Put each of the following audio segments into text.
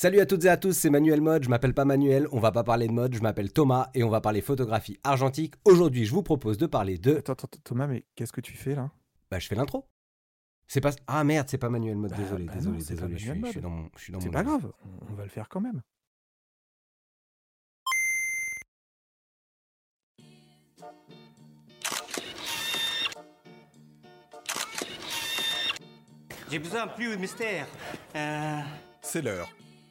Salut à toutes et à tous, c'est Manuel Mode. Je m'appelle pas Manuel, on va pas parler de mode, je m'appelle Thomas et on va parler photographie argentique. Aujourd'hui, je vous propose de parler de. Attends, attends, Thomas, mais qu'est-ce que tu fais là? Bah, je fais l'intro. C'est pas. Ah merde, c'est pas Manuel Mode, Bah, désolé, bah désolé, non, désolé, je suis, je dans mon. Je suis dans C'est pas grave, on- on va le faire quand même. J'ai besoin plus de mystère. Euh, C'est l'heure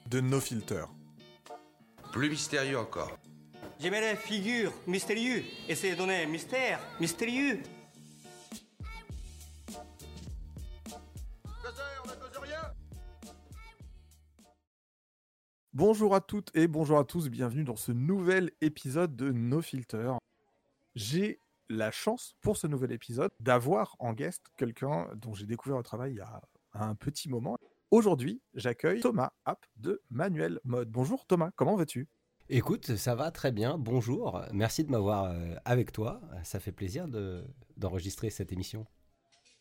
de No Filter. Plus mystérieux encore. J'aimerais figure mystérieux. Essayez de donner mystère mystérieux. Bonjour à toutes et bonjour à tous, bienvenue dans ce nouvel épisode de No Filter. J'ai la chance pour ce nouvel épisode d'avoir en guest quelqu'un dont j'ai découvert le travail il y a un petit moment. Aujourd'hui, j'accueille Thomas App de Manuel Mode. Bonjour Thomas, comment vas-tu? Écoute, ça va très bien, bonjour, merci de m'avoir euh, avec toi. Ça fait plaisir de- d'enregistrer cette émission.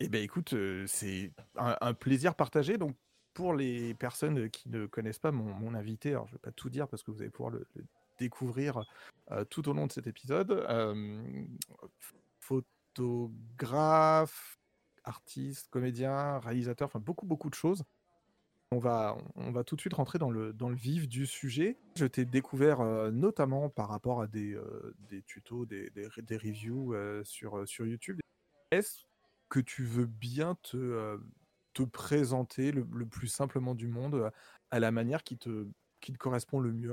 Eh bien écoute, euh, c'est un, un plaisir partagé. Donc pour les personnes qui ne connaissent pas mon, mon invité, alors je ne vais pas tout dire parce que vous allez pouvoir le, le découvrir euh, tout au long de cet épisode. Euh, photographe, artiste, comédien, réalisateur, enfin beaucoup beaucoup de choses. On va, on va tout de suite rentrer dans le, dans le vif du sujet. Je t'ai découvert euh, notamment par rapport à des, euh, des tutos, des, des, reviews euh, sur, sur YouTube. Est-ce que tu veux bien te, te présenter le, le plus simplement du monde à la manière qui te, qui te correspond le mieux?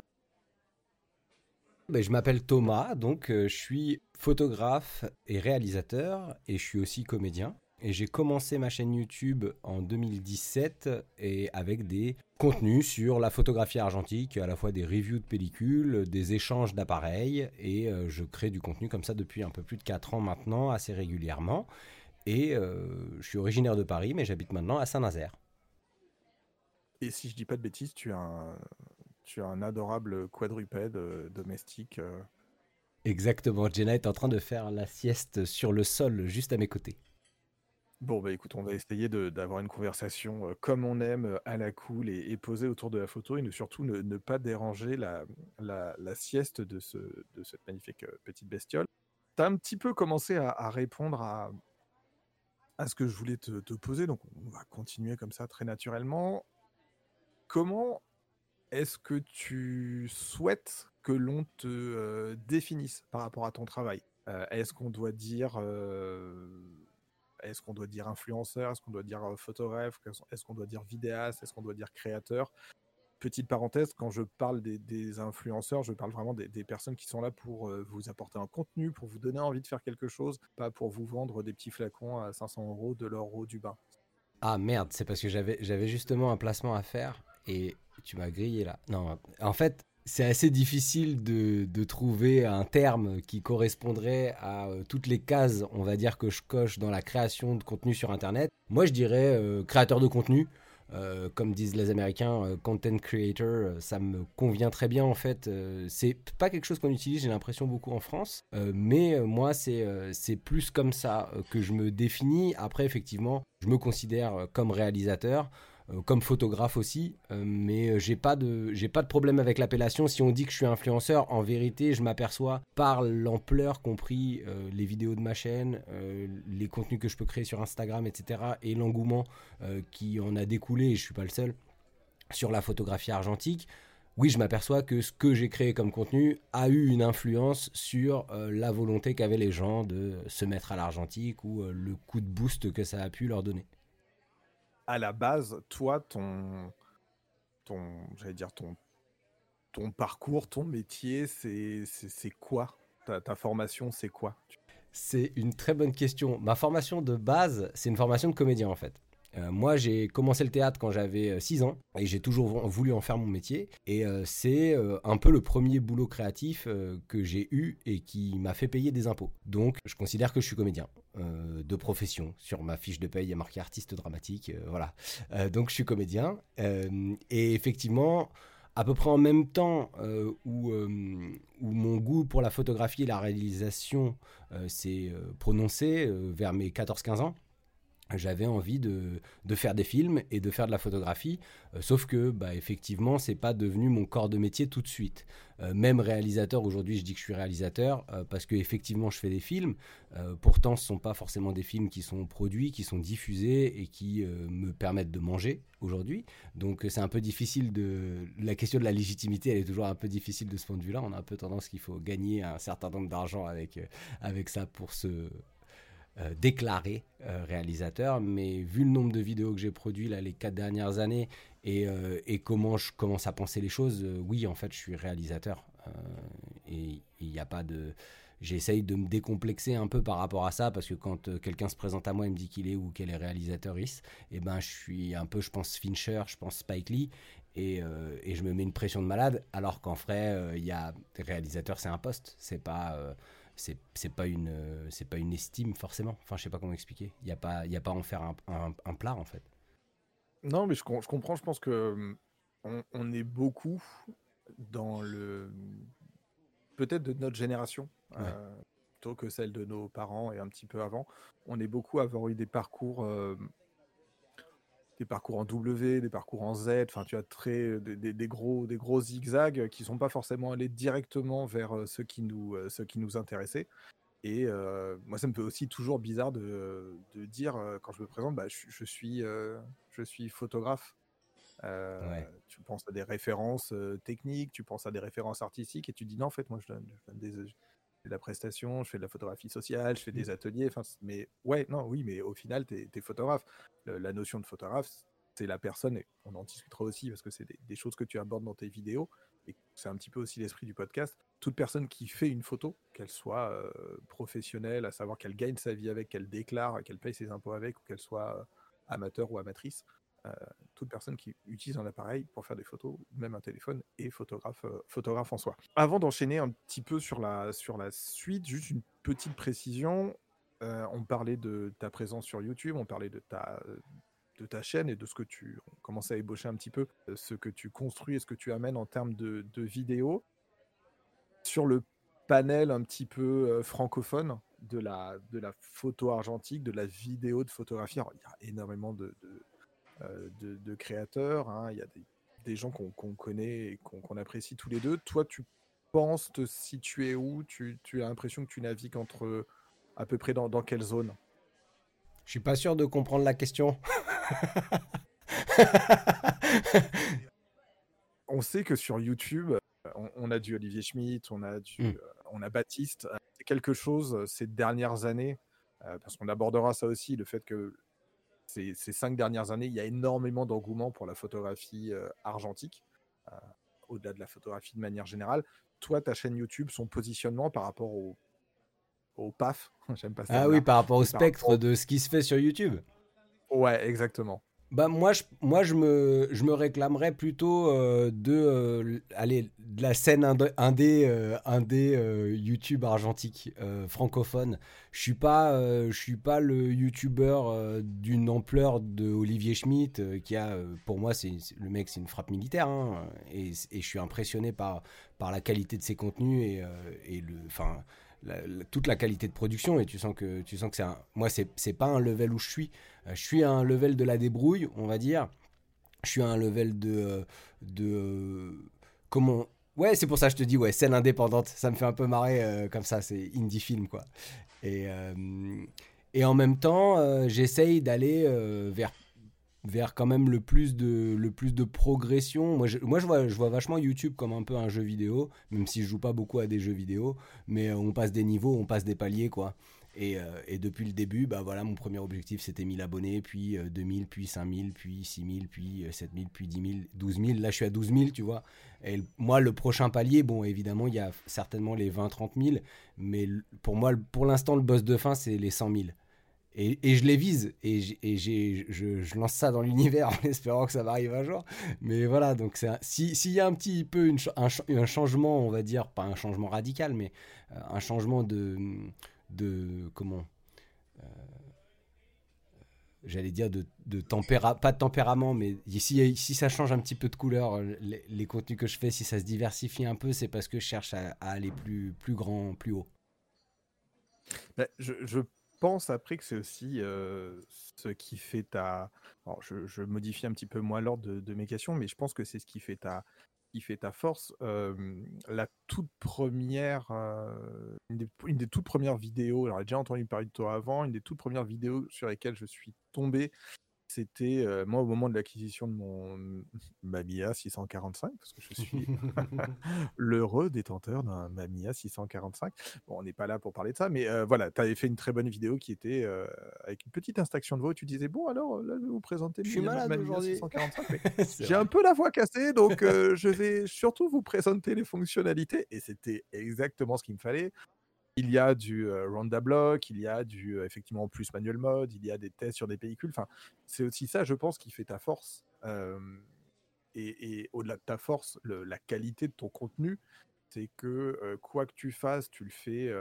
Ben, je m'appelle Thomas, donc je suis photographe et réalisateur et je suis aussi comédien. Et j'ai commencé ma chaîne YouTube en 2017 et avec des contenus sur la photographie argentique, à la fois des reviews de pellicules, des échanges d'appareils et euh, je crée du contenu comme ça depuis un peu plus de 4 ans maintenant, assez régulièrement. Et euh, je suis originaire de Paris mais j'habite maintenant à Saint-Nazaire. Et si je dis pas de bêtises, tu as un, tu as un adorable quadrupède euh, domestique. Exactement, Jenna est en train de faire la sieste sur le sol juste à mes côtés. Bon, bah écoute, on va essayer de- d'avoir une conversation comme on aime, à la cool et, et posée autour de la photo et ne, surtout ne, pas déranger la, la, sieste de, ce, de cette magnifique petite bestiole. Tu as un petit peu commencé à, répondre à, à ce que je voulais te, poser, donc on va continuer comme ça très naturellement. Comment est-ce que tu souhaites que l'on te définisse par rapport à ton travail? Euh, Est-ce qu'on doit dire... est-ce qu'on doit dire influenceur Est-ce qu'on doit dire euh, photographe Est-ce qu'on doit dire vidéaste Est-ce qu'on doit dire créateur? Petite parenthèse, quand je parle des, influenceurs, je parle vraiment des, personnes qui sont là pour euh, vous apporter un contenu, pour vous donner envie de faire quelque chose, pas pour vous vendre des petits flacons à 500 euros de l'or ou du bain. Ah merde, c'est parce que j'avais justement un placement à faire et tu m'as grillé là. Non, en fait, c'est assez difficile de, trouver un terme qui correspondrait à euh, toutes les cases, on va dire, que je coche dans la création de contenu sur Internet. Moi, je dirais euh, créateur de contenu. Euh, comme disent les Américains, content creator, ça me convient très bien en fait. C'est pas quelque chose qu'on utilise, j'ai l'impression beaucoup en France, mais moi c'est plus comme ça que je me définis. Après effectivement, je me considère comme réalisateur, comme photographe aussi, euh, mais euh, j'ai pas de j'ai pas de problème avec l'appellation. Si on dit que je suis influenceur, en vérité, je m'aperçois par l'ampleur compris euh, les vidéos de ma chaîne, euh, les contenus que je peux créer sur Instagram, etc. et l'engouement euh, qui en a découlé, et je suis pas le seul, sur la photographie argentique. Oui, je m'aperçois que ce que j'ai créé comme contenu a eu une influence sur euh, la volonté qu'avaient les gens de se mettre à l'argentique ou euh, le coup de boost que ça a pu leur donner. À la base, toi, ton, ton, j'allais dire ton, ton parcours, ton métier, c'est, quoi? Ta, ta formation, c'est quoi? C'est une très bonne question. Ma formation de base, c'est une formation de comédien en fait. Euh, moi, j'ai commencé le théâtre quand j'avais 6 ans et j'ai toujours vou- voulu en faire mon métier. Et euh, c'est euh, un peu le premier boulot créatif euh, que j'ai eu et qui m'a fait payer des impôts. Donc, je considère que je suis comédien euh, de profession. Sur ma fiche de paye, il y a marqué artiste dramatique. euh, voilà. Euh, donc, je suis comédien. Euh, et effectivement, à peu près en même temps euh, où, euh, où mon goût pour la photographie et la réalisation euh, s'est euh, prononcé euh, vers mes 14-15 ans. J'avais envie de, de, faire des films et de faire de la photographie, euh, sauf que bah, effectivement c'est pas devenu mon corps de métier tout de suite. Euh, même réalisateur aujourd'hui, je dis que je suis réalisateur euh, parce que effectivement je fais des films. pourtant, ce sont pas forcément des films qui sont produits, qui sont diffusés et qui me permettent de manger aujourd'hui. Donc c'est un peu difficile de la question de la légitimité, elle est toujours un peu difficile de ce point de vue-là. On a un peu tendance qu'il faut gagner un certain nombre d'argent avec avec ça pour se euh, déclaré euh, réalisateur, mais vu le nombre de vidéos que j'ai produit là, les quatre dernières années et, euh, et, comment je commence à penser les choses, oui, en fait, je suis réalisateur. et il n'y a pas de. J'essaye de me décomplexer un peu par rapport à ça parce que quand quelqu'un se présente à moi et me dit qu'il est ou qu'elle est réalisateur, et eh ben je suis un peu, je pense Fincher, je pense Spike Lee et, et je me mets une pression de malade alors qu'en vrai, il y a réalisateur, c'est un poste, c'est pas c'est pas une c'est pas une estime forcément. Enfin, je sais pas comment expliquer. Il y a pas il y a pas à en faire un, un, plat en fait. Non, mais je, je, comprends. Je pense que on, on est beaucoup dans le peut-être de notre génération euh, plutôt que celle de nos parents et un petit peu avant. On est beaucoup à avoir eu des parcours euh, des parcours en W, des parcours en Z, enfin tu as très des, gros des gros zigzags qui sont pas forcément allés directement vers ceux qui nous ceux qui nous intéressaient. Et euh, moi, ça me fait aussi toujours bizarre de, de dire quand je me présente, bah, je, suis je suis photographe. Tu penses à des références techniques, tu penses à des références artistiques, et tu dis non, en fait, moi, je donne, des, je fais de la prestation, je fais de la photographie sociale, je fais des mmh. ateliers. Enfin, mais ouais, non, oui, mais au final, tu es, photographe la notion de photographe, c'est la personne, et on en discutera aussi parce que c'est des, choses que tu abordes dans tes vidéos, et c'est un petit peu aussi l'esprit du podcast. Toute personne qui fait une photo, qu'elle soit euh, professionnelle, à savoir qu'elle gagne sa vie avec, qu'elle déclare, qu'elle paye ses impôts avec, ou qu'elle soit euh, amateur ou amatrice, toute personne qui utilise un appareil pour faire des photos, même un téléphone, est photographe, photographe en soi. Avant d'enchaîner un petit peu sur la, sur la suite, juste une petite précision. Euh, on parlait de ta présence sur YouTube, on parlait de ta, de ta chaîne et de ce que tu commences à ébaucher un petit peu, euh, ce que tu construis et ce que tu amènes en termes de, vidéos. Sur le panel un petit peu euh, francophone de la, de la photo argentique, de la vidéo de photographie, il y a énormément de, de, créateurs, hein. il y a des, gens qu'on connaît et qu'on apprécie tous les deux. Toi, tu penses te situer où? Tu, tu as l'impression que tu navigues entre à peu près dans, dans quelle zone? Je suis pas sûr de comprendre la question. on sait que sur YouTube, on, a du Olivier Schmitt, on a du, hmm. euh, on a Baptiste. C'est quelque chose euh, ces dernières années, euh, parce qu'on abordera ça aussi, le fait que ces, ces, cinq dernières années, il y a énormément d'engouement pour la photographie argentique, au-delà de la photographie de manière générale. Toi, ta chaîne YouTube, son positionnement par rapport au au PAF. J'aime pas ça. Ah oui, par rapport au spectre de ce qui se fait sur YouTube. Ouais, exactement. Bah moi je, moi je me je me réclamerais plutôt euh, de euh, de la scène indé indé, euh, YouTube argentique francophone. Je suis pas je suis pas le YouTuber d'une ampleur de Olivier Schmitt qui a pour moi c'est le mec c'est une frappe militaire hein, et, et, je suis impressionné par par la qualité de ses contenus et, et le enfin toute la qualité de production et tu sens que tu sens que c'est un moi c'est pas un level où je suis. Euh, je suis à un level de la débrouille on va dire. Je suis à un level de euh, de euh, comment ouais c'est pour ça que je te dis ouais scène indépendante ça me fait un peu marrer comme ça c'est indie film quoi. Et et en même temps j'essaye d'aller vers vers quand même le plus de, le plus de progression. Moi, je, moi je, vois, je vois vachement YouTube comme un peu un jeu vidéo, même si je joue pas beaucoup à des jeux vidéo, mais on passe des niveaux, on passe des paliers, quoi. Et, euh, et depuis le début, bah voilà, mon premier objectif c'était 1000 abonnés, puis 2000, euh, puis 5000, puis 6000, puis 7000, euh, puis 10 000, 12 000. Là, je suis à 12 000, tu vois. Et moi, le prochain palier, bon, évidemment, il y a certainement les 20, 30 000, mais pour moi, pour l'instant, le boss de fin, c'est les 100 000. Et, je les vise et, je, lance ça dans l'univers en espérant que ça m'arrive un jour. Mais voilà, donc s'il y a un petit peu un, changement, on va dire, pas un changement radical, mais euh, un changement de, de comment euh, J'allais dire de, de tempéra pas de tempérament, mais si, si ça change un petit peu de couleur, les, contenus que je fais, si ça se diversifie un peu, c'est parce que je cherche à, aller plus, plus grand, plus haut. Ben, je, je pense après que c'est aussi ce qui fait ta. Alors, je, modifie un petit peu moins l'ordre de, mes questions, mais je pense que c'est ce qui fait ta, qui fait ta force. La toute première, une, des, une des toutes premières vidéos, alors j'ai déjà entendu parler de toi avant, une des toutes premières vidéos sur lesquelles je suis tombé, c'était euh, moi au moment de l'acquisition de mon Mamiya 645, parce que je suis l'heureux détenteur d'un Mamiya 645. Bon, on n'est pas là pour parler de ça, mais euh, voilà, tu avais fait une très bonne vidéo qui était euh, avec une petite instaction de voix. où Tu disais, bon, alors là, je vais vous présenter Je suis le malade Mamiya aujourd'hui. 645. mais C'est j'ai un peu la voix cassée, donc je vais surtout vous présenter les fonctionnalités. Et c'était exactement ce qu'il me fallait. Il y a du euh, Ronda Block, il y a du effectivement plus manual mode, il y a des tests sur des véhicules. Enfin, c'est aussi ça, je pense, qui fait ta force. Et au-delà de ta force, la qualité de ton contenu, c'est que quoi que tu fasses, tu le fais.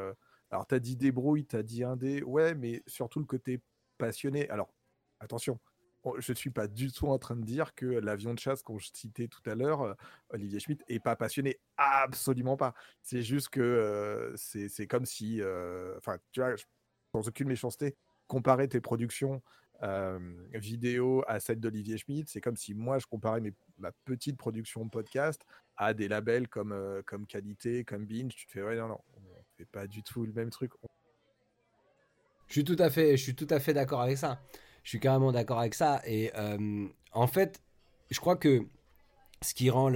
alors, tu as dit débrouille, tu as dit indé, ouais, mais surtout le côté passionné. Alors, attention, on- je ne suis pas du tout en train de dire que l'avion de chasse qu'on citait tout à l'heure, euh, Olivier Schmitt, est pas passionné. Absolument pas. C'est juste que euh, c'est comme si, euh, enfin, tu vois, sans aucune méchanceté, comparer tes productions euh, vidéo à celle d'Olivier Schmitt, c'est comme si moi je comparais mes, ma petite production podcast à des labels comme, comme Qualité, comme Binge. Tu te fais, ouais, non, non, on fait pas du tout le même truc. Je suis tout à fait, je suis tout à fait d'accord avec ça. Je suis carrément d'accord avec ça. Et euh, en fait, je crois que ce qui rend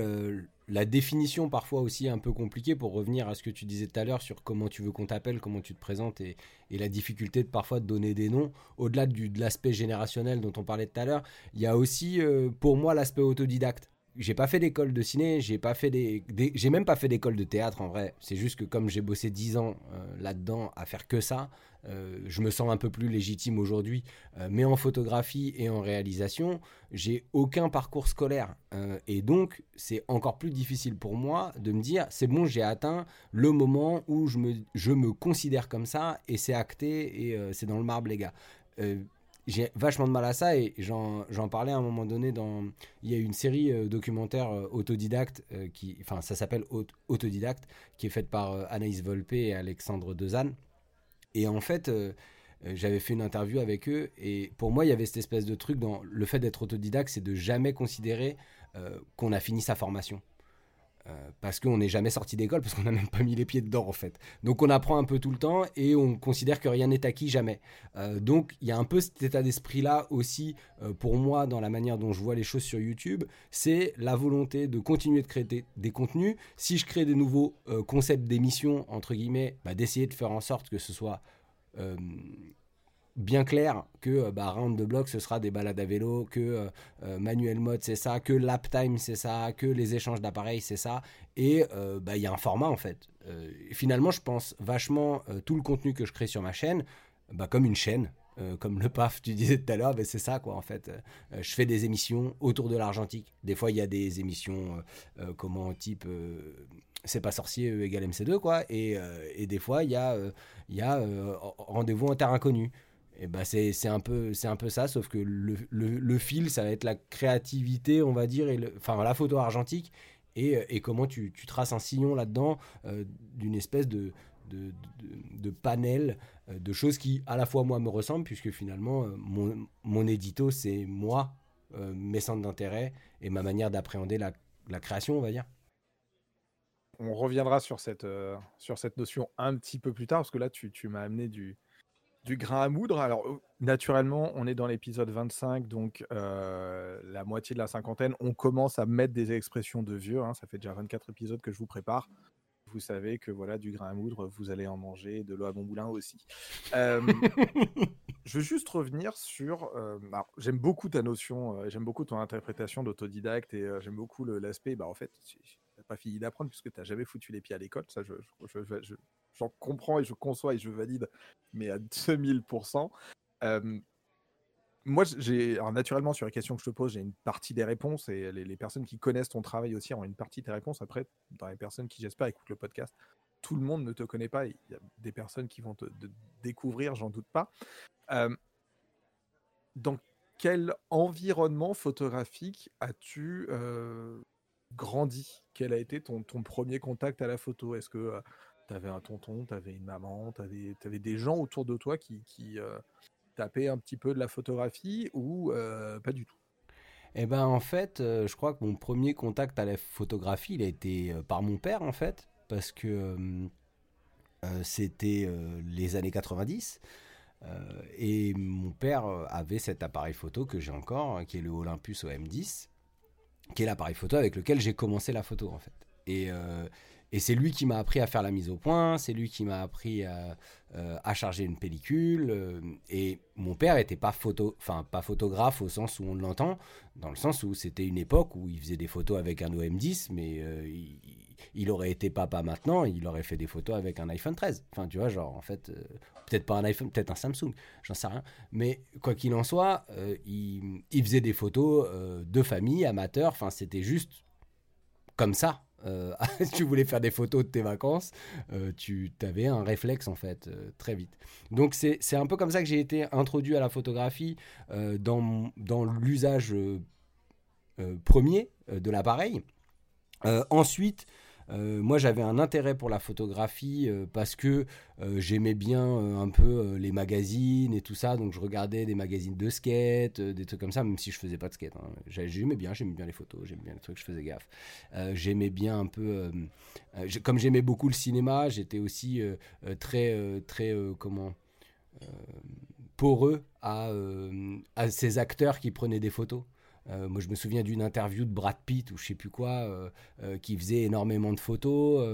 la définition parfois aussi un peu compliquée, pour revenir à ce que tu disais tout à l'heure sur comment tu veux qu'on t'appelle, comment tu te présentes et, la difficulté de parfois de donner des noms, au-delà de l'aspect générationnel dont on parlait tout à l'heure, il y a aussi euh, pour moi l'aspect autodidacte. J'ai pas fait d'école de ciné, j'ai pas fait des, j'ai même pas fait d'école de théâtre en vrai. C'est juste que comme j'ai bossé 10 ans euh, là-dedans à faire que ça, euh, je me sens un peu plus légitime aujourd'hui. Euh, mais en photographie et en réalisation, j'ai aucun parcours scolaire. Et donc, c'est encore plus difficile pour moi de me dire, c'est bon, j'ai atteint le moment où je me, je me considère comme ça et c'est acté et c'est dans le marbre, les gars. J'ai vachement de mal à ça et j'en parlais à un moment donné dans il y a une série euh, documentaire euh, autodidacte euh, qui enfin ça s'appelle Aut- autodidacte qui est faite par Anaïs Volpe et Alexandre Dezanne. Et en fait j'avais fait une interview avec eux et pour moi il y avait cette espèce de truc dans le fait d'être autodidacte c'est de jamais considérer qu'on a fini sa formation Euh, parce qu'on n'est jamais sorti d'école, parce qu'on n'a même pas mis les pieds dedans en fait. Donc on apprend un peu tout le temps et on considère que rien n'est acquis jamais. Euh, donc il y a un peu cet état d'esprit là aussi euh, pour moi dans la manière dont je vois les choses sur YouTube, c'est la volonté de continuer de créer des, contenus. Si je crée des nouveaux concepts d'émissions entre guillemets, bah, d'essayer de faire en sorte que ce soit bien clair que euh, bah, round de bloc ce sera des balades à vélo, que euh, euh, manuel mode c'est ça, que lap time c'est ça, que les échanges d'appareils c'est ça, et euh, bah, il y a un format en fait. Euh, finalement je pense vachement euh, tout le contenu que je crée sur ma chaîne bah, comme une chaîne. Euh, comme le PAF, tu disais tout à l'heure, c'est ça quoi en fait. Euh, je fais des émissions autour de l'argentique. Des fois il y a des émissions euh, euh, comment type euh, c'est pas sorcier E égale MC2 quoi, et, euh, des fois il y a, euh, y a euh, rendez-vous en terre inconnue. Et bah c'est un peu c'est un peu ça sauf que le, le, fil ça va être la créativité on va dire et enfin la photo argentique et, et comment tu, tu traces un sillon là-dedans euh, d'une espèce de de, de, panel euh, de choses qui à la fois moi me ressemblent puisque finalement euh, mon, mon édito c'est moi euh, mes centres d'intérêt et ma manière d'appréhender la, la création on va dire. On reviendra sur cette, euh, sur cette notion un petit peu plus tard, parce que là, tu, tu m'as amené du, du grain à moudre. Alors, euh, naturellement, on est dans l'épisode 25, donc euh, la moitié de la cinquantaine. On commence à mettre des expressions de vieux. hein, ça fait déjà 24 épisodes que je vous prépare. Vous savez que voilà, du grain à moudre, vous allez en manger, de l'eau à bon moulin aussi. Euh, je veux juste revenir sur. euh, alors, j'aime beaucoup ta notion, j'aime beaucoup ton interprétation d'autodidacte et j'aime beaucoup l'aspect. Bah, en fait, tu n'as pas fini d'apprendre puisque tu n'as jamais foutu les pieds à l'école. Ça, je, je, je- je- j'en comprends et je conçois et je valide, mais à 2000%. Euh, moi, j'ai naturellement sur les questions que je te pose, j'ai une partie des réponses et les, personnes qui connaissent ton travail aussi ont une partie des réponses. Après, dans les personnes qui, j'espère, écoutent le podcast, tout le monde ne te connaît pas. Il y a des personnes qui vont te découvrir, j'en doute pas. Euh, dans quel environnement photographique as-tu euh, grandi Quel a été ton, ton premier contact à la photo? Est-ce que T'avais un tonton, t'avais une maman, t'avais avais des gens autour de toi qui, qui tapaient un petit peu de la photographie ou pas du tout? Eh ben en fait, je crois que mon premier contact à la photographie, il a été par mon père en fait, parce que c'était les années 90. et mon père avait cet appareil photo que j'ai encore, qui est le Olympus OM10, qui est l'appareil photo avec lequel j'ai commencé la photo en fait. Et, et c'est lui qui m'a appris à faire la mise au point, c'est lui qui m'a appris à, euh, charger une pellicule. Euh, et mon père n'était pas, photo, pas photographe au sens où on l'entend, dans le sens où c'était une époque où il faisait des photos avec un OM10, mais euh, aurait été papa maintenant, il aurait fait des photos avec un iPhone 13. Enfin, tu vois, genre, en fait, peut-être pas un iPhone, peut-être un Samsung, j'en sais rien. Mais quoi qu'il en soit, il, il, faisait des photos de famille, amateurs, enfin, c'était juste comme ça euh, tu voulais faire des photos de tes vacances, euh, tu avais un réflexe en fait euh, très vite. Donc c'est un peu comme ça que j'ai été introduit à la photographie dans, dans l'usage premier de l'appareil. ensuite, euh, moi, j'avais un intérêt pour la photographie euh, parce que euh, j'aimais bien un peu les magazines et tout ça. Donc, je regardais des magazines de skate, des trucs comme ça, même si je faisais pas de skate. Hein. J'aimais bien, j'aimais bien les photos, j'aimais bien les trucs, je faisais gaffe. j'aimais bien un peu, comme j'aimais beaucoup le cinéma, j'étais aussi très, très, comment, poreux à ces acteurs qui prenaient des photos. Euh, moi, je me souviens d'une interview de Brad Pitt ou je sais plus quoi, euh, euh, qui faisait énormément de photos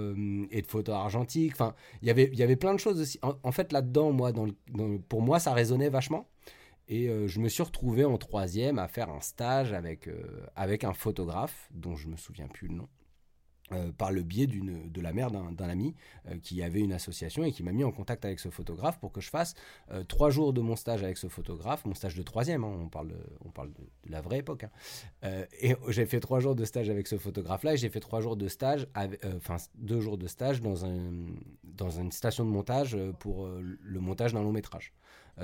et de photos argentiques. Enfin, il y avait plein de choses aussi. En, fait, là-dedans, moi, pour moi, ça résonnait vachement. Et je me suis retrouvé en troisième à faire un stage avec, avec un photographe dont je me souviens plus le nom. Euh, par le biais de la mère d'un ami euh, qui avait une association et qui m'a mis en contact avec ce photographe pour que je fasse euh, trois jours de mon stage avec ce photographe, mon stage de troisième, hein, on parle, de, on parle de, la vraie époque. Hein. et j'ai fait trois jours de stage avec ce photographe-là et j'ai fait trois jours de stage, enfin deux jours de stage dans, dans une station de montage pour le montage d'un long métrage.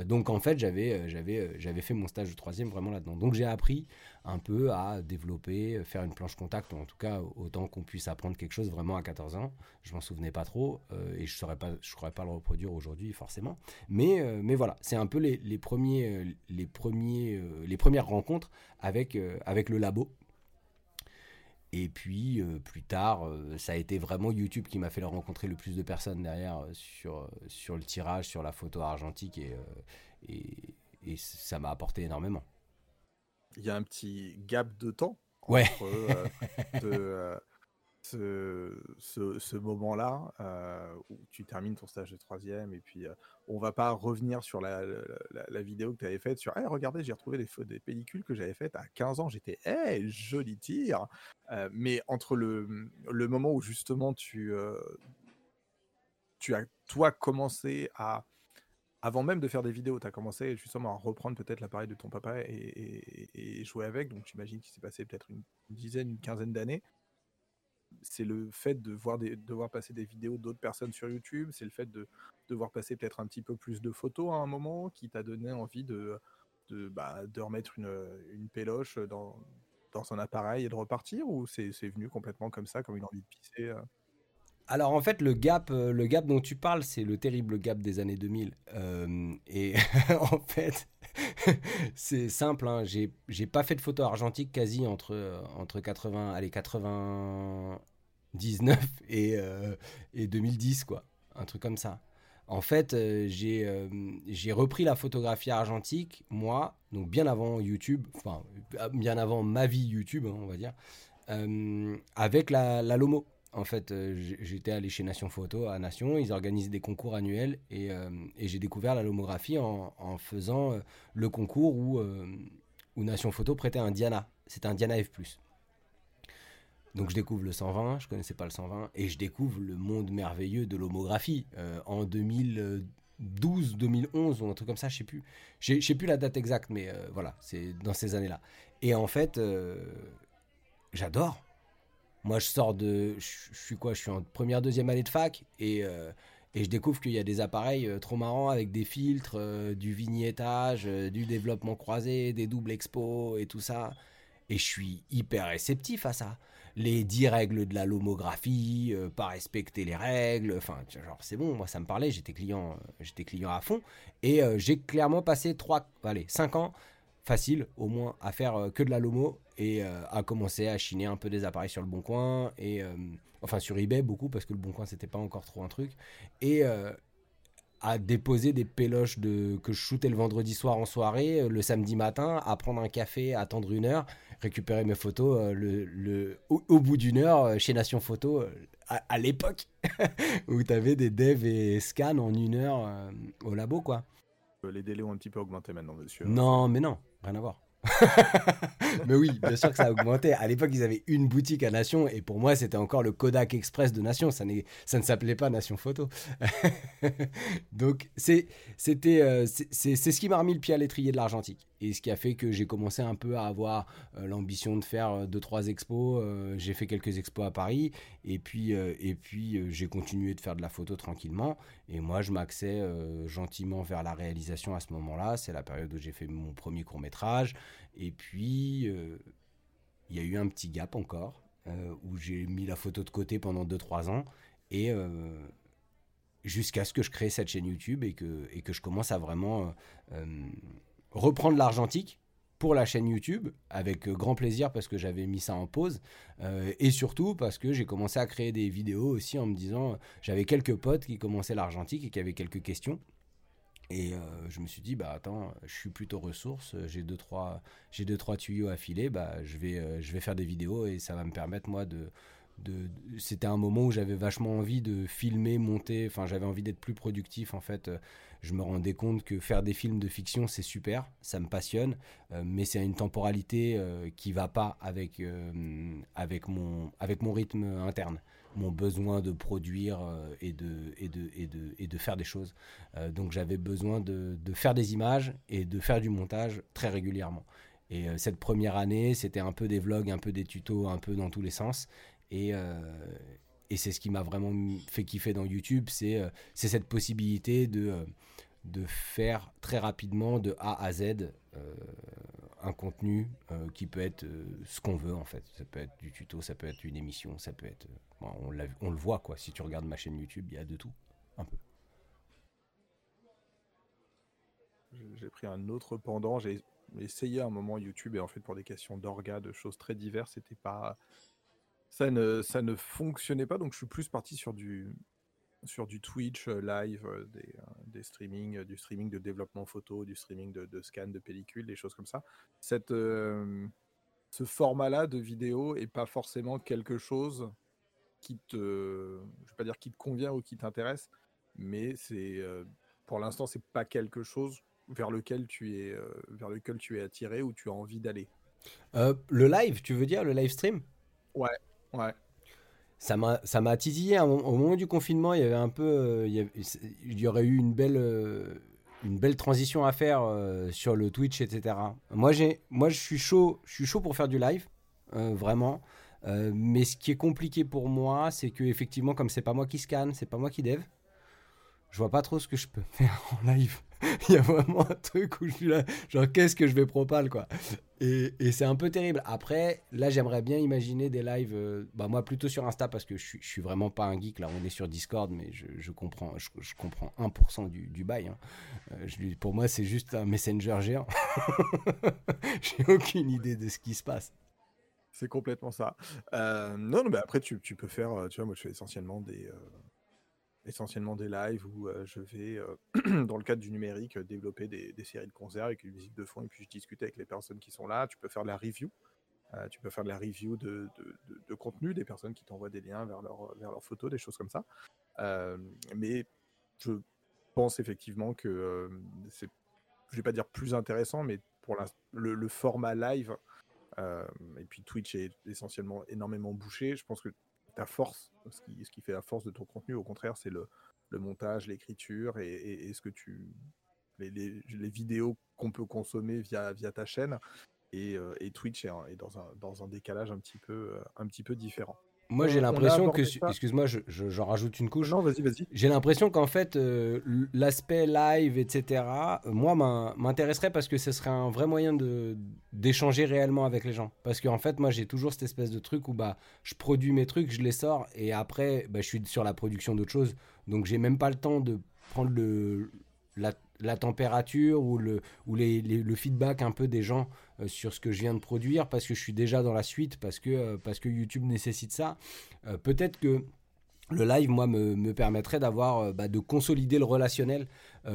Donc en fait, j'avais fait mon stage de troisième vraiment là-dedans. Donc j'ai appris un peu à développer, faire une planche contact, en tout cas autant qu'on puisse apprendre quelque chose vraiment à 14 ans. Je m'en souvenais pas trop et je saurais pas, je pourrais pas le reproduire aujourd'hui forcément. Mais mais voilà, c'est un peu les, premiers les premiers les premières rencontres avec avec le labo et puis euh, plus tard, euh, ça a été vraiment YouTube qui m'a fait rencontrer le plus de personnes derrière euh, sur, sur le tirage, sur la photo argentique et, et ça m'a apporté énormément. Il y a un petit gap de temps ouais. entre ce, ce, moment-là euh, où tu termines ton stage de troisième et puis euh, on va pas revenir sur la, la, vidéo que tu avais faite sur hey, regardez j'ai retrouvé des, des pellicules que j'avais faites à 15 ans j'étais hey, joli tir euh, mais entre le, le moment où justement tu tu as toi commencé à avant même de faire des vidéos, tu as commencé justement à reprendre peut-être l'appareil de ton papa et, jouer avec. Donc j'imagine qu'il s'est passé peut-être une dizaine, une quinzaine d'années c'est le fait de voir, passer des vidéos d'autres personnes sur YouTube, c'est le fait de, de voir passer peut-être un petit peu plus de photos à un moment qui t'a donné envie de, de, bah, remettre une, une péloche dans, dans son appareil et de repartir? Ou c'est venu complètement comme ça, comme une envie de pisser euh? Alors en fait le gap, euh, le gap dont tu parles, c'est le terrible gap des années 2000. Euh, et en fait, c'est simple. Hein, j'ai pas fait de photo argentique quasi entre entre 80, allez 80, 19 et, euh, et 2010, quoi. Un truc comme ça. En fait, euh, euh, j'ai repris la photographie argentique, moi, donc bien avant YouTube, enfin, bien avant ma vie YouTube, hein, on va dire, avec la, la, Lomo. En fait, j'étais allé chez Nation Photo à Nation, ils organisaient des concours annuels et, et j'ai découvert la lomographie en, faisant le concours où, Nation Photo prêtait un Diana. C'était un Diana F. Donc je découvre le 120, je connaissais pas le 120, et je découvre le monde merveilleux de l'homographie euh, en 2012, 2011 ou un truc comme ça, je sais plus. Je sais plus la date exacte, mais euh, voilà, c'est dans ces années-là. Et en fait, euh, j'adore. Moi, je sors de, je, suis quoi Je suis en première, deuxième année de fac, et et je découvre qu'il y a des appareils trop marrants avec des filtres, du vignettage, du développement croisé, des doubles expos et tout ça. Et je suis hyper réceptif à ça. Les 10 règles de la lomographie, euh, pas respecter les règles, enfin, genre, c'est bon, moi ça me parlait, j'étais client, euh, client à fond. Et euh, j'ai clairement passé 3, allez, 5 ans, facile au moins, à faire que de la lomo et à commencer à chiner un peu des appareils sur le bon coin, et enfin sur eBay beaucoup, parce que le bon coin c'était pas encore trop un truc. Et à déposer des péloches de, que je shootais le vendredi soir en soirée, euh, le samedi matin, à prendre un café, à attendre une heure, récupérer mes photos euh, le, le, au, bout d'une heure euh, chez Nation Photo, à, l'époque, où tu avais des devs et scans en une heure au labo, quoi. Les délais ont un petit peu augmenté maintenant, monsieur. Non, mais non, rien à voir. mais oui, bien sûr que ça a augmenté. À l'époque, ils avaient une boutique à Nation et pour moi, c'était encore le Kodak Express de Nation. Ça, ne s'appelait pas Nation Photo. Donc, c'était, euh, c'est ce qui m'a remis le pied à l'étrier de l'argentique et ce qui a fait que j'ai commencé un peu à avoir euh, l'ambition de faire euh, deux trois expos. j'ai fait quelques expos à Paris et puis et puis j'ai continué de faire de la photo tranquillement. Et moi, je m'axais gentiment vers la réalisation à ce moment-là. C'est la période où j'ai fait mon premier court métrage. Et puis, euh, il y a eu un petit gap encore, euh, où j'ai mis la photo de côté pendant 2-3 ans, et euh, jusqu'à ce que je crée cette chaîne YouTube et que, et que je commence à vraiment reprendre l'argentique pour la chaîne YouTube, avec grand plaisir parce que j'avais mis ça en pause, et surtout parce que j'ai commencé à créer des vidéos aussi en me disant, j'avais quelques potes qui commençaient l'argentique et qui avaient quelques questions. Et euh, je me suis dit, bah attends, je suis plutôt ressource, j'ai deux trois, j'ai deux trois tuyaux à filer, bah je vais, euh, je vais faire des vidéos et ça va me permettre moi de, c'était un moment où j'avais vachement envie de filmer, monter, enfin j'avais envie d'être plus productif en fait. Je me rendais compte que faire des films de fiction c'est super, ça me passionne, euh, mais c'est une temporalité qui va pas avec avec mon avec mon rythme interne mon besoin de produire euh, et, de, et, de, et, de, et de faire des choses. Euh, donc j'avais besoin de, de, faire des images et de faire du montage très régulièrement. Et euh, cette première année, c'était un peu des vlogs, un peu des tutos, un peu dans tous les sens. Et, et c'est ce qui m'a vraiment fait kiffer dans YouTube, c'est cette possibilité de, de faire très rapidement de A à Z un contenu qui peut être ce qu'on veut en fait. Ça peut être du tuto, ça peut être une émission, ça peut être on, le voit, quoi. Si tu regardes ma chaîne YouTube, il y a de tout, un peu. J'ai pris un autre pendant. J'ai essayé un moment YouTube et en fait, pour des questions d'orga, de choses très diverses, c'était pas. Ça ne, ça ne fonctionnait pas, donc je suis plus parti sur du, sur du Twitch euh, live, euh, des, euh, des streamings, du streaming de développement photo, du streaming de, de scan de pellicule, des choses comme ça. Cette, ce format-là de vidéo est pas forcément quelque chose qui te, je vais pas dire qui te convient ou qui t'intéresse, mais c'est pour l'instant c'est pas quelque chose vers lequel tu es, vers lequel tu es attiré ou tu as envie d'aller. Le live, tu veux dire le live stream? Ouais, ouais. Ça m'a, titillé. Au moment du confinement, il y avait un peu, y, il y aurait eu une belle, une belle transition à faire sur le Twitch, etc. Moi, moi, je suis chaud, je suis chaud pour faire du live, vraiment. Euh, mais ce qui est compliqué pour moi, c'est que effectivement, comme c'est pas moi qui scanne, c'est pas moi qui dev, je vois pas trop ce que je peux faire en live. Il y a vraiment un truc où je suis là, genre qu'est-ce que je vais propal quoi. Et, et c'est un peu terrible. Après, là, j'aimerais bien imaginer des lives, euh, bah moi plutôt sur Insta parce que je suis, je suis vraiment pas un geek. Là, on est sur Discord, mais je, je comprends, je, comprends 1% du, du bail. Hein. Euh, pour moi, c'est juste un messenger géant. J'ai aucune idée de ce qui se passe. C'est complètement ça. Euh, non, non, mais après, tu, tu, peux faire, tu vois, moi, je fais essentiellement des, essentiellement des lives où je vais, dans le cadre du numérique, développer des, séries de concerts avec une musique de fond et puis je discute avec les personnes qui sont là. Tu peux faire de la review. tu peux faire de la review de, de, contenu, des personnes qui t'envoient des liens vers, leur, vers leurs photos, des choses comme ça. mais je pense effectivement que c'est, je vais pas dire plus intéressant, mais pour le, format live, et puis Twitch est essentiellement énormément bouché. Je pense que force, ce qui, ce qui fait la force de ton contenu, au contraire, c'est le, montage, l'écriture et, ce que tu, les, les, les vidéos qu'on peut consommer via, via ta chaîne. Et, euh, et Twitch est, est, dans, un, dans un décalage un petit peu, euh, un petit peu différent. Moi, j'ai a l'impression que, excuse-moi, je- je- j'en rajoute une couche. Non, vas-y, vas-y. J'ai l'impression qu'en fait, euh, l'aspect live, etc., euh, moi, m'in- m'intéresserait parce que ce serait un vrai moyen de d'échanger réellement avec les gens. Parce qu'en fait, moi, j'ai toujours cette espèce de truc où bah, je produis mes trucs, je les sors, et après, bah, je suis sur la production d'autres choses. Donc, j'ai même pas le temps de prendre le, la, la température ou, le, ou les, le feedback un peu des gens euh, sur ce que je viens de produire parce que je suis déjà dans la suite, parce que, euh, parce que YouTube nécessite ça. Euh, Peut-être que le live, moi, me, me permettrait d'avoir, bah, de consolider le relationnel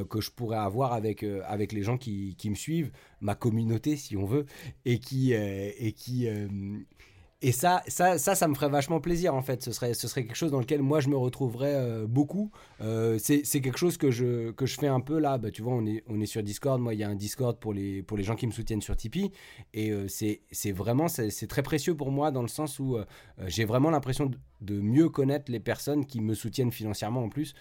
que je pourrais avoir avec, avec les gens qui, qui me suivent, ma communauté, si on veut, et qui, et qui, et ça, ça, ça, ça me ferait vachement plaisir en fait. Ce serait, ce serait quelque chose dans lequel moi je me retrouverais euh, beaucoup. Euh, c'est quelque chose que je, que je fais un peu là. Bah, tu vois, on est, on est sur Discord. Moi, il y a un Discord pour les, pour les gens qui me soutiennent sur Tipeee. Et euh, c'est vraiment, c'est très précieux pour moi dans le sens où j'ai vraiment l'impression de, de mieux connaître les personnes qui me soutiennent financièrement en plus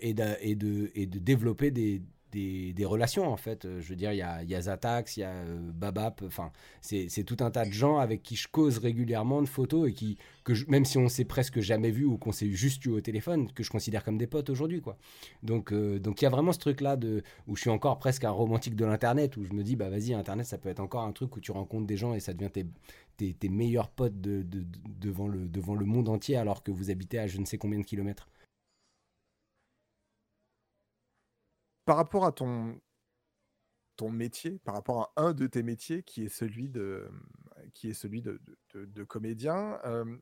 et, de, et, de, et de développer des, des, relations en fait. Euh, Je veux dire, il y a, y a Zatax, il y a euh, Babap, enfin, c'est tout un tas de gens avec qui je cause régulièrement de photos et qui, que même si on s'est presque jamais vu ou qu'on s'est juste eu au téléphone, que je considère comme des potes aujourd'hui quoi. Donc euh, donc il y a vraiment ce truc là où je suis encore presque un romantique de l'internet où je me dis bah vas-y internet ça peut être encore un truc où tu rencontres des gens et ça devient tes tes, meilleurs potes de- devant le devant le monde entier alors que vous habitez à je ne sais combien de kilomètres. Par rapport à ton, métier, par rapport à un de tes métiers qui est celui de, comédien, euh,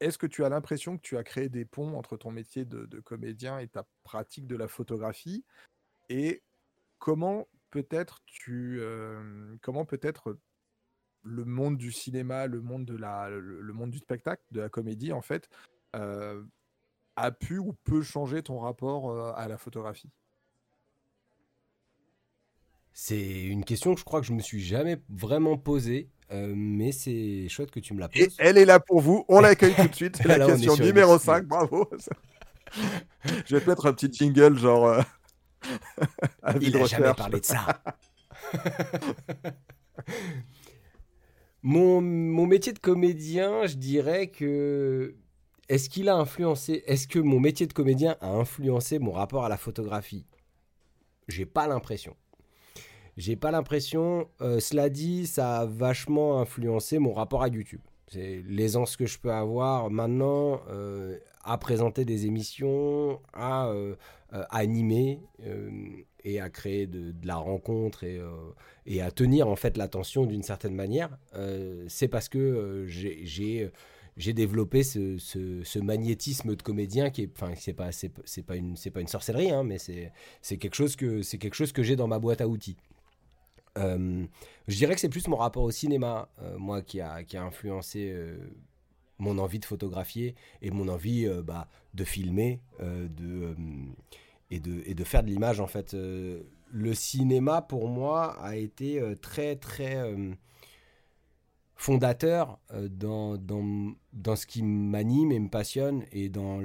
est-ce que tu as l'impression que tu as créé des ponts entre ton métier de, comédien et ta pratique de la photographie? Et comment peut-être euh, le monde du cinéma, le monde de la, du spectacle, de la comédie en fait, euh, a pu ou peut changer ton rapport à la photographie? C'est une question que je crois que je me suis jamais vraiment posée, euh, mais c'est chouette que tu me la Et poses. elle est là pour vous, on l'accueille tout de suite, c'est la Là, question numéro excuse. 5, bravo. Je vais mettre un petit jingle genre euh, Il n'a jamais parlé de ça. mon, mon métier de comédien, je dirais que. Est-ce qu'il a influencé. Est-ce que mon métier de comédien a influencé mon rapport à la photographie? J'ai pas l'impression. J'ai pas l'impression. Euh, cela dit, ça a vachement influencé mon rapport à YouTube. C'est l'aisance que je peux avoir maintenant euh, à présenter des émissions, à euh, animer et à créer de, la rencontre et, à tenir en fait l'attention d'une certaine manière. C'est parce que j'ai- développé ce, magnétisme de comédien qui est, enfin, c'est pas, pas une, sorcellerie, hein, mais c'est quelque chose que j'ai dans ma boîte à outils. Euh, je dirais que c'est plus mon rapport au cinéma, euh, moi, qui a, influencé euh, mon envie de photographier et mon envie bah, de filmer et, de, faire de l'image, en fait. Le cinéma, pour moi, a été très, très fondateur dans, dans, ce qui m'anime et me passionne et dans,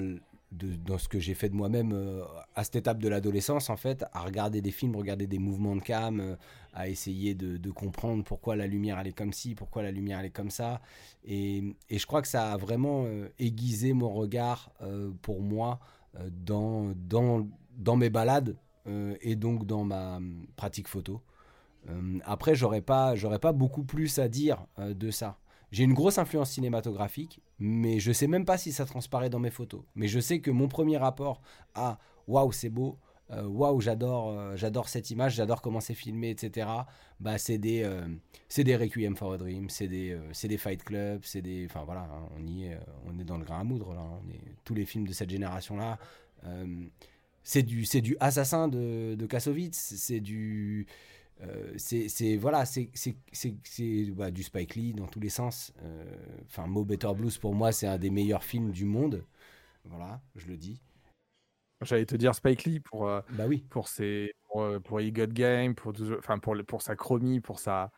dans ce que j'ai fait de moi-même euh, à cette étape de l'adolescence, en fait, à regarder des films, regarder des mouvements de cam, euh, à essayer de, comprendre pourquoi la lumière elle est comme ci, pourquoi la lumière elle est comme ça. Et, je crois que ça a vraiment euh, aiguisé mon regard pour moi dans, dans, mes balades et donc dans ma hum, pratique photo. Après, j'aurais pas, j'aurais pas beaucoup plus à dire de ça. J'ai une grosse influence cinématographique, mais je sais même pas si ça transparaît dans mes photos. Mais je sais que mon premier rapport à waouh, c'est beau, euh, waouh, j'adore, euh, j'adore cette image, j'adore comment c'est filmé, etc. Bah, c'est des, euh, c'est des Requiem for a Dream, c'est des, c'est des Fight Club, c'est des, enfin voilà, hein, on y est, on est dans le grain à moudre là. On est tous les films de cette génération là. c'est du, c'est du assassin de, de Kassovitz, c'est du euh, c'est voilà c'est c'est- c'est- c'est, bah, du Spike Lee dans tous les sens Euh, enfin Mo Better Blues pour moi c'est un des meilleurs films du monde voilà je le dis J'allais te dire Spike Lee pour, euh, bah oui pour, ses, pour, euh, pour Game, pour, enfin, pour, pour sa chromie, pour sa...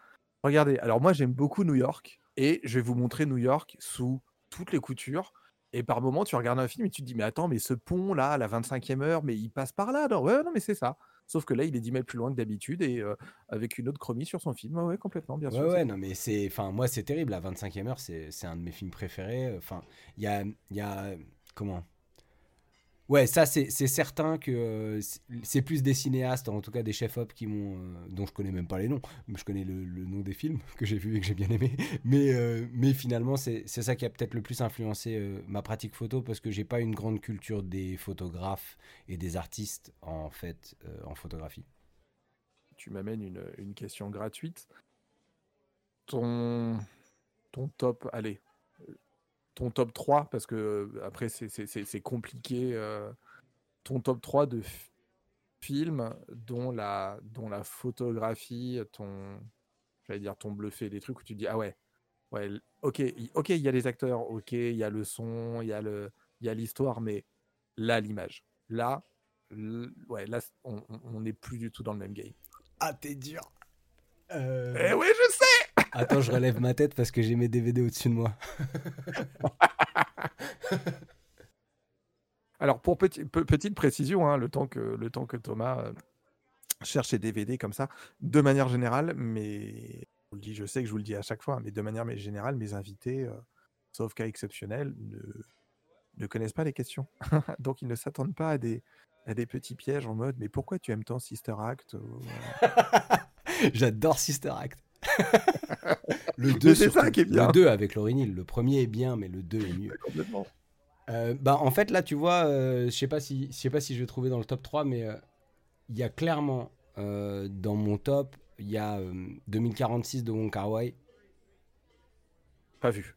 Regardez, alors moi j'aime beaucoup New York et je vais vous montrer New York sous toutes les coutures. Et par moment, tu regardes un film et tu te dis, mais attends, mais ce pont là, à la 25e heure, mais il passe par là. Non, ouais, non, mais c'est ça. Sauf que là, il est 10 mètres plus loin que d'habitude et euh, avec une autre chromie sur son film. Ouais, ouais, complètement, bien Ouais, sûr. ouais, non, mais c'est. Enfin, moi, c'est terrible. La 25e heure, c'est un de mes films préférés. Enfin, il y a, il y a. Comment Ouais, ça, c'est certain que euh, c'est- plus des cinéastes, en tout cas des chefs-op qui m'ont. euh, dont je connais même pas les noms. mais Je connais le, le nom des films que j'ai vus et que j'ai bien aimé. Mais, euh, mais finalement, c'est ça qui a peut-être le plus influencé ma pratique photo parce que j'ai pas une grande culture des photographes et des artistes, en fait, en photographie. Tu m'amènes une, une question gratuite. Ton, ton top, allez, ton top 3, parce que euh, après, c'est- compliqué. euh, ton top 3 de films dont la, dont la photographie, ton, j'allais dire, ton bluffé, des trucs où tu te dis, ah ouais, ouais, ok, il- ok, il y a les acteurs, ok, il y a le son, il y a le, il y a l'histoire, mais là, l'image, là, ouais, là, on n'est plus du tout dans le même game. Ah, t'es dur Eh oui, je sais. Attends, je relève ma tête parce que j'ai mes DVD au-dessus de moi. Alors pour petit- pe- petite précision, hein, le temps que le temps que Thomas euh, cherche ses DVD comme ça, de manière générale, mais je vous le dis, je sais que je vous le dis à chaque fois, mais de manière générale, mes invités, euh, sauf cas exceptionnel, ne, ne connaissent pas les questions, donc ils ne s'attendent pas à des à des petits pièges en mode mais pourquoi tu aimes tant Sister Act euh, J'adore Sister Act. Le 2 Mais c'est ça qui est bien. Le 2 avec Lauryn Hill. Le premier est bien, mais le 2 est mieux. complètement. Euh, bah, en fait, là, tu vois, euh, je sais pas si, je sais pas si je vais trouver dans le top 3, mais euh, il y a clairement dans mon top, il y a euh, 2046 de Wong Kar Wai. Pas vu.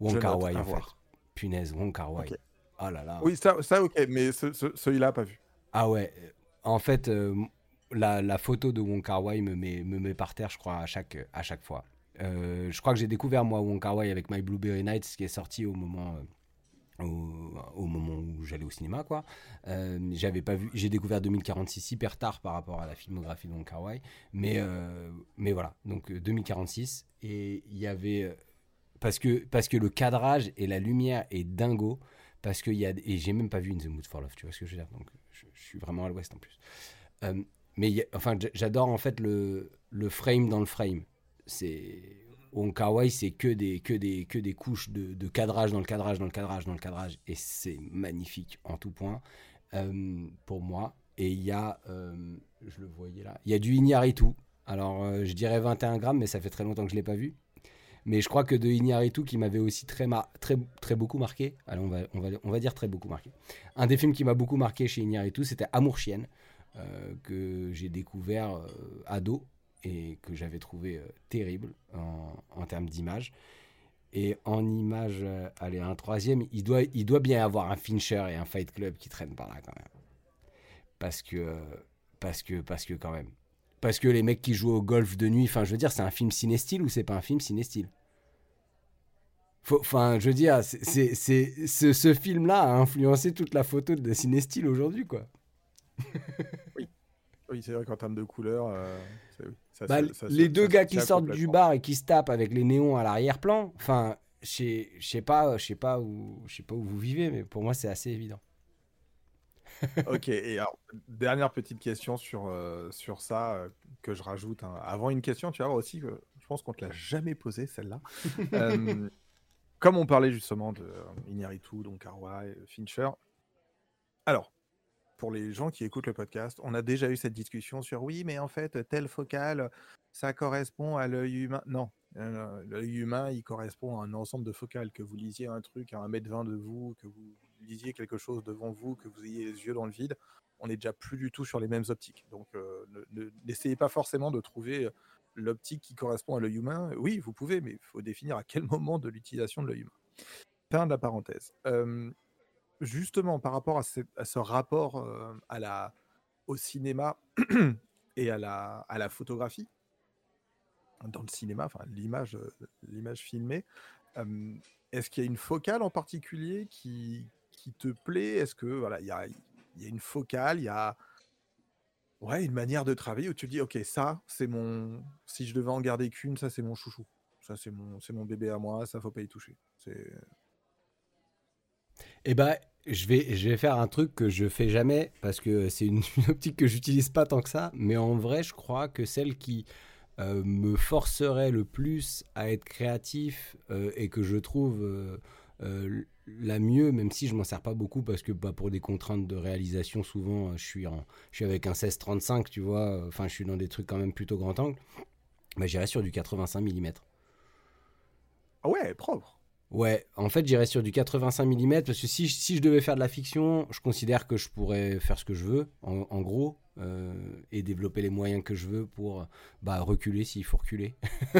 Wong Kar Wai, en fait. voir. Punaise, Wong Kar Wai. Oh là là. Oui, ça, ça ok, mais ce- ce- celui-là pas vu. Ah ouais. En fait, euh, la, photo de Wong Kar Wai me met, me met par terre, je crois, à chaque, à chaque fois. Euh, je crois que j'ai découvert, moi, Wong Kar Wai avec My Blueberry Nights, qui est sorti au moment, euh, au, moment où j'allais au cinéma, quoi. Euh, j'avais pas vu, j'ai découvert 2046 hyper tard par rapport à la filmographie de Wong Kar Wai. Mais, mais voilà, donc euh, 2046. Et il y avait... Parce que, parce que le cadrage et la lumière est dingo. Parce qu'il y a... Et j'ai même pas vu In the Mood for Love, tu vois ce que je veux dire. Donc je, suis vraiment à l'ouest en plus. Mais enfin, j'adore en fait le, le frame dans le frame. C'est Wong Kar Wai, c'est que des que des que des couches de, de cadrage dans le cadrage dans le cadrage dans le cadrage et c'est magnifique en tout point euh, pour moi. Et il y a, euh, je le voyais là, il y a du Iñárritu. Alors euh, je dirais 21 grammes, mais ça fait très longtemps que je l'ai pas vu. Mais je crois que de Iñárritu qui m'avait aussi très, très, très beaucoup marqué. Allez, on va, on, va, on va dire très beaucoup marqué. Un des films qui m'a beaucoup marqué chez Iñárritu, c'était Amour Chienne, que j'ai découvert euh, ado et que j'avais trouvé euh, terrible en, termes d'image. Et en image, euh, allez, un troisième, il doit, il doit bien y avoir un Fincher et un Fight Club qui traînent par là quand même. Parce que, euh, parce que, parce que quand même. Parce que les mecs qui jouent au golf de nuit, enfin, je veux dire, c'est un film ciné-style ou c'est pas un film ciné-style? Enfin, je veux dire, c'est- ce, ce film-là a influencé toute la photo de ciné-style aujourd'hui, quoi. Oui, c'est vrai qu'en termes de couleurs, euh, c'est- oui, ça Bah, ça les deux ça gars qui sortent du bar et qui se tapent avec les néons à l'arrière-plan, enfin, je sais- pas, je sais pas où, je sais pas où vous vivez, mais pour moi c'est assez évident. Ok, et alors, dernière petite question sur, euh, sur ça euh, que je rajoute. hein. Avant une question, tu vas voir aussi, que je pense qu'on te l'a jamais posée celle-là. Comme on parlait justement de Iñárritu, donc Karwai, euh, Fincher. Alors, pour les gens qui écoutent le podcast, on a déjà eu cette discussion sur oui, mais en fait, telle focale, ça correspond à l'œil humain. Non, euh, l'œil humain, il correspond à un ensemble de focales. Que vous lisiez un truc à 1m20 de vous, que vous lisiez quelque chose devant vous, que vous ayez les yeux dans le vide, on n'est déjà plus du tout sur les mêmes optiques. Donc, euh, ne- ne- n'essayez pas forcément de trouver l'optique qui correspond à l'œil humain. Oui, vous pouvez, mais il faut définir à quel moment de l'utilisation de l'œil humain. Fin de la parenthèse. Euh, justement, par rapport à, ce rapport euh, à la, au cinéma et à la, à la photographie, dans le cinéma, enfin l'image, euh, l'image filmée, est-ce qu'il y a une focale en particulier qui, qui te plaît? Est-ce que voilà, il y a, y a une focale, il y a ouais, une manière de travailler où tu te dis ok, ça c'est mon, si je devais en garder qu'une, ça c'est mon chouchou, ça c'est mon, c'est mon bébé à moi, ça faut pas y toucher. C'est Eh ben, je vais, je vais faire un truc que je fais jamais parce que c'est une, optique que j'utilise pas tant que ça. Mais en vrai, je crois que celle qui euh, me forcerait le plus à être créatif euh, et que je trouve euh, la mieux, même si je m'en sers pas beaucoup parce que bah, pour des contraintes de réalisation, souvent je suis, en, je suis avec un 16-35, tu vois. Enfin, je suis dans des trucs quand même plutôt grand angle. Bah, j'irais sur du 85 mm. Ah ouais, propre. Ouais, en fait, j'irais sur du 85 mm parce que si, si je devais faire de la fiction, je considère que je pourrais faire ce que je veux, en, en gros, euh, et développer les moyens que je veux pour bah, reculer s'il faut reculer.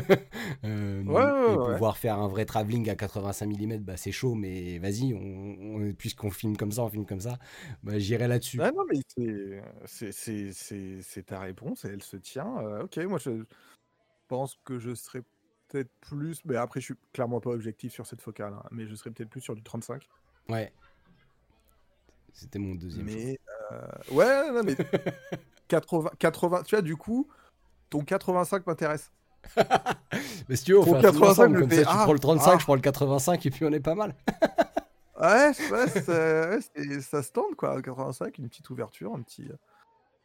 Euh, Ouais, ouais, et ouais. pouvoir faire un vrai travelling à 85 mm, bah, c'est chaud, mais vas-y, on, on- puisqu'on filme comme ça, on filme comme ça, bah, j'irai là-dessus. Ah non, mais c'est- c'est- c'est c'est- c'est ta réponse et elle se tient. Euh, ok, moi je pense que je serais peut-être plus. Mais après, je suis clairement pas objectif sur cette focale, hein, mais je serais peut-être plus sur du 35. Ouais. C'était mon deuxième. Mais euh, ouais, non, mais 80, 80, tu vois, du coup, ton 85 m'intéresse. Mais si tu veux, on fait un truc 85, ensemble, je comme ça, tu ah, prends le 35, ah. je prends le 85, et puis on est pas mal. Ouais, ouais, ça, ouais, ça se tente quoi. 85, une petite ouverture, un petit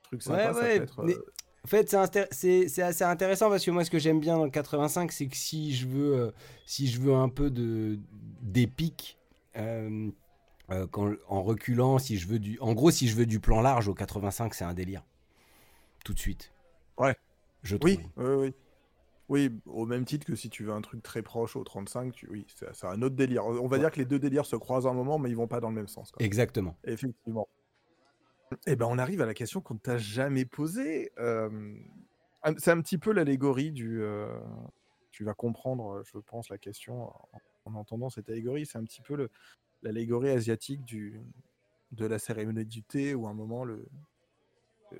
truc sympa. Ouais, ça peut être, mais- euh, En fait, c'est assez intéressant parce que moi, ce que j'aime bien dans le 85, c'est que si je veux, euh, si je veux un peu de d'épique, euh, euh, quand- en reculant, si je veux du, en gros, si je veux du plan large au 85, c'est un délire. Tout de suite. Ouais. Je trouve. Oui, oui, oui. Oui, au même titre que si tu veux un truc très proche au 35, tu... oui, c'est un autre délire. On va dire que les deux délires se croisent un moment, mais ils vont pas dans le même sens. quoi. Exactement. Effectivement. Et ben, on arrive à la question qu'on ne t'a jamais posée. C'est un petit peu l'allégorie du. Tu vas comprendre, je pense, la question en, en entendant cette allégorie. C'est un petit peu l'allégorie asiatique du, de la cérémonie du thé, où à un moment,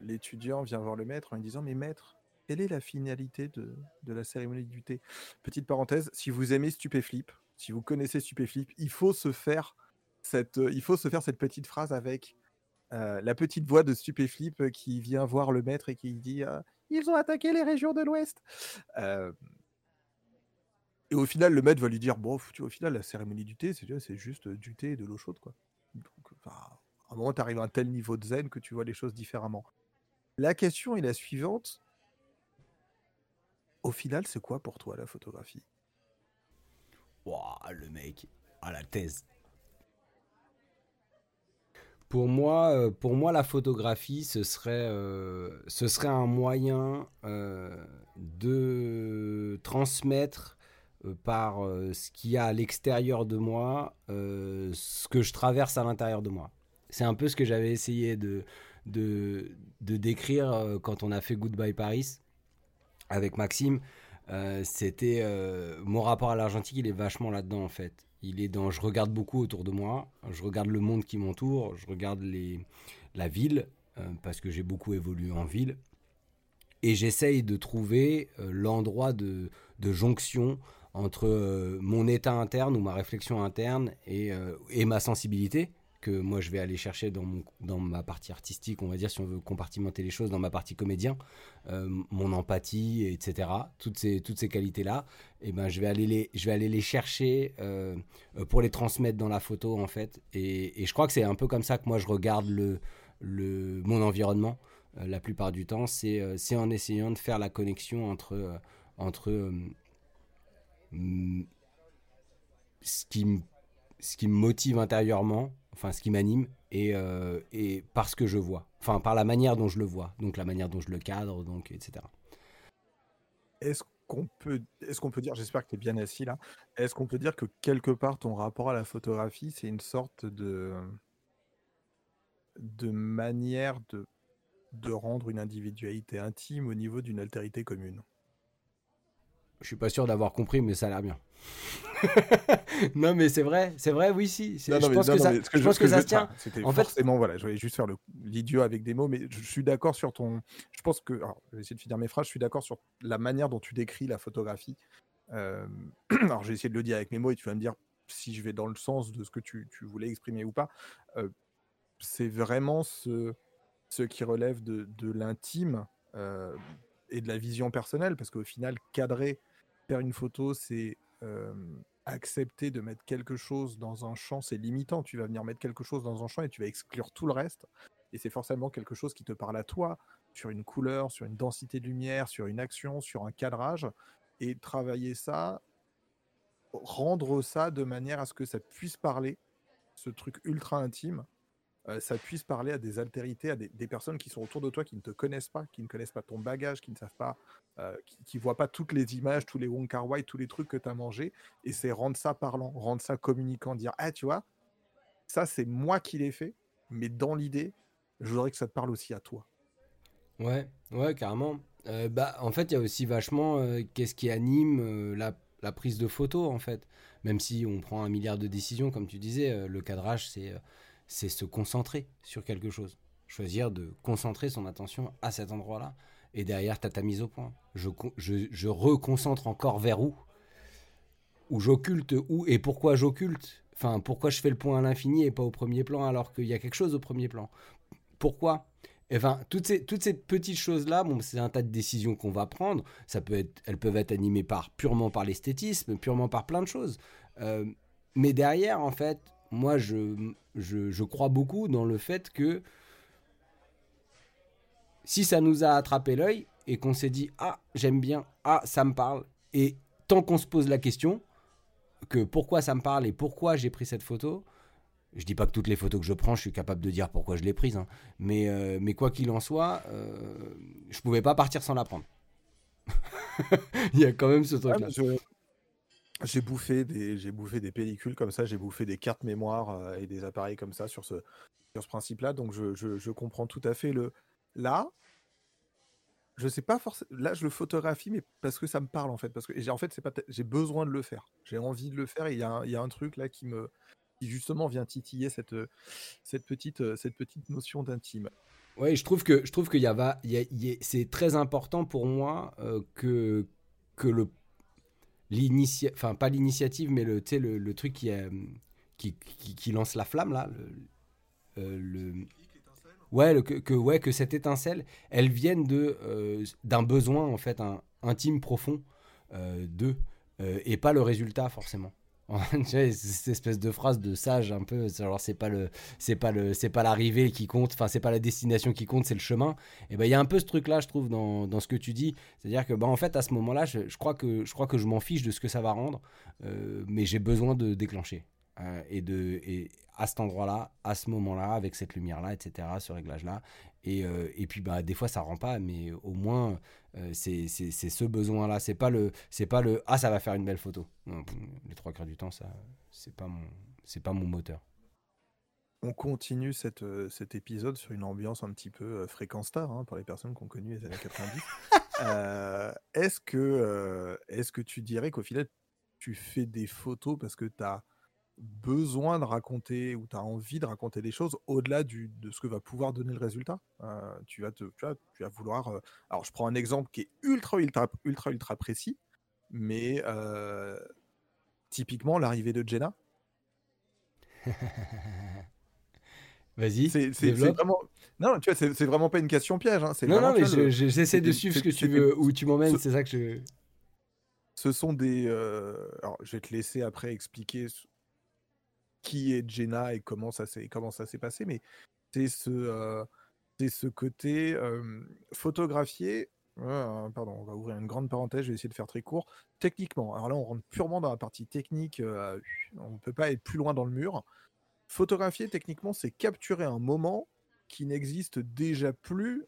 l'étudiant vient voir le maître en lui disant Mais maître, quelle est la finalité de, de la cérémonie du thé? Petite parenthèse, si vous aimez Stupéflip, si vous connaissez Stupéflip, il faut se faire cette, il faut se faire cette petite phrase avec euh, la petite voix de Stupéflip euh, qui vient voir le maître et qui dit euh, Ils ont attaqué les régions de l'Ouest. Et au final, le maître va lui dire Bon, au final, la cérémonie du thé, c'est juste du thé et de l'eau chaude. Quoi. Donc, à un moment, tu arrives à un tel niveau de zen que tu vois les choses différemment. La question est la suivante Au final, c'est quoi pour toi la photographie? Ouah, le mec, à la thèse. Pour moi, euh, pour moi, la photographie, ce serait, euh, ce serait un moyen euh, de transmettre par ce qu'il y a à l'extérieur de moi, ce que je traverse à l'intérieur de moi. C'est un peu ce que j'avais essayé de, de, de décrire quand on a fait Goodbye Paris avec Maxime. C'était mon rapport à l'argentique, il est vachement là-dedans en fait. Il est dans, je regarde beaucoup autour de moi, je regarde le monde qui m'entoure, je regarde la ville euh, parce que j'ai beaucoup évolué en ville. Et j'essaye de trouver euh, l'endroit de, jonction entre euh, mon état interne ou ma réflexion interne et ma sensibilité que moi je vais aller chercher dans, mon, dans ma partie artistique, on va dire, si on veut compartimenter les choses, dans ma partie comédien, euh, mon empathie, etc. Toutes ces, toutes ces qualités-là, et ben, je, vais aller les, je vais aller les chercher euh, pour les transmettre dans la photo, en fait. Et, je crois que c'est un peu comme ça que moi je regarde le, le, mon environnement euh, la plupart du temps. C'est en essayant de faire la connexion entre, entre ce qui ce qui me motive intérieurement, enfin ce qui m'anime, et, euh, et par ce que je vois, enfin par la manière dont je le vois, donc la manière dont je le cadre, donc etc. Est-ce qu'on peut, est-ce peut dire, j'espère que tu es bien assis là, est-ce qu'on peut dire que quelque part ton rapport à la photographie, c'est une sorte de, de manière de, de rendre une individualité intime au niveau d'une altérité commune? Je suis pas sûr d'avoir compris, mais ça a l'air bien. non, mais c'est vrai, c'est vrai, oui, si. Non, je pense non, que ça, je pense que ça se tient. En fait- forcément, voilà, je voulais juste faire l'idiot avec des mots, mais je suis d'accord sur ton. Je pense que. Alors, je vais essayer de finir mes phrases. Je suis d'accord sur la manière dont tu décris la photographie. Euh, Alors, j'ai essayé de le dire avec mes mots et tu vas me dire si je vais dans le sens de ce que tu, tu voulais exprimer ou pas. Euh, c'est vraiment ce, ce qui relève de, de l'intime euh, et de la vision personnelle, parce qu'au final, cadrer, faire une photo, c'est accepter de mettre quelque chose dans un champ, c'est limitant. Tu vas venir mettre quelque chose dans un champ et tu vas exclure tout le reste. Et c'est forcément quelque chose qui te parle à toi, sur une couleur, sur une densité de lumière, sur une action, sur un cadrage. Et travailler ça, rendre ça de manière à ce que ça puisse parler, ce truc ultra intime, euh, ça puisse parler à des altérités, à des, personnes qui sont autour de toi, qui ne te connaissent pas, qui ne connaissent pas ton bagage, qui ne savent pas, euh, qui ne voient pas toutes les images, tous les Wong Kar tous les trucs que tu as mangés. Et c'est rendre ça parlant, rendre ça communicant, dire Ah, tu vois, ça c'est moi qui l'ai fait, mais dans l'idée, je voudrais que ça te parle aussi à toi. Ouais, ouais, carrément. Euh, bah, en fait, il y a aussi vachement qu'est-ce qui anime la, la prise de photo, en fait. Même si on prend un milliard de décisions, comme tu disais, le cadrage, c'est c'est se concentrer sur quelque chose. Choisir de concentrer son attention à cet endroit-là. Et derrière, tu as ta mise au point. Je, je, je reconcentre encore vers où? Ou j'occulte où Et pourquoi j'occulte? Enfin, pourquoi je fais le point à l'infini et pas au premier plan alors qu'il y a quelque chose au premier plan? Pourquoi? Enfin, toutes ces, toutes ces petites choses-là, bon, c'est un tas de décisions qu'on va prendre. Ça peut être, elles peuvent être animées par, purement par l'esthétisme, purement par plein de choses. Euh, mais derrière, en fait, moi, je, je, je crois beaucoup dans le fait que si ça nous a attrapé l'œil et qu'on s'est dit ah j'aime bien ah ça me parle et tant qu'on se pose la question que pourquoi ça me parle et pourquoi j'ai pris cette photo je dis pas que toutes les photos que je prends je suis capable de dire pourquoi je l'ai prise hein, mais euh, mais quoi qu'il en soit euh, je pouvais pas partir sans la prendre. Il y a quand même ce truc Ouais, là mais je- J'ai bouffé des, j'ai bouffé des pellicules comme ça, j'ai bouffé des cartes mémoire euh, et des appareils comme ça sur ce, sur ce principe-là. Donc je, je- comprends tout à fait le. Là, je sais pas forcément. Là, je le photographie, mais parce que ça me parle en fait. Parce que j'ai en fait, c'est pas. J'ai besoin de le faire. J'ai envie de le faire. Il y a, un- y a un truc là qui me, justement vient titiller cette, cette petite, cette petite notion d'intime. Ouais, je trouve que je trouve qu'il y va- y c'est très important pour moi euh, que que le enfin pas l'initiative mais le le, le truc qui, euh, qui, qui lance la flamme là le, euh, le ouais que, que ouais que cette étincelle elle vienne euh, d'un besoin en fait un intime profond euh, de euh, et pas le résultat forcément cette espèce de phrase de sage un peu genre c'est pas le c'est pas le c'est pas l'arrivée qui compte enfin c'est pas la destination qui compte c'est le chemin. Et ben il y a un peu ce truc là je trouve dans, dans ce que tu dis. C'est à dire que bah en fait à ce moment là je, je crois que je crois que je m'en fiche de ce que ça va rendre euh, mais j'ai besoin de déclencher Euh, et de et à cet endroit là à ce moment là avec cette lumière là etc ce réglage là et, euh, et puis bah des fois ça rend pas mais au moins euh, c'est ce besoin là c'est pas le c'est pas le ah ça va faire une belle photo. Non, les trois quarts du temps ça c'est pas mon c'est pas mon moteur. On continue cette, euh, cet épisode sur une ambiance un petit peu euh, fréquence star hein, pour les personnes qui ont connu les années 90. Euh, est-ce que, euh, est-ce que tu dirais qu'au final, tu fais des photos parce que tu as besoin de raconter ou tu as envie de raconter des choses au-delà du, de ce que va pouvoir donner le résultat Euh, tu, vas te, tu, vas, tu vas vouloir... euh, alors, je prends un exemple qui est ultra, ultra, ultra, ultra précis, mais euh, typiquement l'arrivée de Jenna. vas-y C'est vraiment. Non, tu vois, c'est vraiment pas une question piège. hein, non non mais le- j'essaie de suivre ce que tu veux où tu m'emmènes ce- c'est ça que je Ce sont des. euh, Alors, je vais te laisser après expliquer qui est Jenna et comment ça s'est comment ça s'est passé, mais c'est ce euh, c'est ce côté euh, photographié. euh, pardon, on va ouvrir une grande parenthèse. Je vais essayer de faire très court. Techniquement, alors là, on rentre purement dans la partie technique. euh, on ne peut pas être plus loin dans le mur. Photographier, techniquement, c'est capturer un moment qui n'existe déjà plus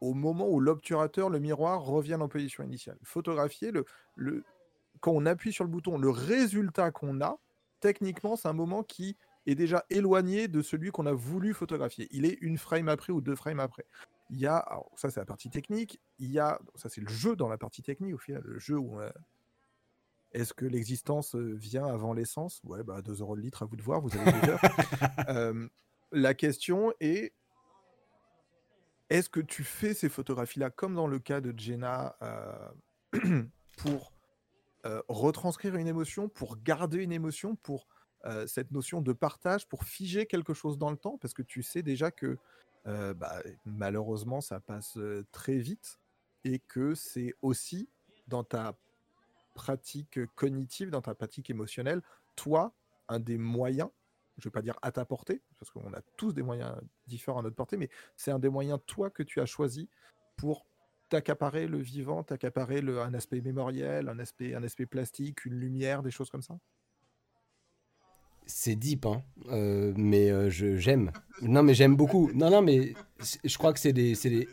au moment où l'obturateur, le miroir, reviennent en position initiale. Photographier, le, le, quand on appuie sur le bouton, le résultat qu'on a, techniquement, c'est un moment qui est déjà éloigné de celui qu'on a voulu photographier. Il est une frame après ou deux frames après. Il y a, alors ça c'est la partie technique, il y a, ça c'est le jeu dans la partie technique au final, le jeu où euh, est-ce que l'existence euh, vient avant l'essence? Ouais, bah 2 euros le litre, à vous de voir, vous avez. Euh, la question est est-ce que tu fais ces photographies-là, comme dans le cas de Jenna, euh, pour euh, retranscrire une émotion, pour garder une émotion, pour euh, cette notion de partage, pour figer quelque chose dans le temps? Parce que tu sais déjà que euh, bah, malheureusement, ça passe très vite et que c'est aussi dans ta pratique cognitive, dans ta pratique émotionnelle, toi, un des moyens, je ne vais pas dire à ta portée, parce qu'on a tous des moyens différents à notre portée, mais c'est un des moyens, toi, que tu as choisi pour t'accaparer le vivant, t'accaparer un aspect mémoriel, un aspect, un aspect plastique, une lumière, des choses comme ça? C'est deep, hein. Euh, mais euh, j'aime. Non, mais j'aime beaucoup. Non, non, mais je crois que c'est des, des,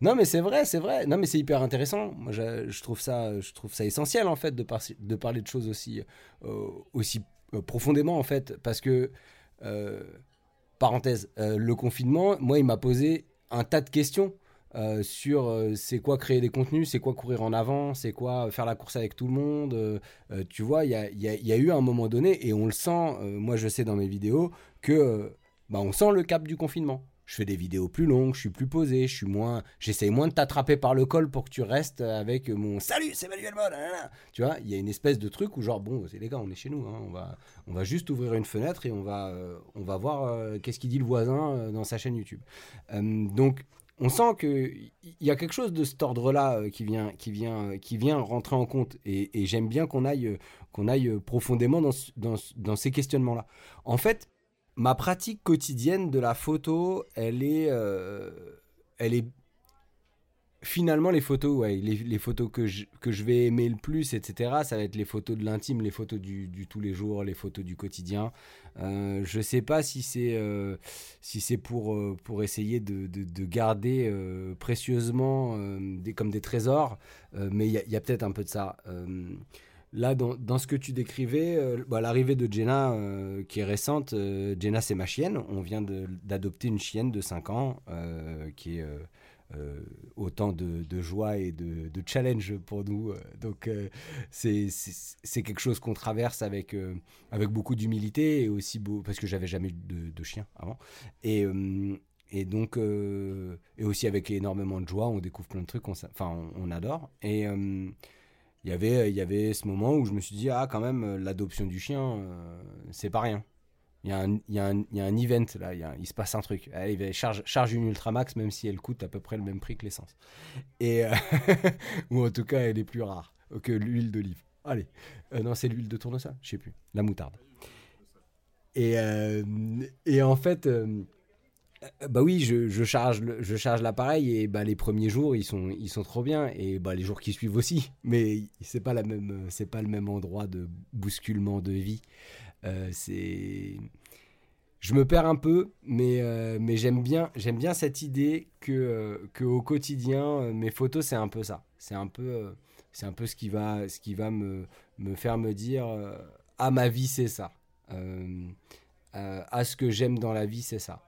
Non, mais c'est vrai, c'est vrai. Non, mais c'est hyper intéressant. Moi, je, trouve ça, je trouve ça essentiel en fait de parler de choses aussi, euh, aussi profondément en fait, parce que parenthèse, le confinement, moi, il m'a posé un tas de questions euh, sur euh, c'est quoi créer des contenus, c'est quoi courir en avant, c'est quoi faire la course avec tout le monde. Euh, tu vois, il y a, eu un moment donné, et on le sent, moi je sais dans mes vidéos, que bah, on sent le cap du confinement. Je fais des vidéos plus longues, je suis plus posé, je suis moins, j'essaye moins de t'attraper par le col pour que tu restes avec mon salut, c'est Manuel Mod. Tu vois, il y a une espèce de truc où genre bon, c'est les gars, on est chez nous, hein, on va, on va juste ouvrir une fenêtre et on va, on va voir qu'est-ce qu'il dit le voisin dans sa chaîne YouTube. donc on sent qu'il y a quelque chose de cet ordre-là euh, qui vient, qui, vient, euh, qui vient rentrer en compte. Et, j'aime bien qu'on aille, euh, qu'on aille profondément dans, ces questionnements-là. En fait, ma pratique quotidienne de la photo, elle est, elle est finalement, les photos, les, photos que je, que je vais aimer le plus, etc., ça va être les photos de l'intime, les photos du, du, tous les jours, les photos du quotidien. Euh, je sais pas si c'est euh, si pour, euh, pour essayer de, de, garder précieusement des, comme des trésors, mais il y a, peut-être un peu de ça. Là, dans, dans, ce que tu décrivais, bah, l'arrivée de Jenna, qui est récente, Jenna, c'est ma chienne. On vient d'adopter une chienne de 5 ans, qui est euh, autant de, joie et de, challenge pour nous. Euh, donc euh, c'est quelque chose qu'on traverse avec, avec beaucoup d'humilité et aussi beau, parce que j'avais jamais eu de, chien avant. Et, donc, et aussi avec énormément de joie, on découvre plein de trucs, on, enfin on, adore. Et y avait il y avait ce moment où je me suis dit, ah quand même, l'adoption du chien, c'est pas rien il y, a un, il, y il y a un event là, il, se passe un truc. Allez, charge, charge une Ultramax, même si elle coûte à peu près le même prix que l'essence. Euh, ou en tout cas, elle est plus rare que l'huile d'olive. Allez, euh, non, c'est l'huile de tournesol, je sais plus, la moutarde. Et, euh, en fait, bah oui, je, je charge, je charge l'appareil et bah les premiers jours ils sont, ils sont trop bien et bah les jours qui suivent aussi. Mais c'est pas la même, c'est pas le même endroit de bousculement de vie. Euh, c'est je me perds un peu, mais, euh, mais j'aime bien, j'aime bien cette idée que, euh, que au quotidien, mes photos, c'est un peu ça. C'est un peu, c'est un peu ce qui va, ce qui va me, me faire me dire à ma vie, c'est ça. à ce que j'aime dans la vie, c'est ça.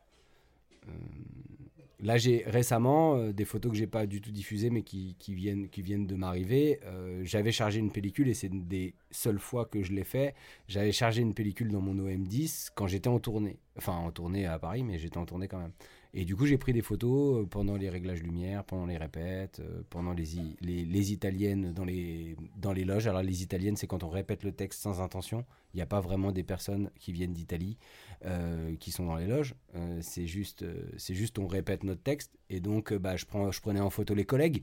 Là, j'ai récemment euh, des photos que j'ai pas du tout diffusées, mais qui, viennent, qui viennent de m'arriver. Euh, j'avais chargé une pellicule et c'est des seules fois que je l'ai fait. J'avais chargé une pellicule dans mon OM10 quand j'étais en tournée. Enfin, en tournée à Paris, mais j'étais en tournée quand même. Et du coup, j'ai pris des photos euh, pendant les réglages lumière, pendant les répètes, pendant les, les, italiennes dans les, dans les loges. Alors, les italiennes, c'est quand on répète le texte sans intention. Il n'y a pas vraiment des personnes qui viennent d'Italie euh, qui sont dans les loges. c'est juste, c'est juste on répète notre texte. Et donc, bah, je, prends, je prenais en photo les collègues.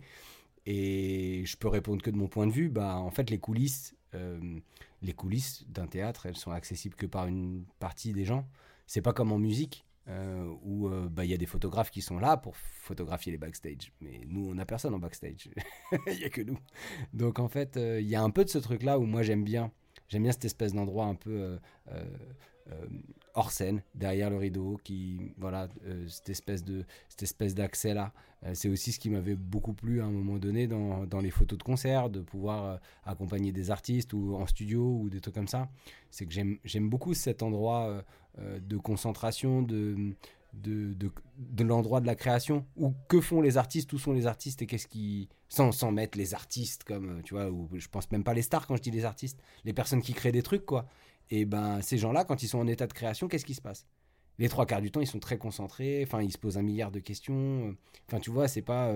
Et je peux répondre que de mon point de vue. Bah, en fait, les coulisses, les coulisses d'un théâtre, elles sont accessibles que par une partie des gens. C'est pas comme en musique euh, où euh, bah, il y a des photographes qui sont là pour photographier les backstage. Mais nous, on n'a personne en backstage. Il n'y a que nous. Donc en fait, euh, il y a un peu de ce truc-là où moi j'aime bien. J'aime bien cette espèce d'endroit un peu hors scène, derrière le rideau, qui voilà cette espèce de cette espèce d'accès là. c'est aussi ce qui m'avait beaucoup plu à un moment donné dans, les photos de concert, de pouvoir accompagner des artistes ou en studio ou des trucs comme ça. C'est que j'aime beaucoup cet endroit euh, de concentration, de, de, l'endroit de la création ou que font les artistes, où sont les artistes et qu'est-ce qui sans, sans mettre les artistes comme euh, tu vois ou je pense même pas les stars quand je dis les artistes les personnes qui créent des trucs quoi et ben ces gens là quand ils sont en état de création qu'est-ce qui se passe? Les trois quarts du temps ils sont très concentrés enfin ils se posent un milliard de questions euh, enfin tu vois c'est pas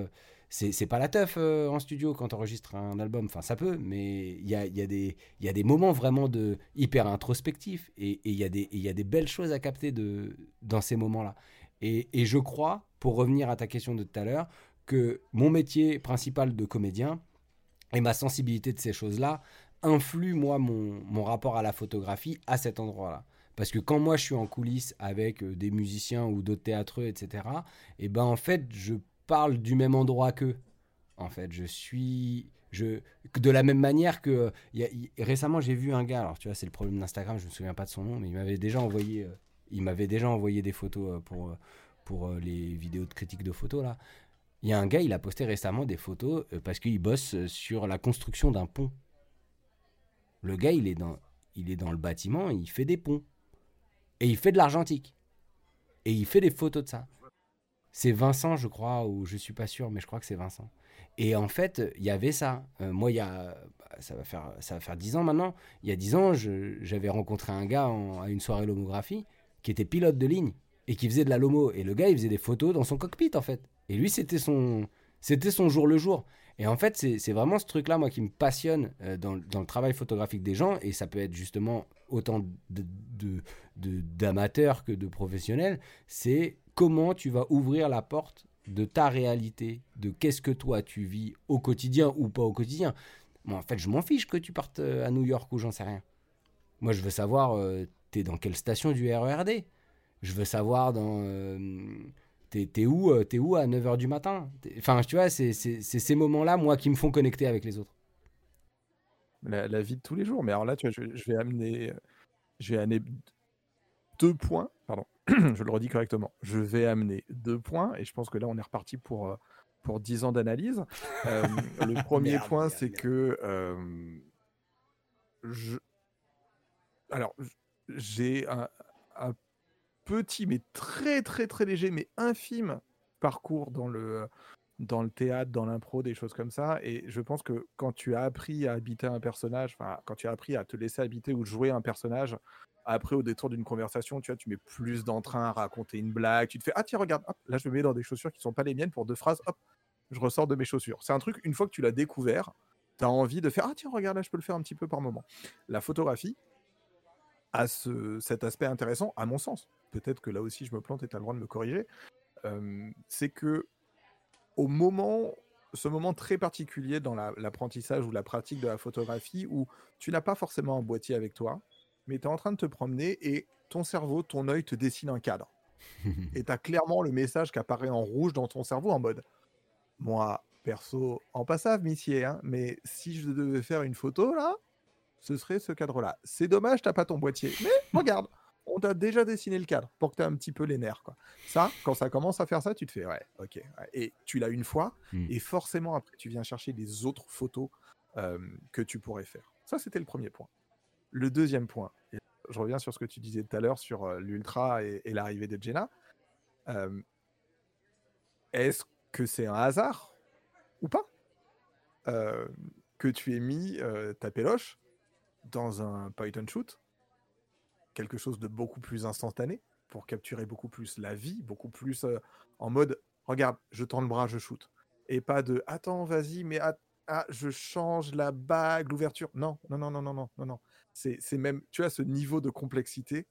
c'est pas la teuf euh, en studio quand on enregistre un album. Enfin, ça peut, mais il y a, y, a y a, des moments vraiment de hyper introspectifs et il y, a des, y a des belles choses à capter de, dans ces moments-là. Et, et, je crois, pour revenir à ta question de tout à l'heure, que mon métier principal de comédien, et ma sensibilité de ces choses-là influe, moi, mon, mon rapport à la photographie à cet endroit-là. Parce que quand moi je suis en coulisses avec euh, des musiciens ou d'autres théâtreux, etc., et ben en fait, je parle du même endroit qu'eux. En fait, je suis. Je, de la même manière que. récemment, j'ai vu un gars, alors tu vois, c'est le problème d'Instagram, je me souviens pas de son nom, mais il m'avait déjà envoyé, euh, il m'avait déjà envoyé des photos euh, pour, pour les vidéos de critique de photos, là. Il y a un gars, il a posté récemment des photos parce qu'il bosse sur la construction d'un pont. Le gars, il est, dans, il est dans le bâtiment, il fait des ponts. Et il fait de l'argentique. Et il fait des photos de ça. C'est Vincent, je crois, ou je suis pas sûr, mais je crois que c'est Vincent. Et en fait, il y avait ça. Euh, moi, y a, bah, ça va faire, ça va faire 10 ans maintenant. Il y a 10 ans, j'avais rencontré un gars à une soirée lomographie qui était pilote de ligne et qui faisait de la lomo. Et le gars, il faisait des photos dans son cockpit, en fait. Et lui, c'était son, c'était son jour le jour. Et en fait, c'est vraiment ce truc-là, moi, qui me passionne euh, dans, dans le travail photographique des gens. Et ça peut être justement autant de- de- de- d'amateurs que de professionnels. C'est comment tu vas ouvrir la porte de ta réalité, de qu'est-ce que toi tu vis au quotidien ou pas au quotidien. Moi, en fait, je m'en fiche que tu partes euh, à New York ou j'en sais rien. Moi, je veux savoir, euh, t'es dans quelle station du RERD Je veux savoir dans. T'es où, euh, t'es où à 9h du matin? Enfin, tu vois, c'est ces moments-là, moi, qui me font connecter avec les autres. La, la vie de tous les jours. Mais alors là, tu vois, je, je vais amener, je vais amener deux points. Pardon, je le redis correctement. Je vais amener deux points et je pense que là, on est reparti pour euh, pour 10 ans d'analyse. Euh, le premier Merde, point, c'est que euh, je, alors j'ai un petit, mais très très très léger, mais infime parcours dans le dans le théâtre, dans l'impro, des choses comme ça. Et je pense que quand tu as appris à habiter un personnage, enfin, quand tu as appris à te laisser habiter ou jouer un personnage, après, au détour d'une conversation, tu vois, tu mets plus d'entrain à raconter une blague. Tu te fais, ah tiens, regarde, là, je me mets dans des chaussures qui sont pas les miennes pour deux phrases, hop, je ressors de mes chaussures. C'est un truc, une fois que tu l'as découvert, tu as envie de faire, ah tiens, regarde, là, je peux le faire un petit peu par moment. La photographie a ce, cet aspect intéressant, à mon sens. Peut-être que là aussi, je me plante et tu as le droit de me corriger. Euh, c'est que au moment, ce moment très particulier dans la- l'apprentissage ou la pratique de la photographie où tu n'as pas forcément un boîtier avec toi, mais tu es en train de te promener et ton cerveau, ton œil te dessine un cadre. Et tu as clairement le message qui apparaît en rouge dans ton cerveau en mode Moi, perso, en passave, missier, hein, mais si je devais faire une photo là, ce serait ce cadre-là. C'est dommage, t'as pas ton boîtier. Mais regarde, on t'a déjà dessiné le cadre pour que tu aies un petit peu les nerfs. Quoi. Ça, quand ça commence à faire ça, tu te fais ouais, ok. ouais. Et tu l'as une fois, Mm. et forcément après, tu viens chercher des autres photos euh, que tu pourrais faire. Ça, c'était le premier point. Le deuxième point, et je reviens sur ce que tu disais tout à l'heure sur euh, l'Ultra et, et l'arrivée de Jenna. Euh, Est-ce que c'est un hasard ou pas que tu aies mis ta péloche dans un and shoot, quelque chose de beaucoup plus instantané pour capturer beaucoup plus la vie, beaucoup plus euh, en mode regarde, je tends le bras, je shoot. Et pas de attends, vas-y, mais att- ah, je change la bague, l'ouverture. Non, non, non, non, non, non, non, non. C'est c'est même, tu as ce niveau de complexité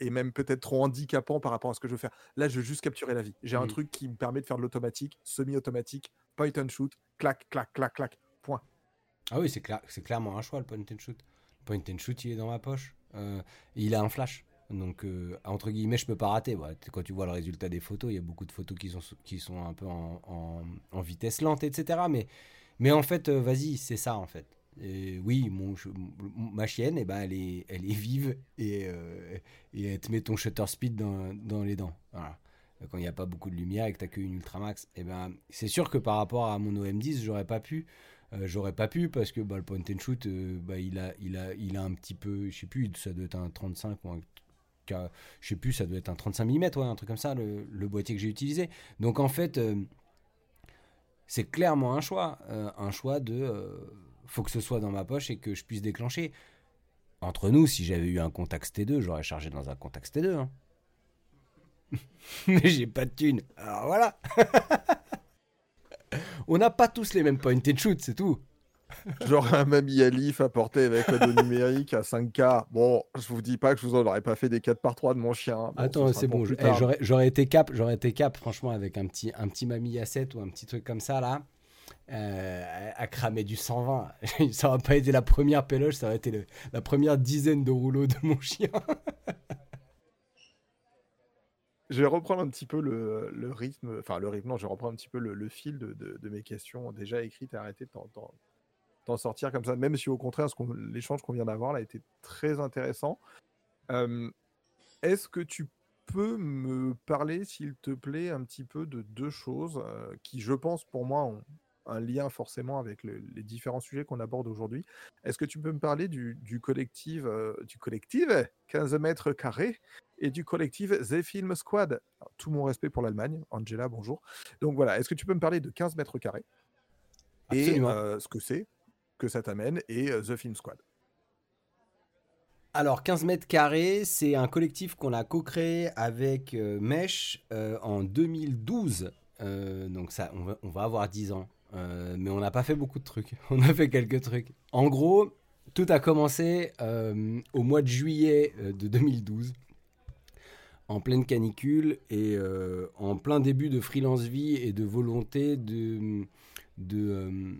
et même peut-être trop handicapant par rapport à ce que je veux faire. Là, je veux juste capturer la vie. J'ai un Mm. truc qui me permet de faire de l'automatique, semi-automatique, point and shoot, clac, clac, clac, clac, point. Ah oui, c'est clairement un choix le point and shoot. Le point and shoot, il est dans ma poche. Euh, il a un flash. Donc, euh, entre guillemets, je peux pas rater. Quand tu vois le résultat des photos, il y a beaucoup de photos qui sont, un peu en, vitesse lente, etc. Mais, en fait, euh, vas-y, c'est ça, en fait. Et oui, ma chienne, eh ben, elle, est, vive et, elle te met ton shutter speed dans, les dents. Quand il n'y a pas beaucoup de lumière et que tu n'as qu'une Ultramax, eh ben, c'est sûr que par rapport à mon OM10, j'aurais pas pu. Euh, j'aurais pas pu parce que bah, le point and shoot, euh, bah, il, a, il, a, il a un petit peu, je sais plus, ça doit être un 35 ou un, ca- je sais plus, ça doit être un 35 mm, un truc comme ça, le, boîtier que j'ai utilisé. Donc en fait, euh, c'est clairement un choix, euh, un choix de, euh, faut que ce soit dans ma poche et que je puisse déclencher. Entre nous, si j'avais eu un Contax T2, j'aurais chargé dans un Contax T2. hein. Mais j'ai pas de thune. Alors voilà. On n'a pas tous les mêmes point and shoot, c'est tout. Genre un Mami Alif apporté avec le numérique à 5K. Bon, je vous dis pas que je vous en aurais pas fait des 4 par 3 de mon chien. Bon, Attends, c'est bon. je- eh. J'aurais été cap, j'aurais été cap, franchement, avec un petit, un petit mamie à 7 ou un petit truc comme ça là. euh, à, à cramer du 120. ça aurait pas été la première péloche, ça aurait été le- la première dizaine de rouleaux de mon chien. Je vais reprendre un petit peu le, rythme, enfin le rythme, non, je vais reprendre un petit peu le, fil de, mes questions déjà écrites et arrêter de t'en- t'en t'en sortir comme ça, même si au contraire, qu'on- l'échange qu'on vient d'avoir là a été très intéressant. Euh, Est-ce que tu peux me parler, s'il te plaît, un petit peu de deux choses euh, qui, je pense, pour moi, ont un lien forcément avec le- les différents sujets qu'on aborde aujourd'hui. Est-ce que tu peux me parler du, collectif, euh, du collectif 15 mètres carrés et du collectif The Film Squad Alors, Tout mon respect pour l'Allemagne. Angela, bonjour. Donc voilà, est-ce que tu peux me parler de 15 mètres carrés et Absolument. euh, ce que c'est, que ça t'amène et euh, The Film Squad? Alors, 15 mètres carrés, c'est un collectif qu'on a co-créé avec euh, Mesh en 2012. Euh, donc, ça, on va, on va avoir 10 ans. Mais on n'a pas fait beaucoup de trucs. On a fait quelques trucs. En gros, tout a commencé euh, au mois de juillet de 2012, en pleine canicule et euh, en plein début de freelance vie et de volonté de, euh,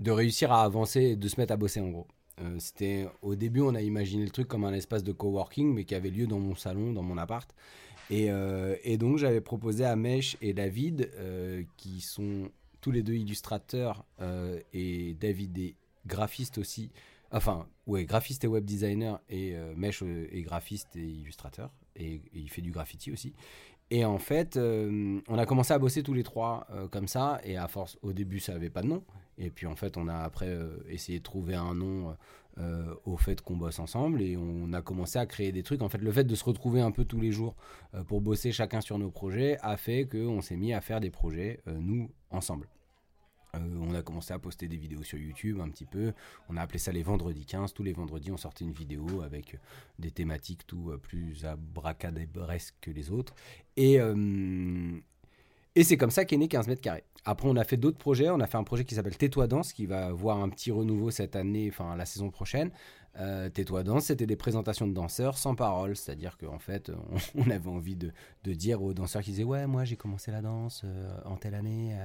de réussir à avancer et de se mettre à bosser en gros. Euh, c'était au début on a imaginé le truc comme un espace de coworking mais qui avait lieu dans mon salon, dans mon appart. Et, et donc j'avais proposé à Mesh et David, qui sont tous les deux illustrateurs, et David est graphiste aussi, enfin ouais graphiste et web designer, et euh, Mesh euh, est graphiste et illustrateur, et, il fait du graffiti aussi. Et en fait, euh, on a commencé à bosser tous les trois comme ça, et à force, au début ça avait pas de nom, et puis en fait on a après essayé de trouver un nom au fait qu'on bosse ensemble, et on a commencé à créer des trucs. En fait, le fait de se retrouver un peu tous les jours pour bosser chacun sur nos projets a fait qu'on s'est mis à faire des projets, nous, ensemble. Euh, on a commencé à poster des vidéos sur YouTube un petit peu. On a appelé ça les vendredis 15. Tous les vendredis, on sortait une vidéo avec des thématiques tout euh, plus abracadabresques que les autres. Et, euh, et c'est comme ça qu'est né 15 mètres carrés. Après, on a fait d'autres projets. On a fait un projet qui s'appelle Tais-toi Danse, qui va voir un petit renouveau cette année, enfin la saison prochaine. Euh, Tais-toi Danse, c'était des présentations de danseurs sans parole. C'est-à-dire qu'en fait, on, avait envie de, dire aux danseurs qui disaient Ouais, moi j'ai commencé la danse euh, en telle année.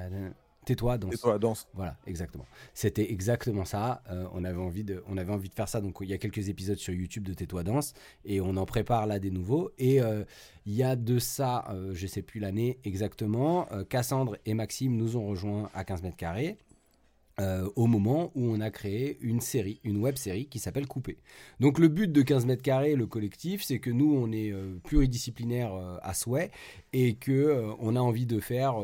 Tais-toi, danse. Et toi, danse. Voilà, exactement. C'était exactement ça. Euh, on, avait envie de, on avait envie de faire ça. Donc, il y a quelques épisodes sur YouTube de Tais-toi Danse et on en prépare là des nouveaux. Et euh, il y a de ça, euh, je sais plus l'année exactement, euh, Cassandre et Maxime nous ont rejoints à 15 mètres carrés. euh, au moment où on a créé une série, une web série qui s'appelle Coupé. Donc le but de 15 mètres carrés, le collectif, c'est que nous on est euh, pluridisciplinaire euh, à souhait et que on a envie de faire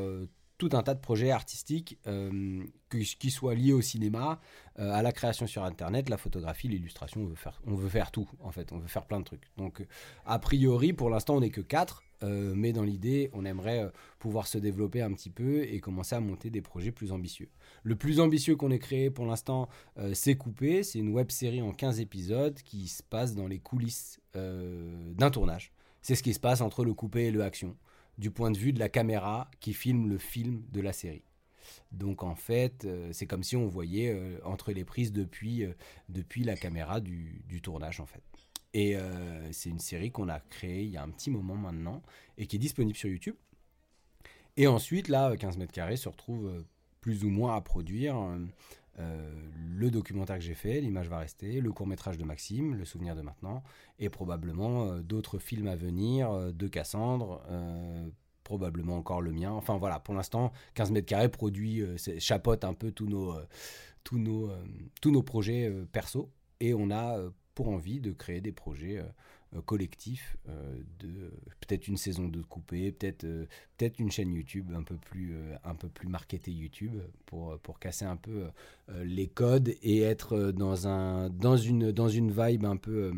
tout un tas de projets artistiques euh, qui soient liés au cinéma, euh, à la création sur Internet, la photographie, l'illustration. On veut faire, tout en fait. On veut faire plein de trucs. Donc euh, a priori, pour l'instant, on n'est que quatre. mais dans l'idée, on aimerait pouvoir se développer un petit peu et commencer à monter des projets plus ambitieux. Le plus ambitieux qu'on ait créé pour l'instant, c'est Coupé. C'est une web série en 15 épisodes qui se passe dans les coulisses d'un tournage. C'est ce qui se passe entre le coupé et le action, du point de vue de la caméra qui filme le film de la série. Donc en fait, euh, c'est comme si on voyait euh, entre les prises depuis, euh, depuis la caméra du, du tournage en fait. Et c'est une série qu'on a créée il y a un petit moment maintenant et qui est disponible sur YouTube. Et ensuite, là, 15 mètres carrés se retrouve plus ou moins à produire euh, le documentaire que j'ai fait, L'image va rester, le court métrage de Maxime, Le souvenir de maintenant, et probablement euh, d'autres films à venir euh, de Cassandre, probablement encore le mien. Enfin voilà, pour l'instant, 15 mètres carrés produit, chapeaute un peu tous nos, tous nos, tous nos projets perso, et on a pour envie de créer des projets euh, collectifs, euh, de peut-être une saison de coupé, peut-être euh, peut-être une chaîne YouTube un peu plus, un peu plus marketée YouTube pour, pour casser un peu les codes et être dans, un, dans, une, dans une vibe un peu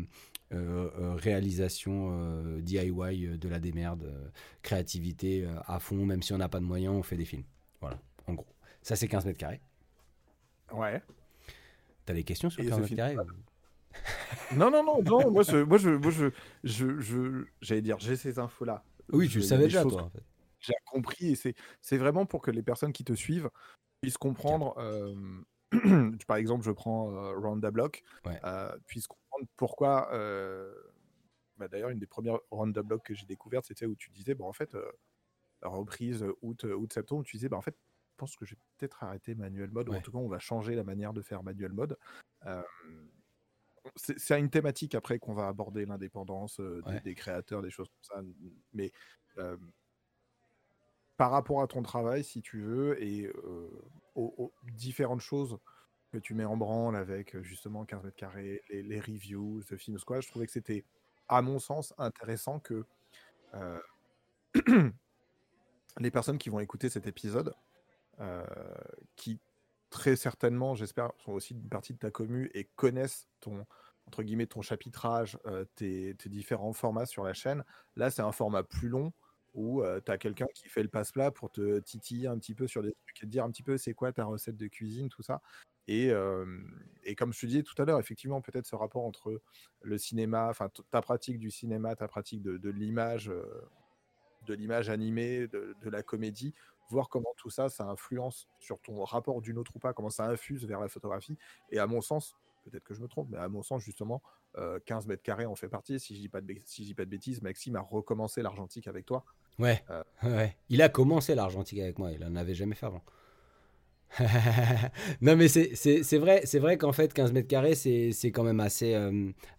euh, réalisation euh, DIY de la démerde, euh, créativité à fond, même si on n'a pas de moyens, on fait des films. Voilà, en gros. Ça, c'est 15 mètres carrés. Ouais. T'as des questions sur Et 15 ce mètres carrés Non, non, non, non. moi, je, moi, je, moi, je, je, je- j'allais dire, j'ai ces infos-là. Oui, tu le savais déjà, toi. En fait. j'ai compris et c'est c'est vraiment pour que les personnes qui te suivent puissent comprendre. euh, par exemple, je prends euh, Ronda Block, Ouais. euh, puissent comprendre pourquoi. bah, D'ailleurs, une des premières Ronda Block que j'ai découvertes, c'était où tu disais, bon, en fait, reprise août, août septembre, tu disais, bah, en fait, je pense que je vais peut-être arrêter manuel mode, ou en tout cas, on va changer la manière de faire manuel mode. C'est une thématique après qu'on va aborder l'indépendance des, créateurs, des choses comme ça. Mais par rapport à ton travail, si tu veux, et aux, différentes choses que tu mets en branle avec justement 15 mètres carrés, les, reviews, The Film Squad, je trouvais que c'était, à mon sens, intéressant que les personnes qui vont écouter cet épisode, qui très certainement, j'espère, sont aussi une partie de ta commu et connaissent ton, entre guillemets, ton chapitrage, tes, tes, différents formats sur la chaîne. Là, c'est un format plus long où tu as quelqu'un qui fait le passe-plat pour te titiller un petit peu sur des trucs et te dire un petit peu c'est quoi ta recette de cuisine, tout ça. Et, et comme je te disais tout à l'heure, effectivement, peut-être ce rapport entre le cinéma, enfin ta pratique du cinéma, ta pratique de, l'image, de l'image animée, de, la comédie, voir comment tout ça, ça influence sur ton rapport d'une autre ou pas, comment ça infuse vers la photographie. Et à mon sens, peut-être que je me trompe, mais à mon sens, justement, 15 mètres carrés en fait partie. Si je dis pas de, si dis pas de bêtises, Maxime a recommencé l'argentique avec toi. Ouais, ouais. Il a commencé l'argentique avec moi, il en avait jamais fait avant. non mais c'est vrai c'est vrai qu'en fait 15 mètres carrés c'est quand même assez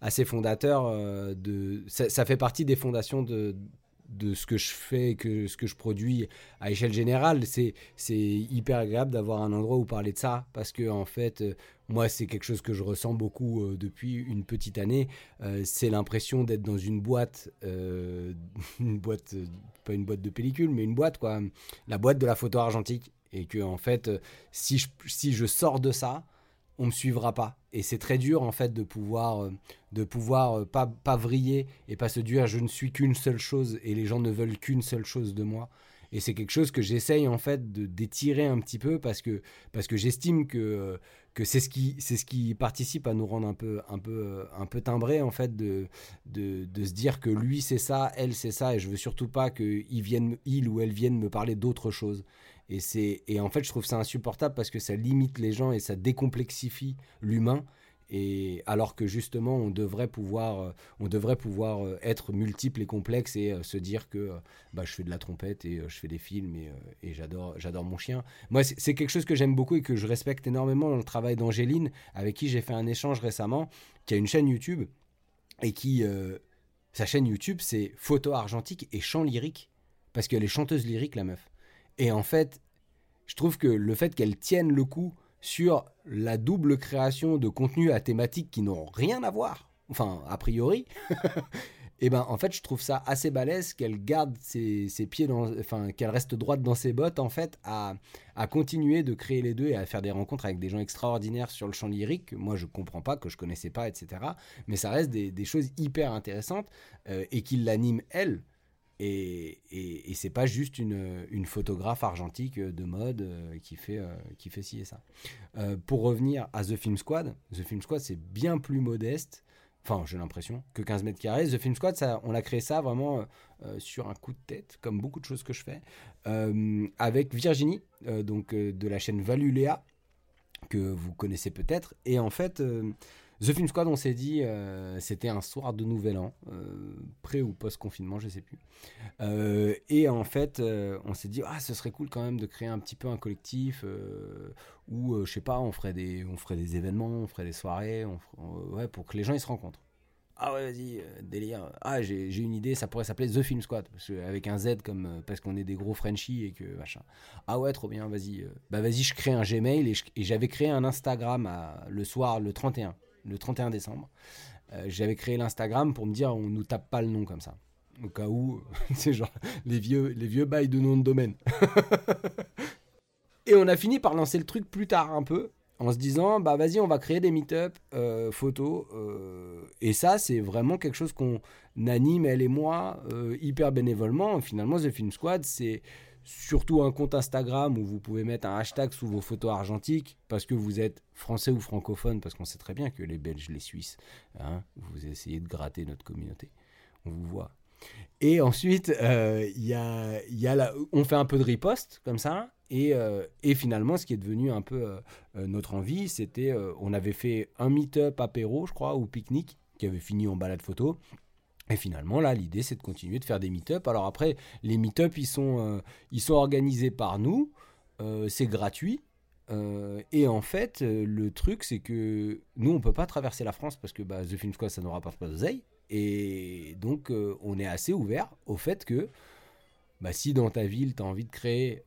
assez fondateur de ça, fait partie des fondations de, de ce que je fais, que ce que je produis à échelle générale, c'est hyper agréable d'avoir un endroit où parler de ça parce que en fait, euh, moi, c'est quelque chose que je ressens beaucoup euh, depuis une petite année. Euh, c'est l'impression d'être dans une boîte, une boîte, pas une boîte de pellicule, mais une boîte quoi, la boîte de la photo argentique, et que en fait, si je, si je sors de ça, on me suivra pas. Et c'est très dur en fait de pouvoir, euh, de pouvoir euh, pas, pas vriller et pas se dire je ne suis qu'une seule chose et les gens ne veulent qu'une seule chose de moi. Et c'est quelque chose que j'essaye en fait de d'étirer un petit peu parce que, parce que j'estime que, euh, que c'est ce, qui, c'est ce qui participe à nous rendre un peu, un peu, un peu timbrés en fait de, de, de se dire que lui c'est ça, elle c'est ça et je veux surtout pas qu'il vienne, il ou elle vienne me parler d'autre chose. Et, c'est, et en fait, je trouve ça insupportable parce que ça limite les gens et ça décomplexifie l'humain. Et alors que justement, on devrait pouvoir, euh, on devrait pouvoir euh, être multiple et complexe et euh, se dire que bah, je fais de la trompette et je fais des films et, et j'adore, j'adore mon chien. Moi, c'est, quelque chose que j'aime beaucoup et que je respecte énormément dans le travail d'Angéline, avec qui j'ai fait un échange récemment, qui a une chaîne YouTube et qui, sa chaîne YouTube, c'est photo argentique et chant lyrique parce qu'elle est chanteuse lyrique, la meuf. Et en fait, je trouve que le fait qu'elle tienne le coup sur la double création de contenus à thématiques qui n'ont rien à voir, enfin, a priori, et eh ben en fait, je trouve ça assez balèze qu'elle garde ses, pieds. Enfin, qu'elle reste droite dans ses bottes, en fait, à, continuer de créer les deux et à faire des rencontres avec des gens extraordinaires sur le champ lyrique. Moi, je comprends pas, que je connaissais pas, etc. Mais ça reste des, choses hyper intéressantes euh, et qui l'animent, elle. Et, et, c'est pas juste une, photographe argentique de mode euh, qui, fait, euh, qui fait ci et ça. Euh, pour revenir à The Film Squad, The Film Squad c'est bien plus modeste, enfin j'ai l'impression, que 15 mètres carrés. The Film Squad, on a créé ça vraiment sur un coup de tête, comme beaucoup de choses que je fais, avec Virginie, donc de la chaîne Valuléa, que vous connaissez peut-être. Et en fait The Film Squad, on s'est dit, euh, c'était un soir de Nouvel An, euh, pré ou post-confinement, je sais plus. Euh, et en fait, on s'est dit, ah, ce serait cool quand même de créer un petit peu un collectif où, je sais pas, on ferait, des, on ferait des événements, on ferait des soirées, ouais, pour que les gens ils se rencontrent. Ah ouais, vas-y, délire. Ah, j'ai une idée, ça pourrait s'appeler The Film Squad, avec un Z comme parce qu'on est des gros Frenchies et que machin. Ah ouais, trop bien, vas-y. bah vas-y, je crée un Gmail et j'avais créé un Instagram le soir, le 31 le 31 décembre. Euh, j'avais créé l'Instagram pour me dire on nous tape pas le nom comme ça. Au cas où, c'est genre les vieux, les vieux bails de nom de domaine. Et on a fini par lancer le truc plus tard un peu, en se disant bah vas-y on va créer des meet-up euh, photos euh, et ça c'est vraiment quelque chose qu'on anime elle et moi hyper bénévolement finalement The Film Squad c'est surtout un compte Instagram où vous pouvez mettre un hashtag sous vos photos argentiques parce que vous êtes français ou francophone, parce qu'on sait très bien que les Belges, les Suisses, hein, vous essayez de gratter notre communauté. On vous voit. Et ensuite, euh, y a, y a on fait un peu de riposte comme ça. Et, euh, finalement, ce qui est devenu un peu euh, notre envie, c'était, on avait fait un meet-up apéro, je crois, ou pique-nique, qui avait fini en balade photo. Et finalement, là, l'idée, c'est de continuer de faire des meet-up. Alors après, les meet-up, ils sont, euh, ils sont organisés par nous. Euh, c'est gratuit. Euh, et en fait, le truc, c'est que nous, on peut pas traverser la France parce que bah, The Film Squad, ça nous rapporte pas d'oseille. Et donc, on est assez ouvert au fait que bah, si dans ta ville, tu as envie de créer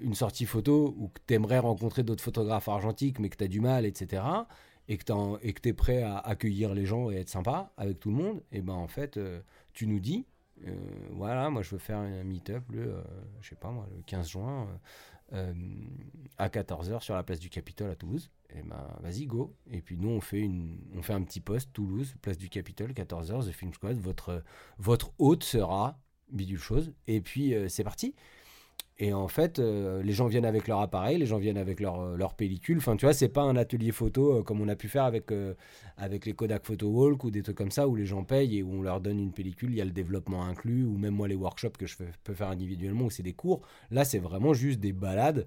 une sortie photo ou que tu aimerais rencontrer d'autres photographes argentiques, mais que tu as du mal, etc., et que tu es prêt à accueillir les gens et être sympa avec tout le monde, et ben en fait, euh, tu nous dis, euh, voilà, moi je veux faire un meet-up le, euh, je pas moi, le 15 juin à 14h sur la place du Capitole à Toulouse. Et ben vas-y, go. Et puis nous, on fait, une, on fait un petit post, Toulouse, place du Capitole, 14h, The Film Squad, votre, votre hôte sera bidule chose. Et puis c'est parti. Et en fait, euh, les gens viennent avec leur appareil, les gens viennent avec leur, euh, leur pellicule. Enfin, tu vois, c'est pas un atelier photo euh, comme on a pu faire avec, avec les Kodak Photo Walk ou des trucs comme ça où les gens payent et où on leur donne une pellicule, il y a le développement inclus, ou même moi les workshops que je peux faire individuellement où c'est des cours. Là, c'est vraiment juste des balades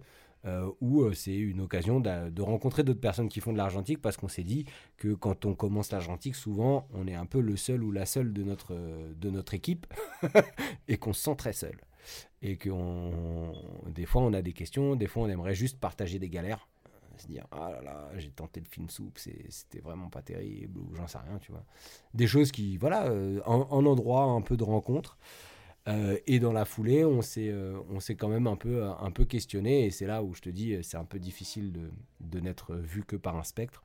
où c'est une occasion de, de rencontrer d'autres personnes qui font de l'argentique parce qu'on s'est dit que quand on commence l'argentique, souvent, on est un peu le seul ou la seule de notre, de notre équipe et qu'on se sent très seul et que des fois on a des questions, des fois on aimerait juste partager des galères, euh, se dire ah là là j'ai tenté le film soupe, c'était vraiment pas terrible ou j'en sais rien, tu vois. Des choses qui voilà euh, en, endroit un peu de rencontre. Euh, et dans la foulée, on s'est, on s'est quand même un peu, un peu questionné, et c'est là où je te dis, c'est un peu difficile de, de n'être vu que par un spectre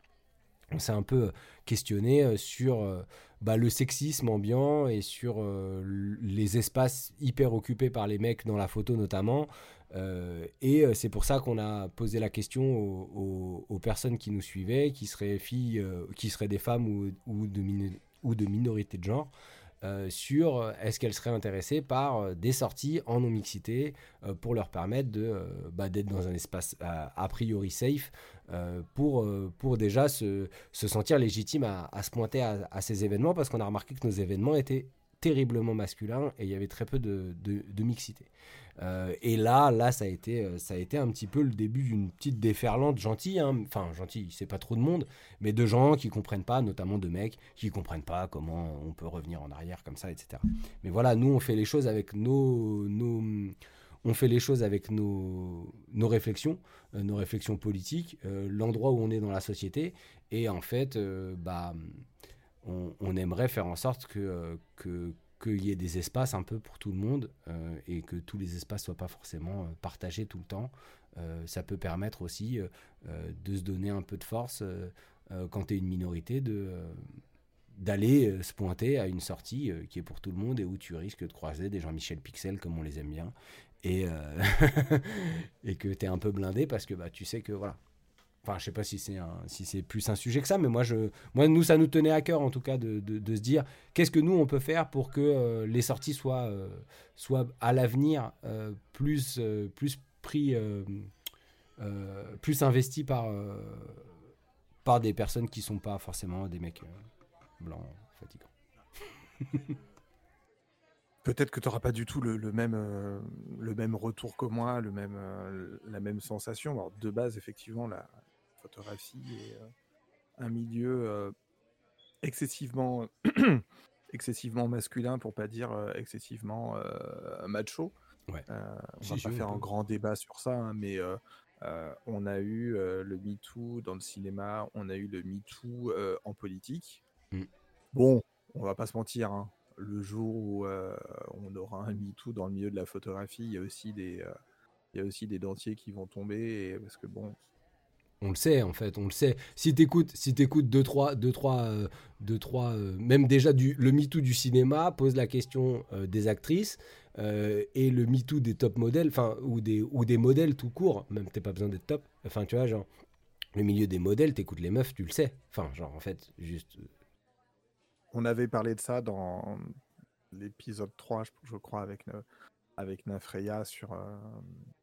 on s'est un peu questionné sur bah, le sexisme ambiant et sur euh, les espaces hyper occupés par les mecs dans la photo notamment. Euh, et euh, c'est pour ça qu'on a posé la question aux, personnes qui nous suivaient, qui seraient filles, qui seraient des femmes ou, ou, de, ou de minorités de genre. Sur est-ce qu'elles seraient intéressées par des sorties en non-mixité pour leur permettre de, bah, d'être dans un espace a priori safe euh, pour, euh, pour déjà se, se sentir légitime à, se pointer à, à, ces événements parce qu'on a remarqué que nos événements étaient terriblement masculins et il y avait très peu de, de, mixité. Euh, et là, là ça, a été, ça a été un petit peu le début d'une petite déferlante gentille, hein. enfin gentille, c'est pas trop de monde, mais de gens qui comprennent pas, notamment de mecs qui comprennent pas comment on peut revenir en arrière comme ça, etc. Mais voilà, nous on fait les choses avec nos, on fait les choses avec nos, nos réflexions, euh, nos réflexions politiques, euh, l'endroit où on est dans la société. Et en fait, euh, bah, on, aimerait faire en sorte que, qu'il y ait des espaces un peu pour tout le monde et que tous les espaces soient pas forcément partagés tout le temps. ça peut permettre aussi de se donner un peu de force quand tu es une minorité de d'aller se pointer à une sortie qui est pour tout le monde et où tu risques de croiser des Jean-Michel Pixel comme on les aime bien et, euh, et que tu es un peu blindé parce que bah, tu sais que voilà. Enfin, je sais pas si c'est si c'est plus un sujet que ça, mais moi, je, moi, nous, ça nous tenait à cœur en tout cas de, se dire qu'est-ce que nous on peut faire pour que euh, les sorties soient, euh, à l'avenir plus, plus pris, plus investies par, par des personnes qui sont pas forcément des mecs blancs fatigants. Peut-être que tu n'auras pas du tout le, même, euh, le même retour que moi, le même, euh, la même sensation. De base, effectivement, la photographie est euh, un milieu excessivement, excessivement masculin, pour pas dire excessivement macho. Ouais. on va pas faire un grand débat sur ça, hein, mais on a eu le MeToo dans le cinéma, on a eu le MeToo en politique. Mm. Bon, on va pas se mentir, hein, le jour où euh, on aura un MeToo dans le milieu de la photographie, il y a aussi des, euh, il y a aussi des dentiers qui vont tomber. parce que bon. On le sait, en fait, on le sait. Si tu écoutes, si écoutes deux, trois, deux, trois, euh, deux, trois même déjà du, le MeToo du cinéma pose la question des actrices et le MeToo des top modèles, enfin, ou des, ou des modèles tout court, même t'as pas besoin d'être top. Enfin, tu vois, genre, le milieu des modèles, t'écoutes les meufs, tu le sais. Enfin, genre, en fait, juste on avait parlé de ça dans l'épisode 3, je, crois, avec, avec Nafreya sur euh,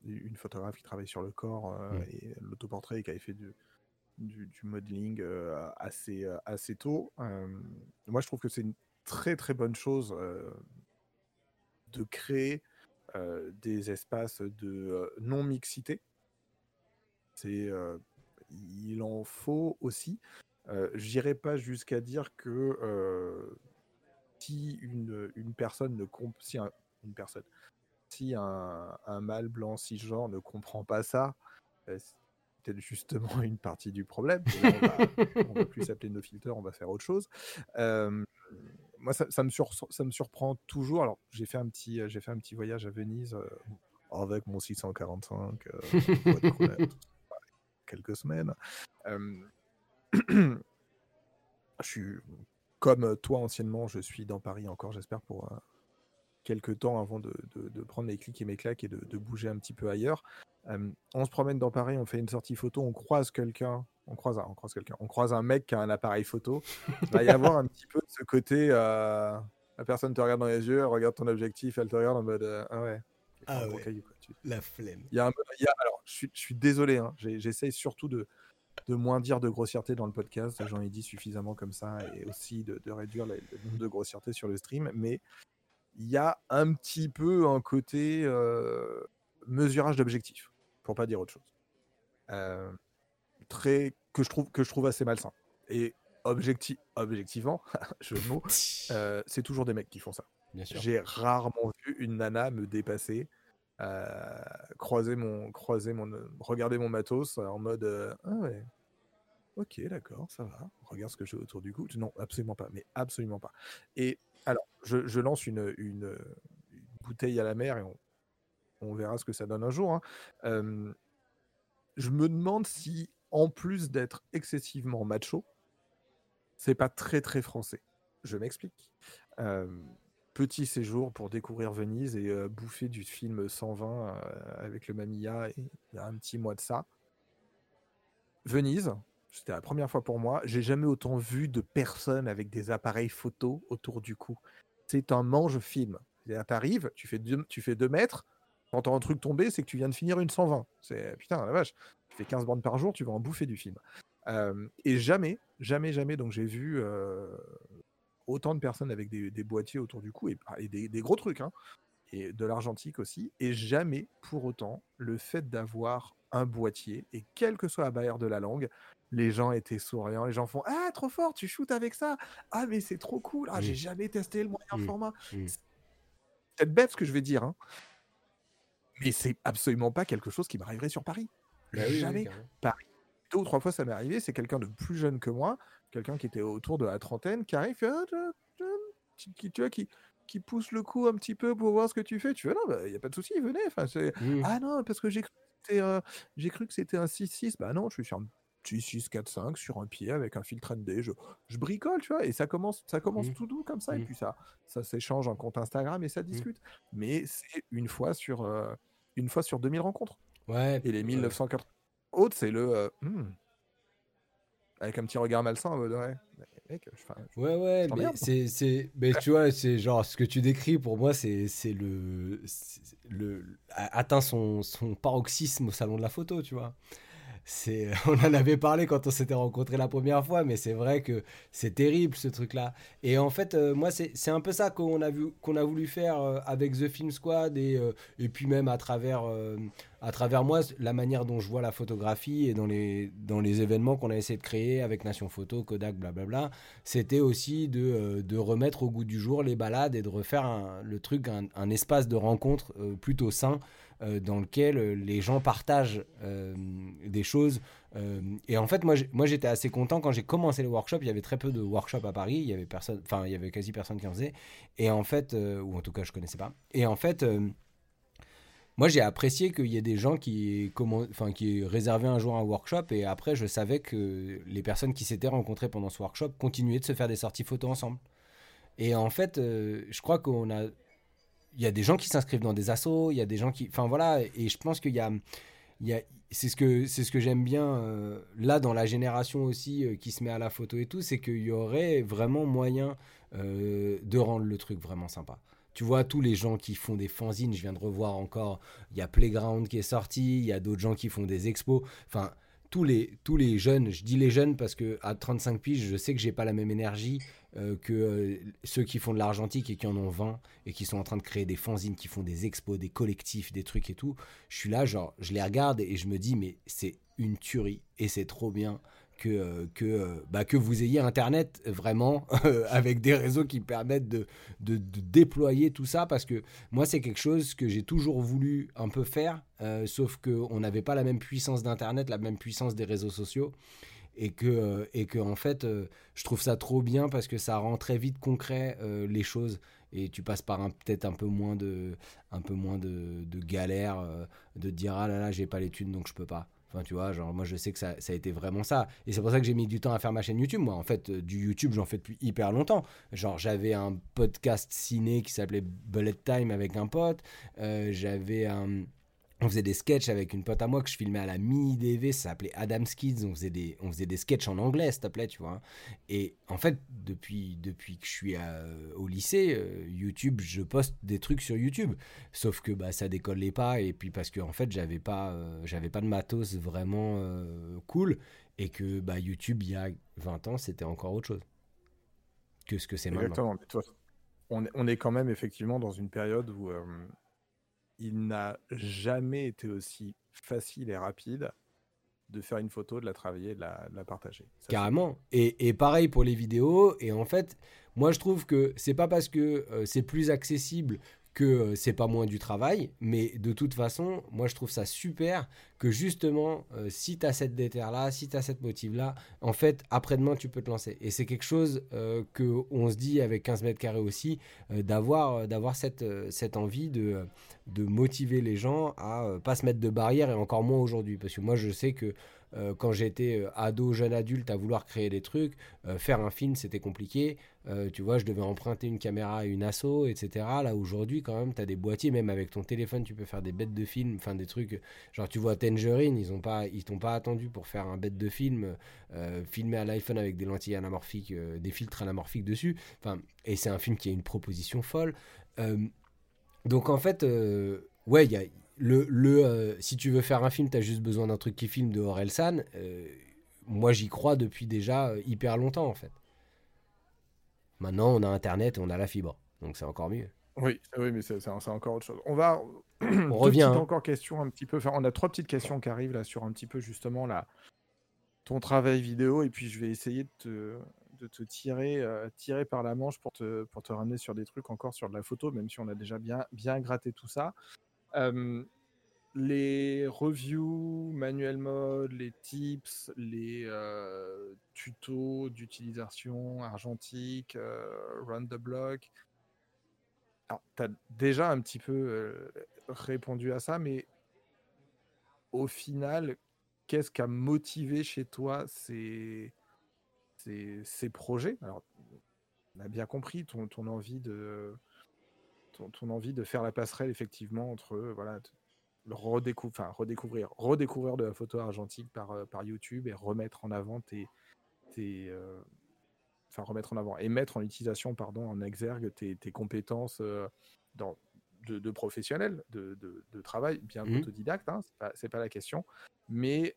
une photographe qui travaille sur le corps euh, et l'autoportrait qui avait fait du, du, modeling euh, assez, assez tôt. moi, je trouve que c'est une très très bonne chose de créer des espaces de non-mixité. C'est, il en faut aussi. J'irai pas jusqu'à dire que si une, une personne ne comp si un- une personne, un, un mâle blanc cisgenre ne comprend pas ça, euh, c'est peut-être justement une partie du problème. On on va plus s'appeler nos filters, on va faire autre chose. Euh, moi, ça, ça me sur- ça me surprend toujours. Alors, j'ai fait un petit, j'ai fait un petit voyage à Venise euh, avec mon 645, euh, boîte de couleur, tout ça, quelques semaines. Je suis comme toi anciennement, je suis dans Paris encore, j'espère pour quelques temps avant de, de- de prendre mes clics et mes claques et de, de bouger un petit peu ailleurs. Euh, on se promène dans Paris, on fait une sortie photo, on croise quelqu'un, on croise un, on croise quelqu'un, on croise un mec qui a un appareil photo. Il va y avoir un petit peu de ce côté, euh, la personne te regarde dans les yeux, elle regarde ton objectif, elle te regarde en mode euh, ah ouais. Ah un gros ouais. caillou, quoi. Tu- La flemme. il y a un- il y a- alors, je suis, je suis désolé, hein, j'essaye surtout de, de moins dire de grossièreté dans le podcast. J'en ai dit suffisamment comme ça et aussi de, de réduire le, le nombre de grossièreté sur le stream. Mais il y a un petit peu un côté euh, mesurage d'objectifs, pour pas dire autre chose. Euh, très, que, je trouve, que je trouve assez malsain. Et objecti objectivement, jeu de mots, euh, c'est toujours des mecs qui font ça. J'ai rarement vu une nana me dépasser, euh, croiser mon, croiser mon, regarder mon matos en mode ah ouais, ok d'accord, ça va. Regarde ce que j'ai autour du cou. Non, absolument pas, mais absolument pas. Et alors, je, lance une, bouteille à la mer et on, verra ce que ça donne un jour. hein. Je me demande si, en plus d'être excessivement macho, c'est pas très très français. Je m'explique. Petit séjour pour découvrir Venise et bouffer du film 120 euh, avec le Mamilla et- il y a un petit mois de ça. Venise, c'était la première fois pour moi. J'ai jamais autant vu de personnes avec des appareils photo autour du cou. C'est un mange-film. T'arrives, tu fais deux, tu fais deux mètres, t'entends un truc tomber, c'est que tu viens de finir une 120. C'est putain la vache. Tu fais 15 bandes par jour, tu vas en bouffer du film. Et jamais, jamais, jamais, donc j'ai vu euh, autant de personnes avec des, boîtiers autour du cou et, des, des gros trucs, hein, et de l'argentique aussi, et jamais pour autant le fait d'avoir un boîtier, et quelle que soit la barrière de la langue, les gens étaient souriants, les gens font Ah, trop fort, tu shootes avec ça Ah, mais c'est trop cool Ah, j'ai jamais testé le moyen Mm. format Mm. C'est peut-être bête ce que je vais dire, hein, mais c'est absolument pas quelque chose qui m'arriverait sur Paris. Bah oui, oui, jamais carrément. deux ou trois fois ça m'est arrivé, c'est quelqu'un de plus jeune que moi, quelqu'un qui était autour de la trentaine, qui arrive, Ah, qui, tu vois, qui, qui pousse le cou un petit peu pour voir ce que tu fais. Tu fais, non, il n'y a pas de souci, venez. Enfin, c'est, ah non, parce que j'ai cru que c'était, euh, j'ai cru que c'était un 6-6. Bah non, je suis sur un 6-4-5 sur un pied avec un filtre ND. Je, je bricole, tu vois, et ça commence, ça commence Mm. tout doux comme ça, et Mm. puis ça, ça s'échange en compte Instagram et ça discute. Mais c'est une fois sur, euh, une fois sur 2000 rencontres. Ouais. Et les euh, 1980 autres, c'est le. euh. Avec un petit regard malsain en mode ouais. mec, je- Ouais, ouais, mais c'est, c'est, mais tu vois, c'est genre ce que tu décris pour moi, c'est, c'est le, c'est le, a- atteint son, son paroxysme au salon de la photo, tu vois. On en avait parlé quand on s'était rencontrés la première fois, mais c'est vrai que c'est terrible ce truc-là. Et en fait, euh, moi, c'est, un peu ça qu'on a vu, qu'on a voulu faire euh, avec The Film Squad et, euh, puis même à travers, à travers moi, la manière dont je vois la photographie et dans les, dans les événements qu'on a essayé de créer avec Nation Photo, Kodak, blablabla, c'était aussi de, de remettre au goût du jour les balades et de refaire le truc, un, espace de rencontre plutôt sain dans lequel euh, les gens partagent euh, des choses. euh, et en fait, moi, j'étais assez content quand j'ai commencé les workshops. Il y avait très peu de workshops à Paris. Il y avait personne, enfin, il y avait quasi personne qui en faisait. Et en fait, euh, ou en tout cas, je connaissais pas. Et en fait. euh, moi, j'ai apprécié qu'il y ait des gens qui, enfin, qui réservaient un jour un workshop et après, je savais que les personnes qui s'étaient rencontrées pendant ce workshop continuaient de se faire des sorties photos ensemble. Et en fait, euh, je crois qu'on a, il y a des gens qui s'inscrivent dans des assos, il y a des gens qui, enfin voilà, et je pense qu'il y a, c'est ce que, c'est ce que j'aime bien euh, là dans la génération aussi euh, qui se met à la photo et tout, c'est qu'il y aurait vraiment moyen euh, de rendre le truc vraiment sympa. Tu vois, tous les gens qui font des fanzines, je viens de revoir encore, il y a Playground qui est sorti, il y a d'autres gens qui font des expos. Enfin, tous les, tous les jeunes, je dis les jeunes parce que à 35 piges, je sais que j'ai pas la même énergie euh, que euh, ceux qui font de l'argentique et qui en ont 20 et qui sont en train de créer des fanzines, qui font des expos, des collectifs, des trucs et tout. Je suis là, genre, je les regarde et je me dis, mais c'est une tuerie et c'est trop bien que, euh, que, euh, bah, que vous ayez Internet vraiment avec des réseaux qui permettent de, de, déployer tout ça parce que moi c'est quelque chose que j'ai toujours voulu un peu faire sauf qu'on n'avait pas la même puissance d'Internet, la même puissance des réseaux sociaux et que, et que en fait je trouve ça trop bien parce que ça rend très vite concret les choses et tu passes par peut-être un peu moins de un peu moins de, de galère de dire ah là là j'ai pas thunes donc je peux pas Tu vois, genre, moi, je sais que ça, ça a été vraiment ça. Et c'est pour ça que j'ai mis du temps à faire ma chaîne YouTube. Moi, en fait, euh, du YouTube, j'en fais depuis hyper longtemps. Genre, j'avais un podcast ciné qui s'appelait Bullet Time avec un pote. Euh, j'avais un on faisait des sketchs avec une pote à moi que je filmais à la mini-DV, ça s'appelait Adam's Kids, on faisait des, on faisait des sketchs en anglais, s'il te plaît, tu vois. Et en fait, depuis, depuis que je suis au lycée, euh, YouTube, je poste des trucs sur YouTube. Sauf que bah, ça décollait pas, et puis parce que en fait, j'avais pas, euh, j'avais pas de matos vraiment euh, cool, et que bah, YouTube, il y a 20 ans, c'était encore autre chose que ce que c'est maintenant. On, on est quand même effectivement dans une période où il n'a jamais été aussi facile et rapide de faire une photo, de la travailler, de la, partager. Carrément. Et, pareil pour les vidéos. Et en fait, moi je trouve que c'est pas parce que euh, c'est plus accessible que euh, c'est pas moins du travail, mais de toute façon, moi je trouve ça super que justement, euh, si tu as cette déterre-là, si tu as cette motive-là, en fait, après-demain, tu peux te lancer. Et c'est quelque chose euh, que on se dit avec 15 mètres carrés aussi, d'avoir d'avoir cette, cette envie de, de motiver les gens à pas se mettre de barrières, et encore moins aujourd'hui. Parce que moi, je sais que euh, quand j'étais euh, ado, jeune adulte, à vouloir créer des trucs, euh, faire un film, c'était compliqué. tu vois, je devais emprunter une caméra à une asso, etc. Là, aujourd'hui, quand même, tu as des boîtiers, même avec ton téléphone, tu peux faire des bêtes de film, enfin des trucs. Genre, tu vois, Tangerine, ils ont pas, t'ont pas attendu pour faire un bête de film, filmé à l'iPhone avec des lentilles anamorphiques, des filtres anamorphiques dessus. Enfin, et c'est un film qui a une proposition folle. donc, en fait, ouais, il y a le, le euh, si tu veux faire un film, tu as juste besoin d'un truc qui filme de Orelsan. Euh, moi, j'y crois depuis déjà euh, hyper longtemps, en fait. Maintenant, on a Internet et on a la fibre. Donc, c'est encore mieux. Oui, oui mais c'est encore autre chose. On va. on revient. Hein. encore question un petit peu. Enfin, on a trois petites questions qui arrivent là sur un petit peu justement là, ton travail vidéo. Et puis, je vais essayer de te, de te tirer, tirer par la manche pour te, pour te ramener sur des trucs encore sur de la photo, même si on a déjà bien, bien gratté tout ça les reviews, manuel mode, les tips, les tutos d'utilisation argentique, run the block. Alors, tu as déjà un petit peu répondu à ça, mais au final, qu'est-ce qui a motivé chez toi ces, ces, projets? Alors, on a bien compris ton envie de ton, envie de faire la passerelle effectivement entre voilà redécouvrir, redécouvrir, redécouvrir de la photo argentique par, euh, par YouTube et remettre en avant tes, tes euh, enfin remettre en avant et mettre en utilisation pardon en exergue tes, tes compétences euh, dans, de, de professionnel, de, de, travail, bien mmh. autodidacte, hein, c'est pas, pas, la question, mais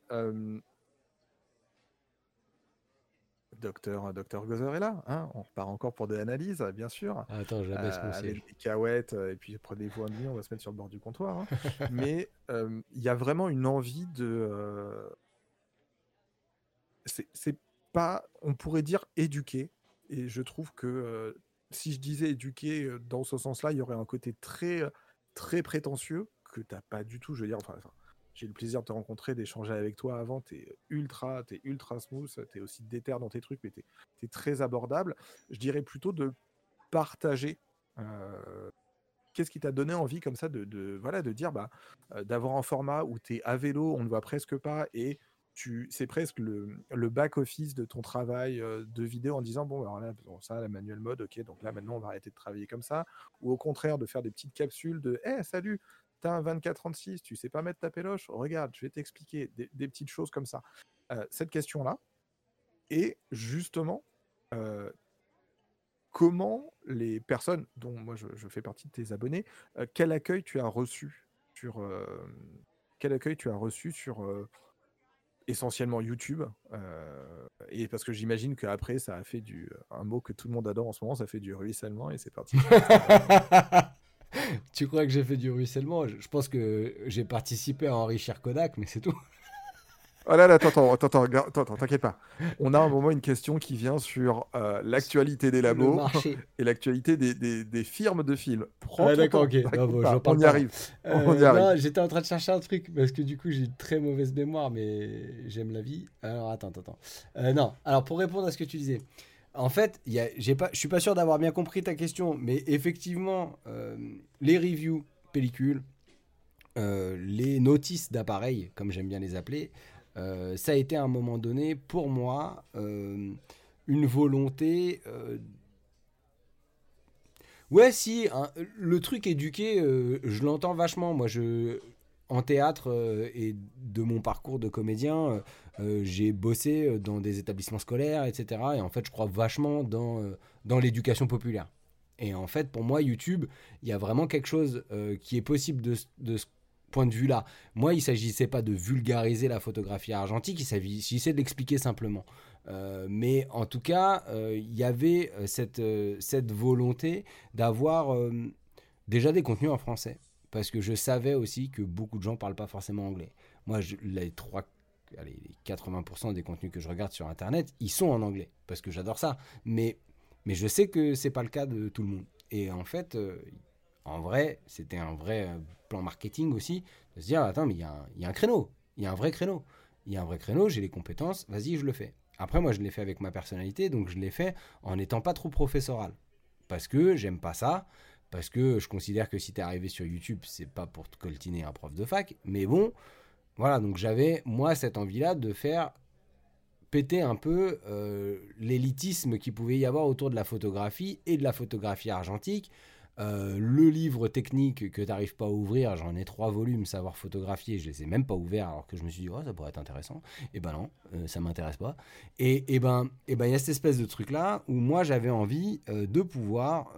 Docteur, docteur Gozer est là, hein on repart encore pour des analyses, bien sûr. Attends, jamais euh, Avec des cahuètes, euh, et puis prenez-vous un on va se mettre sur le bord du comptoir. Hein. Mais euh, il y a vraiment une envie de. Euh, c'est pas, on pourrait dire éduquer, et je trouve que si je disais éduquer dans ce sens-là, il y aurait un côté très, très prétentieux que tu n'as pas du tout. Je veux dire, enfin j'ai le plaisir de te rencontrer, d'échanger avec toi avant. Tu es ultra, es ultra smooth, tu es aussi déter dans tes trucs, mais tu es, très abordable. Je dirais plutôt de partager. Euh, qu'est-ce qui t'a donné envie comme ça de, voilà, de dire bah, euh, d'avoir un format où tu es à vélo, on ne voit presque pas, et c'est presque le, back-office de ton travail euh, de vidéo en disant bon, alors là, ça, la manuel mode, ok, donc là maintenant on va arrêter de travailler comme ça, ou au contraire de faire des petites capsules de hé, salut, T'as un 24-36, tu sais pas mettre ta péloche, regarde, je vais t'expliquer des, petites choses comme ça. Euh, cette question-là, et justement, euh, comment les personnes, dont moi je, fais partie de tes abonnés, euh, quel accueil tu as reçu sur quel accueil tu as reçu sur essentiellement YouTube et parce que j'imagine qu'après ça a fait du un mot que tout le monde adore en ce moment, ça fait du ruissellement et c'est parti. tu crois que j'ai fait du ruissellement? Je, pense que j'ai participé à enrichir Kodak, mais c'est tout. Oh là là, attends, attends, attends, attends, t'inquiète pas. On a un moment une question qui vient sur euh, l'actualité des labos et l'actualité des, des, des firmes de films. Prends Ah, d'accord, ok. bon, on y arrive. Euh, On y arrive. non, j'étais en train de chercher un truc parce que du coup j'ai une très mauvaise mémoire, mais j'aime la vie. Alors attends, attends, attends. Euh, non, alors pour répondre à ce que tu disais, en fait, je suis pas sûr d'avoir bien compris ta question, mais effectivement, euh, les reviews pellicules, euh, les notices d'appareils, comme j'aime bien les appeler, euh, ça a été à un moment donné pour moi une volonté. Ouais, si, hein, le truc éduqué, je l'entends vachement. Moi, je, en théâtre euh, et de mon parcours de comédien, euh, euh, j'ai bossé dans des établissements scolaires, etc. Et en fait, je crois vachement dans, dans l'éducation populaire. Et en fait, pour moi, YouTube, il y a vraiment quelque chose qui est possible de, ce- point de vue-là. Moi, il ne s'agissait pas de vulgariser la photographie argentique, il s'agissait de l'expliquer simplement. Mais en tout cas, il y avait cette, cette volonté d'avoir déjà des contenus en français. Parce que je savais aussi que beaucoup de gens parlent pas forcément anglais. Moi, les, trois, allez, les 80% des contenus que je regarde sur Internet, ils sont en anglais. Parce que j'adore ça. Mais, mais je sais que c'est pas le cas de tout le monde. Et en fait, euh, en vrai, c'était un vrai euh, plan marketing aussi. De se dire, attends, mais il y, y a un créneau. Il y a un vrai créneau. Il y a un vrai créneau, j'ai les compétences, vas-y, je le fais. Après, moi, je l'ai fait avec ma personnalité, donc je l'ai fait en n'étant pas trop professoral. Parce que j'aime pas ça, parce que je considère que si t'es arrivé sur YouTube, c'est pas pour te coltiner un prof de fac, mais bon, voilà, donc j'avais, moi, cette envie-là de faire péter un peu euh, l'élitisme qu'il pouvait y avoir autour de la photographie et de la photographie argentique. Euh, le livre technique que tu n'arrives pas à ouvrir, j'en ai trois volumes, savoir photographier, je les ai même pas ouverts alors que je me suis dit, oh, ça pourrait être intéressant. Et ben non, euh, ça m'intéresse pas. Et, et ben, et ben, il y a cette espèce de truc là où moi j'avais envie euh, de pouvoir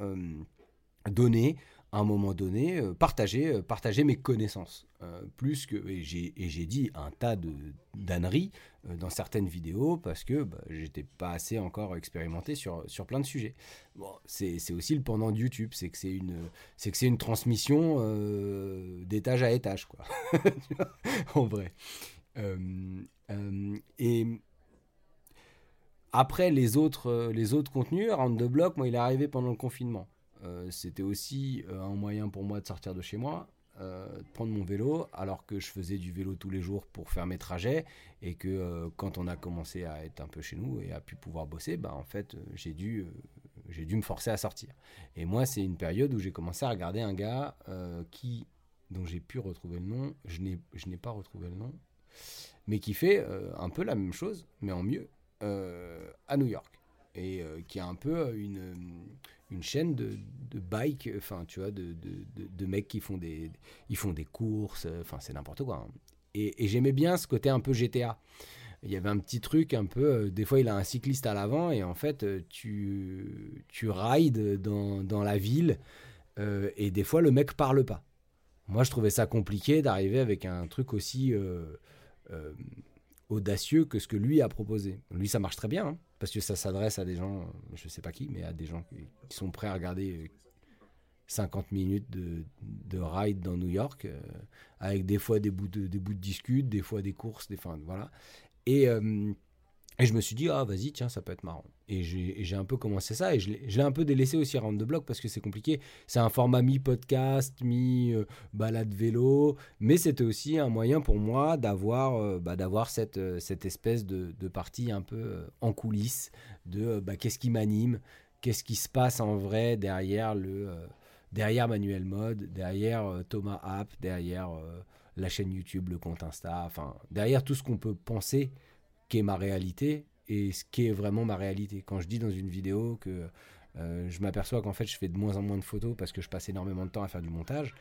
donner à un moment donné, euh, partager, euh, partager mes connaissances. Euh, plus que, et j'ai dit un tas de d'âneries dans certaines vidéos parce que bah, j'étais pas assez encore expérimenté sur, sur plein de sujets. Bon, c'est aussi le pendant de YouTube, c'est que c'est une, que une transmission d'étage à étage, quoi. En vrai. Et après les autres, les autres contenus, Round the Block, moi, il est arrivé pendant le confinement. Euh, C'était aussi euh, un moyen pour moi de sortir de chez moi, euh, de prendre mon vélo, alors que je faisais du vélo tous les jours pour faire mes trajets, et que quand on a commencé à être un peu chez nous et à pu pouvoir bosser, bah, en fait, j'ai dû, dû me forcer à sortir. Et moi, c'est une période où j'ai commencé à regarder un gars qui, dont j'ai pu retrouver le nom, je n'ai pas retrouvé le nom, mais qui fait un peu la même chose, mais en mieux, à New York. Et euh, qui a un peu euh, une, une chaîne de, de bike, enfin, tu vois, de, de, de- mecs qui font des, ils font des courses, euh, enfin, c'est n'importe quoi. hein. Et, j'aimais bien ce côté un peu GTA. Il y avait un petit truc un peu, des fois il a un cycliste à l'avant et en fait tu, tu rides dans, dans la ville et des fois le mec parle pas. Moi je trouvais ça compliqué d'arriver avec un truc aussi audacieux que ce que lui a proposé. Lui ça marche très bien hein, parce que ça s'adresse à des gens, je sais pas qui, mais à des gens qui, sont prêts à regarder euh, 50 minutes de, de ride dans New York euh, avec des fois des bouts de, des bouts de discute, des fois des courses, des enfin voilà. Et, euh, et je me suis dit, ah vas-y, tiens, ça peut être marrant. Et j'ai un peu commencé ça, et je l'ai un peu délaissé aussi à the Block parce que c'est compliqué. C'est un format mi-podcast, mi-balade vélo, mais c'était aussi un moyen pour moi d'avoir euh, bah, cette, euh, cette espèce de, de partie un peu euh, en coulisses de euh, bah, qu'est-ce qui m'anime, qu'est-ce qui se passe en vrai derrière le... euh, derrière Manuel Mode, derrière euh, Thomas App, derrière euh, la chaîne YouTube, le compte Insta, enfin, derrière tout ce qu'on peut penser qu'est ma réalité et ce qui est vraiment ma réalité. Quand je dis dans une vidéo que euh, je m'aperçois qu'en fait je fais de moins en moins de photos parce que je passe énormément de temps à faire du montage,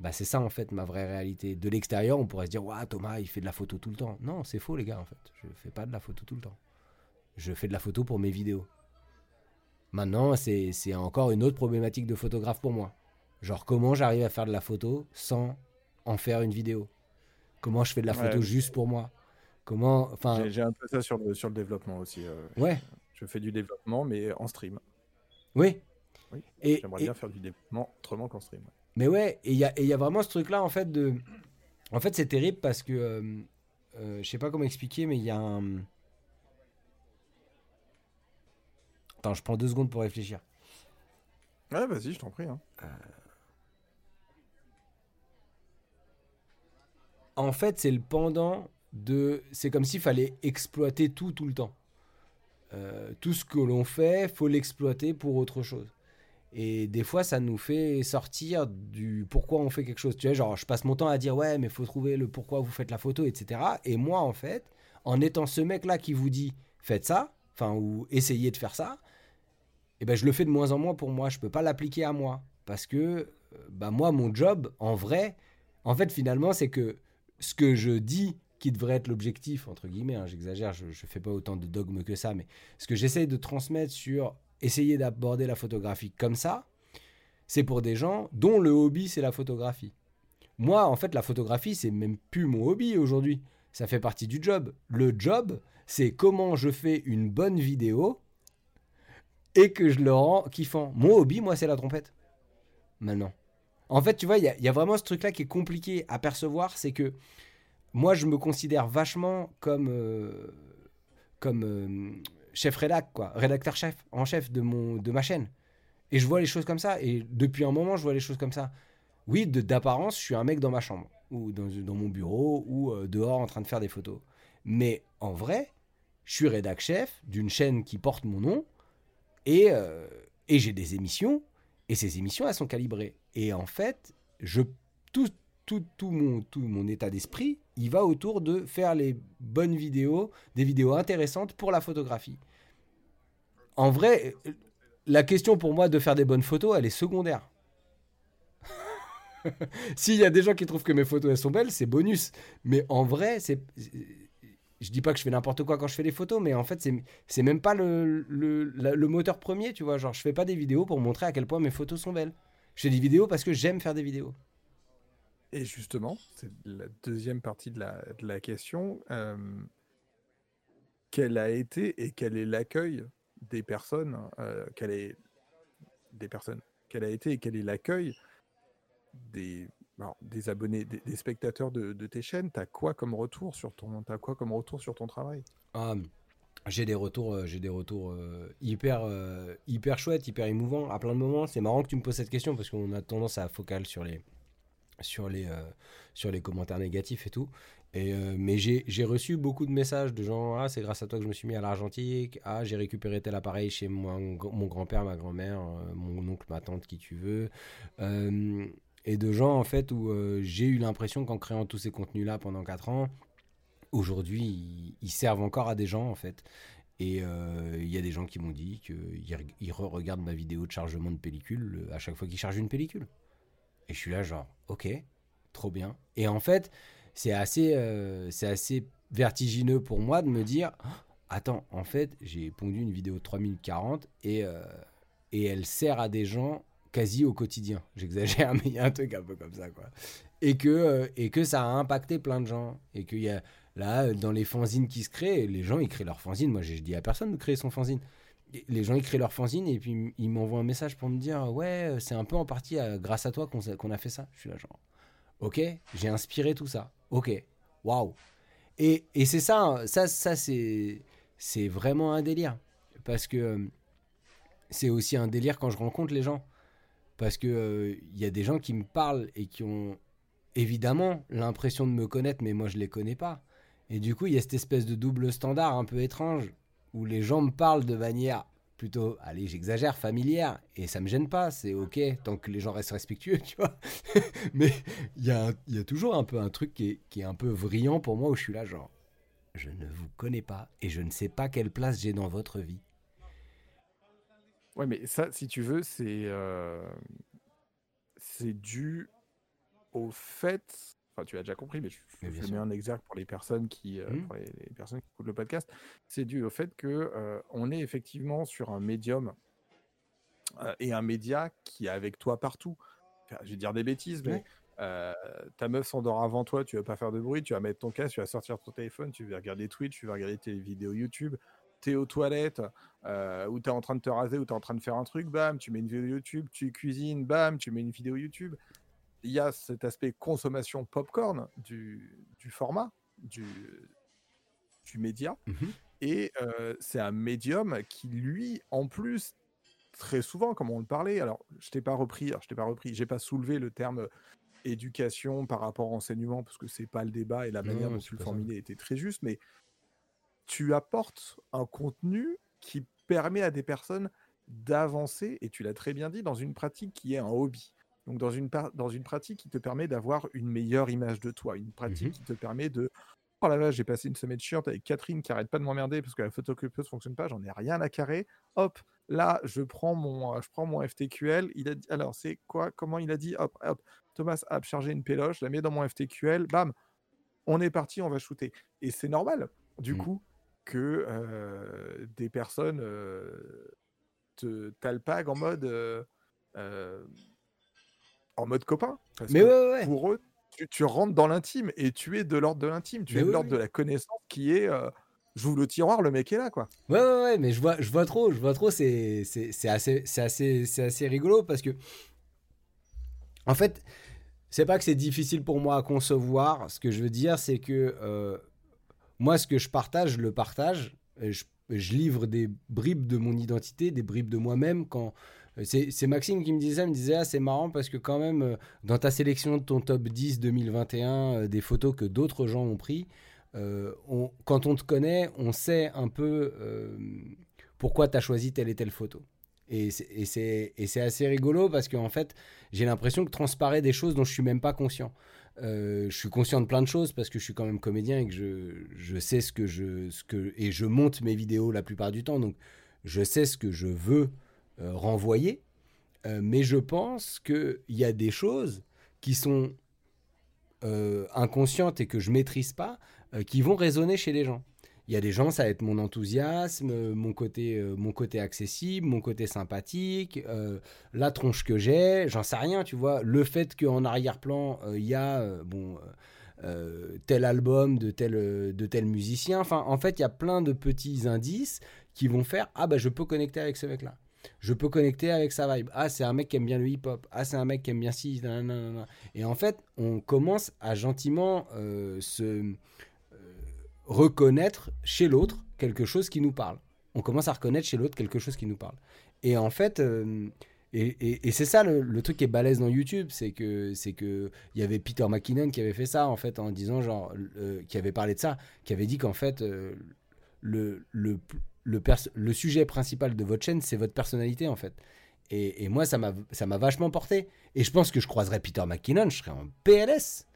bah c'est ça en fait ma vraie réalité. De l'extérieur, on pourrait se dire, Ouah, Thomas, il fait de la photo tout le temps. Non, c'est faux les gars en fait. Je fais pas de la photo tout le temps. Je fais de la photo pour mes vidéos. Maintenant, c'est c'est encore une autre problématique de photographe pour moi. Genre, comment j'arrive à faire de la photo sans en faire une vidéo? Comment je fais de la photo Ouais. juste pour moi? Comment. Enfin, J'ai un peu ça sur le, sur le développement aussi. euh. ouais, Je fais du développement, mais en stream. oui. Oui. Et, J'aimerais et- bien faire du développement autrement qu'en stream. Mais ouais, et il y a, et il y a vraiment ce truc-là, en fait, de. En fait, c'est terrible parce que. euh, euh, je sais pas comment expliquer, mais il y a un. Attends, je prends deux secondes pour réfléchir. Ouais, vas-y, je t'en prie. hein. En fait, c'est le pendant C'est comme s'il fallait exploiter tout tout le temps. Euh, tout ce que l'on fait, faut l'exploiter pour autre chose. Et des fois, ça nous fait sortir du pourquoi on fait quelque chose. Tu vois, genre, je passe mon temps à dire ouais, mais faut trouver le pourquoi vous faites la photo, etc. Et moi, en fait, en étant ce mec-là qui vous dit faites ça, enfin, ou essayez de faire ça, eh ben, je le fais de moins en moins pour moi. Je peux pas l'appliquer à moi. Parce que, euh, bah, moi, mon job, en vrai, en fait, finalement, c'est que ce que je dis qui devrait être l'objectif, entre guillemets, hein, j'exagère, je ne fais pas autant de dogmes que ça, mais ce que j'essaie de transmettre sur essayer d'aborder la photographie comme ça, c'est pour des gens dont le hobby c'est la photographie. Moi, en fait, la photographie, c'est même plus mon hobby aujourd'hui. Ça fait partie du job. Le job, c'est comment je fais une bonne vidéo et que je le rends kiffant. Mon hobby, moi, c'est la trompette. Maintenant. En fait, tu vois, il y, y a vraiment ce truc-là qui est compliqué à percevoir, c'est que moi, je me considère vachement comme, euh, comme euh, chef rédac, quoi, rédacteur chef en chef de, mon, de ma chaîne. Et je vois les choses comme ça. Et depuis un moment, je vois les choses comme ça. Oui, d'apparence, je suis un mec dans ma chambre, ou dans, mon bureau, ou euh, dehors en train de faire des photos. Mais en vrai, je suis rédac chef d'une chaîne qui porte mon nom, et, et j'ai des émissions, et ces émissions, elles sont calibrées. Et en fait, je, tout, tout, tout, mon, tout mon état d'esprit, il va autour de faire les bonnes vidéos, des vidéos intéressantes pour la photographie. En vrai, la question pour moi de faire des bonnes photos, elle est secondaire. S'il y a des gens qui trouvent que mes photos elles sont belles, c'est bonus. Mais en vrai, c'est, je dis pas que je fais n'importe quoi quand je fais des photos, mais en fait, c'est, même pas le, le moteur premier, tu vois. Genre, je fais pas des vidéos pour montrer à quel point mes photos sont belles. Je fais des vidéos parce que j'aime faire des vidéos. Et justement, c'est la deuxième partie de la, question. euh, quel a été et quel est l'accueil des personnes euh, quel des personnes Quel a été et quel est l'accueil des, abonnés, des, spectateurs de, tes chaînes? T'as quoi comme retour sur ton, t'as quoi comme retour sur ton travail? Ah, j'ai des retours, euh, j'ai des retours euh, hyper, hyper chouettes, hyper émouvants à plein de moments. C'est marrant que tu me poses cette question parce qu'on a tendance à focal sur les, sur les, euh, sur les commentaires négatifs et tout. Et, euh, mais j'ai reçu beaucoup de messages de gens Ah, c'est grâce à toi que je me suis mis à l'argentique. Ah, j'ai récupéré tel appareil chez moi, mon, grand-père, ma grand-mère, euh, mon oncle, ma tante, qui tu veux. Et de gens, en fait, où j'ai eu l'impression qu'en créant tous ces contenus-là pendant 4 ans, aujourd'hui, ils, servent encore à des gens, en fait. Et il y a des gens qui m'ont dit qu'ils re- ils re-regardent ma vidéo de chargement de pellicule à chaque fois qu'ils chargent une pellicule. Et je suis là, genre, ok, trop bien. Et en fait, c'est assez, euh, assez vertigineux pour moi de me dire, Ah, attends, en fait, j'ai pondu une vidéo de 3 minutes 40 et, euh, et elle sert à des gens quasi au quotidien. J'exagère, mais il y a un truc un peu comme ça, quoi. Et que, euh, et que ça a impacté plein de gens. Et qu'il y a, là, dans les fanzines qui se créent, les gens, ils créent leur fanzine. Moi, je dis à personne de créer son fanzine. Les gens, ils créent leur fanzine et puis ils m'envoient un message pour me dire Ouais, c'est un peu en partie euh, grâce à toi qu'on a fait ça. Je suis là, genre, Ok, j'ai inspiré tout ça. Ok, waouh. Et, et c'est ça, hein, ça, ça c'est c'est vraiment un délire. Parce que euh, c'est aussi un délire quand je rencontre les gens. Parce que euh, il y a des gens qui me parlent et qui ont évidemment l'impression de me connaître, mais moi je les connais pas. Et du coup, il y a cette espèce de double standard un peu étrange où les gens me parlent de manière plutôt, allez, j'exagère, familière, et ça me gêne pas, c'est ok, tant que les gens restent respectueux, tu vois. Mais il y, a toujours un peu un truc qui est, qui est un peu vrillant pour moi où je suis là, genre, je ne vous connais pas et je ne sais pas quelle place j'ai dans votre vie. Ouais, mais ça, si tu veux, c'est euh, c'est dû au fait. Enfin, tu as déjà compris, mais je, Mais je mets en exergue pour les personnes qui, euh, Mhm. pour les, les personnes qui écoutent le podcast. C'est dû au fait que euh, on est effectivement sur un médium euh, et un média qui est avec toi partout. Enfin, je vais dire des bêtises, mais euh, ta meuf s'endort avant toi, tu vas pas faire de bruit, tu vas mettre ton casque, tu vas sortir ton téléphone, tu vas regarder Twitch, tu vas regarder tes vidéos YouTube. T'es aux toilettes, euh, ou t'es en train de te raser, ou t'es en train de faire un truc, bam, tu mets une vidéo YouTube, tu cuisines, bam, tu mets une vidéo YouTube. Il y a cet aspect consommation popcorn du, du format, du, du média. Mhm. Et euh, c'est un médium qui, lui, en plus, très souvent, comme on le parlait, alors je t'ai pas repris, alors je t'ai pas repris, j'ai pas soulevé le terme éducation par rapport à enseignement parce que c'est pas le débat et la manière non, dont tu le formulais était très juste, mais tu apportes un contenu qui permet à des personnes d'avancer, et tu l'as très bien dit, dans une pratique qui est un hobby. Donc dans une, dans une pratique qui te permet d'avoir une meilleure image de toi, une pratique Mhm. qui te permet de... Oh là là, j'ai passé une semaine chiante avec Catherine qui arrête pas de m'emmerder parce que la photocopieuse fonctionne pas, j'en ai rien à carrer. Hop, là, je prends mon, euh, je prends mon FTQL. Il a dit, alors c'est quoi Comment il a dit? Hop, hop. Thomas a chargé une péloche, je la mets dans mon FTQL, bam, on est parti, on va shooter. Et c'est normal, du Mm. coup, que euh, des personnes euh, te t'alpaguent en mode, euh, en mode copain. Parce Mais que ouais, ouais, pour eux, tu, tu rentres dans l'intime et tu es de l'ordre de l'intime, tu Mais es de oui, l'ordre oui. de la connaissance qui est, euh, j'ouvre le tiroir, le mec est là, quoi. Ouais, ouais, ouais, mais je vois, je vois trop, je vois trop, c'est, c'est, c'est assez, assez, assez rigolo parce que, en fait, c'est pas que c'est difficile pour moi à concevoir. Ce que je veux dire, c'est que euh, moi, ce que je partage, je le partage. Je livre des bribes de mon identité, des bribes de moi-même. Quand c'est, c'est Maxime qui me disait, me disait, ah, c'est marrant parce que quand même, euh, dans ta sélection de ton top 10 2021, euh, des photos que d'autres gens ont pris, euh, quand on te connaît, on sait un peu euh, pourquoi tu as choisi telle et telle photo. Et c'est- assez rigolo parce qu'en fait, j'ai l'impression que transparaît des choses dont je suis même pas conscient. Euh, je suis conscient de plein de choses parce que je suis quand même comédien et que je, je sais ce que je ce que et je monte mes vidéos la plupart du temps donc je sais ce que je veux euh, renvoyer Euh, mais je pense qu'il y a des choses qui sont euh, inconscientes et que je maîtrise pas qui vont résonner chez les gens. Il y a des gens, ça va être mon enthousiasme, mon côté, mon côté accessible, mon côté sympathique, la tronche que j'ai, j'en sais rien, tu vois. Le fait qu'en arrière-plan, il y a bon, tel album de tel, de tel musicien. Enfin, en fait, il y a plein de petits indices qui vont faire Ah, bah, je peux connecter avec ce mec-là. Je peux connecter avec sa vibe. Ah, c'est un mec qui aime bien le hip-hop. Ah, c'est un mec qui aime bien nanana. Et en fait, on commence à gentiment euh, se euh, reconnaître chez l'autre quelque chose qui nous parle. On commence à reconnaître chez l'autre quelque chose qui nous parle. Et en fait, euh, et, c'est ça le, truc qui est balèze dans YouTube, c'est que c'est que il y avait Peter McKinnon qui avait fait ça en fait en disant genre qui avait parlé de ça, qui avait dit qu'en fait le le le, le sujet principal de votre chaîne c'est votre personnalité en fait. Et, et moi ça m'a vachement porté. Et je pense que je croiserais Peter McKinnon, je serais en PLS.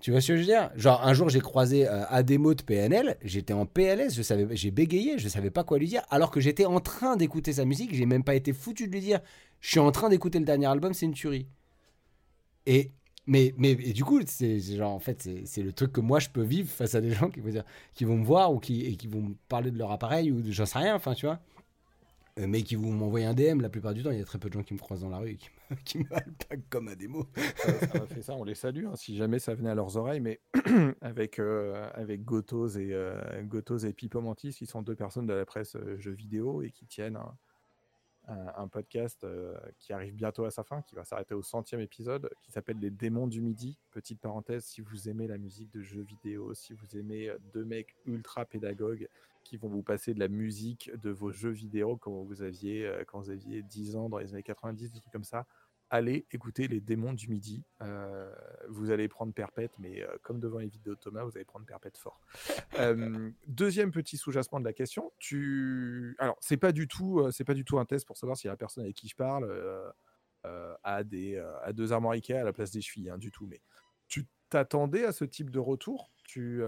Tu vois ce que je veux dire? Genre un jour j'ai croisé euh, Ademo de PNL, j'étais en PLS, je savais, j'ai bégayé, je savais pas quoi lui dire, alors que j'étais en train d'écouter sa musique, j'ai même pas été foutu de lui dire, je suis en train d'écouter le dernier album, c'est une tuerie. Et mais mais et du coup c'est genre en fait c'est le truc que moi je peux vivre face à des gens qui vont qui vont me voir ou qui et qui vont me parler de leur appareil ou j'en sais rien, enfin tu vois. Euh, mais qui vont m'envoyer un DM la plupart du temps, il y a très peu de gens qui me croisent dans la rue et qui me, qui me comme à des mots. ça, fait ça, on les salue, hein, si jamais ça venait à leurs oreilles, mais avec, euh, avec Gotos et, euh, Gotos et Pipo Mantis, qui sont deux personnes de la presse euh, jeux vidéo et qui tiennent un- podcast euh, qui arrive bientôt à sa fin, qui va s'arrêter au centième épisode, qui s'appelle Les démons du midi. Petite parenthèse, si vous aimez la musique de jeux vidéo, si vous aimez euh, deux mecs ultra pédagogues qui vont vous passer de la musique de vos jeux vidéo quand vous aviez, euh, quand vous aviez 10 ans dans les années 90, des trucs comme ça, allez écouter les démons du midi. Euh, vous allez prendre perpète, mais euh, comme devant les vidéos de Thomas, vous allez prendre perpète fort. Euh, deuxième petit sous-jacement de la question. Tu, alors c'est pas du tout, c'est pas du tout un test pour savoir si la personne avec qui je parle a des, a deux armoires Ikea à la place des chevilles, hein, du tout. Mais tu t'attendais à ce type de retour? Tu,